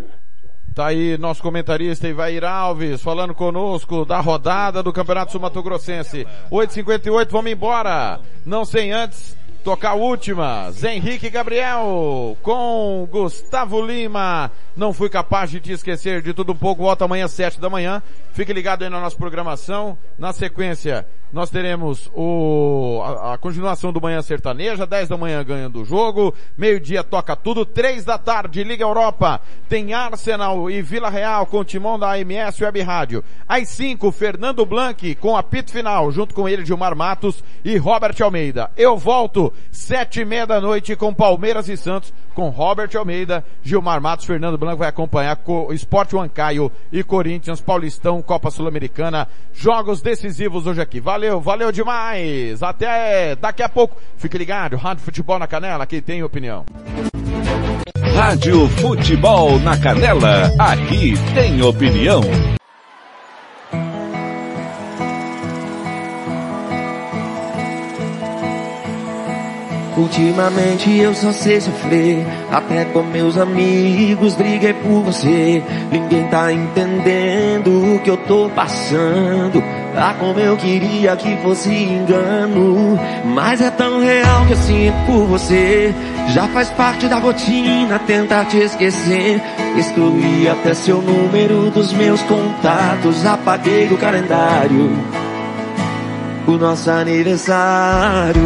Speaker 1: Tá aí nosso comentarista Ivair Alves falando conosco da rodada do Campeonato Sumato Grossense. 8h58, vamos embora. Não sem antes tocar a última. Zé Henrique Gabriel com Gustavo Lima. Não fui capaz de te esquecer de tudo um pouco. Volta amanhã às 7 da manhã. Fique ligado aí na nossa programação. Na sequência, nós teremos o, a, a, continuação do Manhã Sertaneja, 10 da manhã ganhando o jogo, meio-dia toca tudo, 3 da tarde, Liga Europa, tem Arsenal e Vila Real com o timão da AMS Web Rádio. Às 5, Fernando Blanc com apito final, junto com ele Gilmar Matos e Robert Almeida. Eu volto, sete e meia da noite com Palmeiras e Santos, com Robert Almeida, Gilmar Matos, Fernando Blanc vai acompanhar com Sport Huancaio e Corinthians, Paulistão, Copa Sul-Americana, jogos decisivos hoje aqui. Valeu demais! Até daqui a pouco. Fique ligado, Rádio Futebol na Canela, aqui tem opinião.
Speaker 2: Rádio Futebol na Canela, aqui tem opinião.
Speaker 41: Ultimamente eu só sei sofrer, até com meus amigos briguei por você. Ninguém tá entendendo o que eu tô passando. Ah, como eu queria que fosse engano, mas é tão real que eu sinto por você. Já faz parte da rotina tentar te esquecer. Excluí até seu número dos meus contatos, apaguei do calendário o nosso aniversário.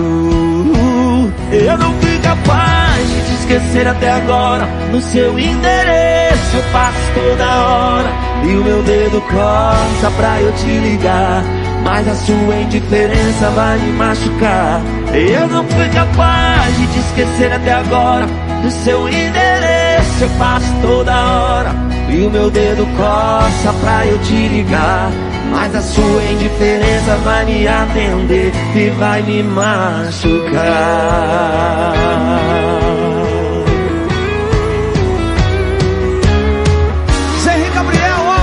Speaker 41: Eu não fui capaz de te esquecer até agora. No seu endereço eu passo toda hora. E o meu dedo corta pra eu te ligar. Mas a sua indiferença vai me machucar. Eu não fui capaz de te esquecer até agora. No seu endereço eu passo toda hora. E o meu dedo coça pra eu te ligar. Mas a sua indiferença vai me atender e vai me machucar.
Speaker 26: Henrique Gabriel, ó.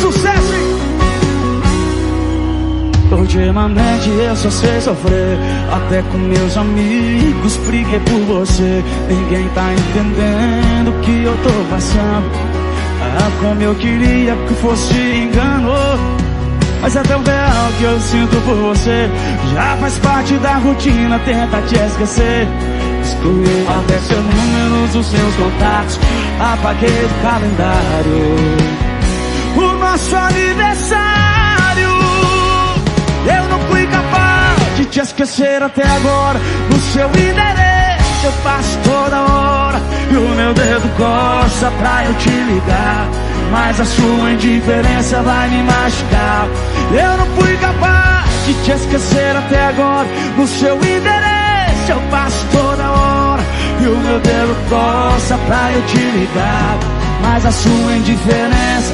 Speaker 26: Sucesso! hein? Ultimamente eu só sei sofrer Até com meus amigos briguei por você Ninguém tá entendendo o que eu tô passando Ah, como eu queria que fosse engano Mas é tão real que eu sinto por você Já faz parte da rotina tentar te esquecer Excluí até seu número dos seus contatos Apaguei do calendário O nosso aniversário eu não fui capaz de te esquecer até agora. No seu endereço eu passo toda hora. E o meu dedo coça pra eu te ligar. Mas a sua indiferença vai me machucar. Eu não fui capaz de te esquecer até agora. No seu endereço eu passo toda hora. E o meu dedo coça pra eu te ligar. Mas a sua indiferença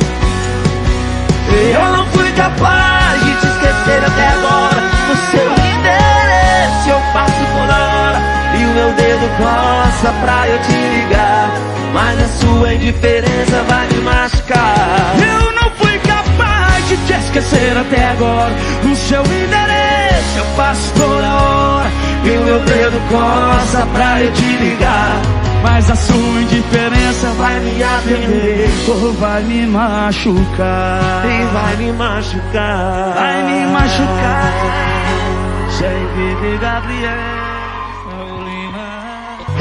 Speaker 26: eu não fui capaz de te esquecer até agora. No seu endereço eu passo toda hora. E o meu dedo coça pra eu te ligar. Mas a sua indiferença vai me machucar. Eu não fui capaz de te esquecer até agora. No seu endereço eu passo toda hora. E o meu dedo coça pra eu te ligar. Mas a sua indiferença vai me atender Ou vai me machucar
Speaker 41: E vai me machucar.
Speaker 26: Vai me machucar Sem viver Gabriel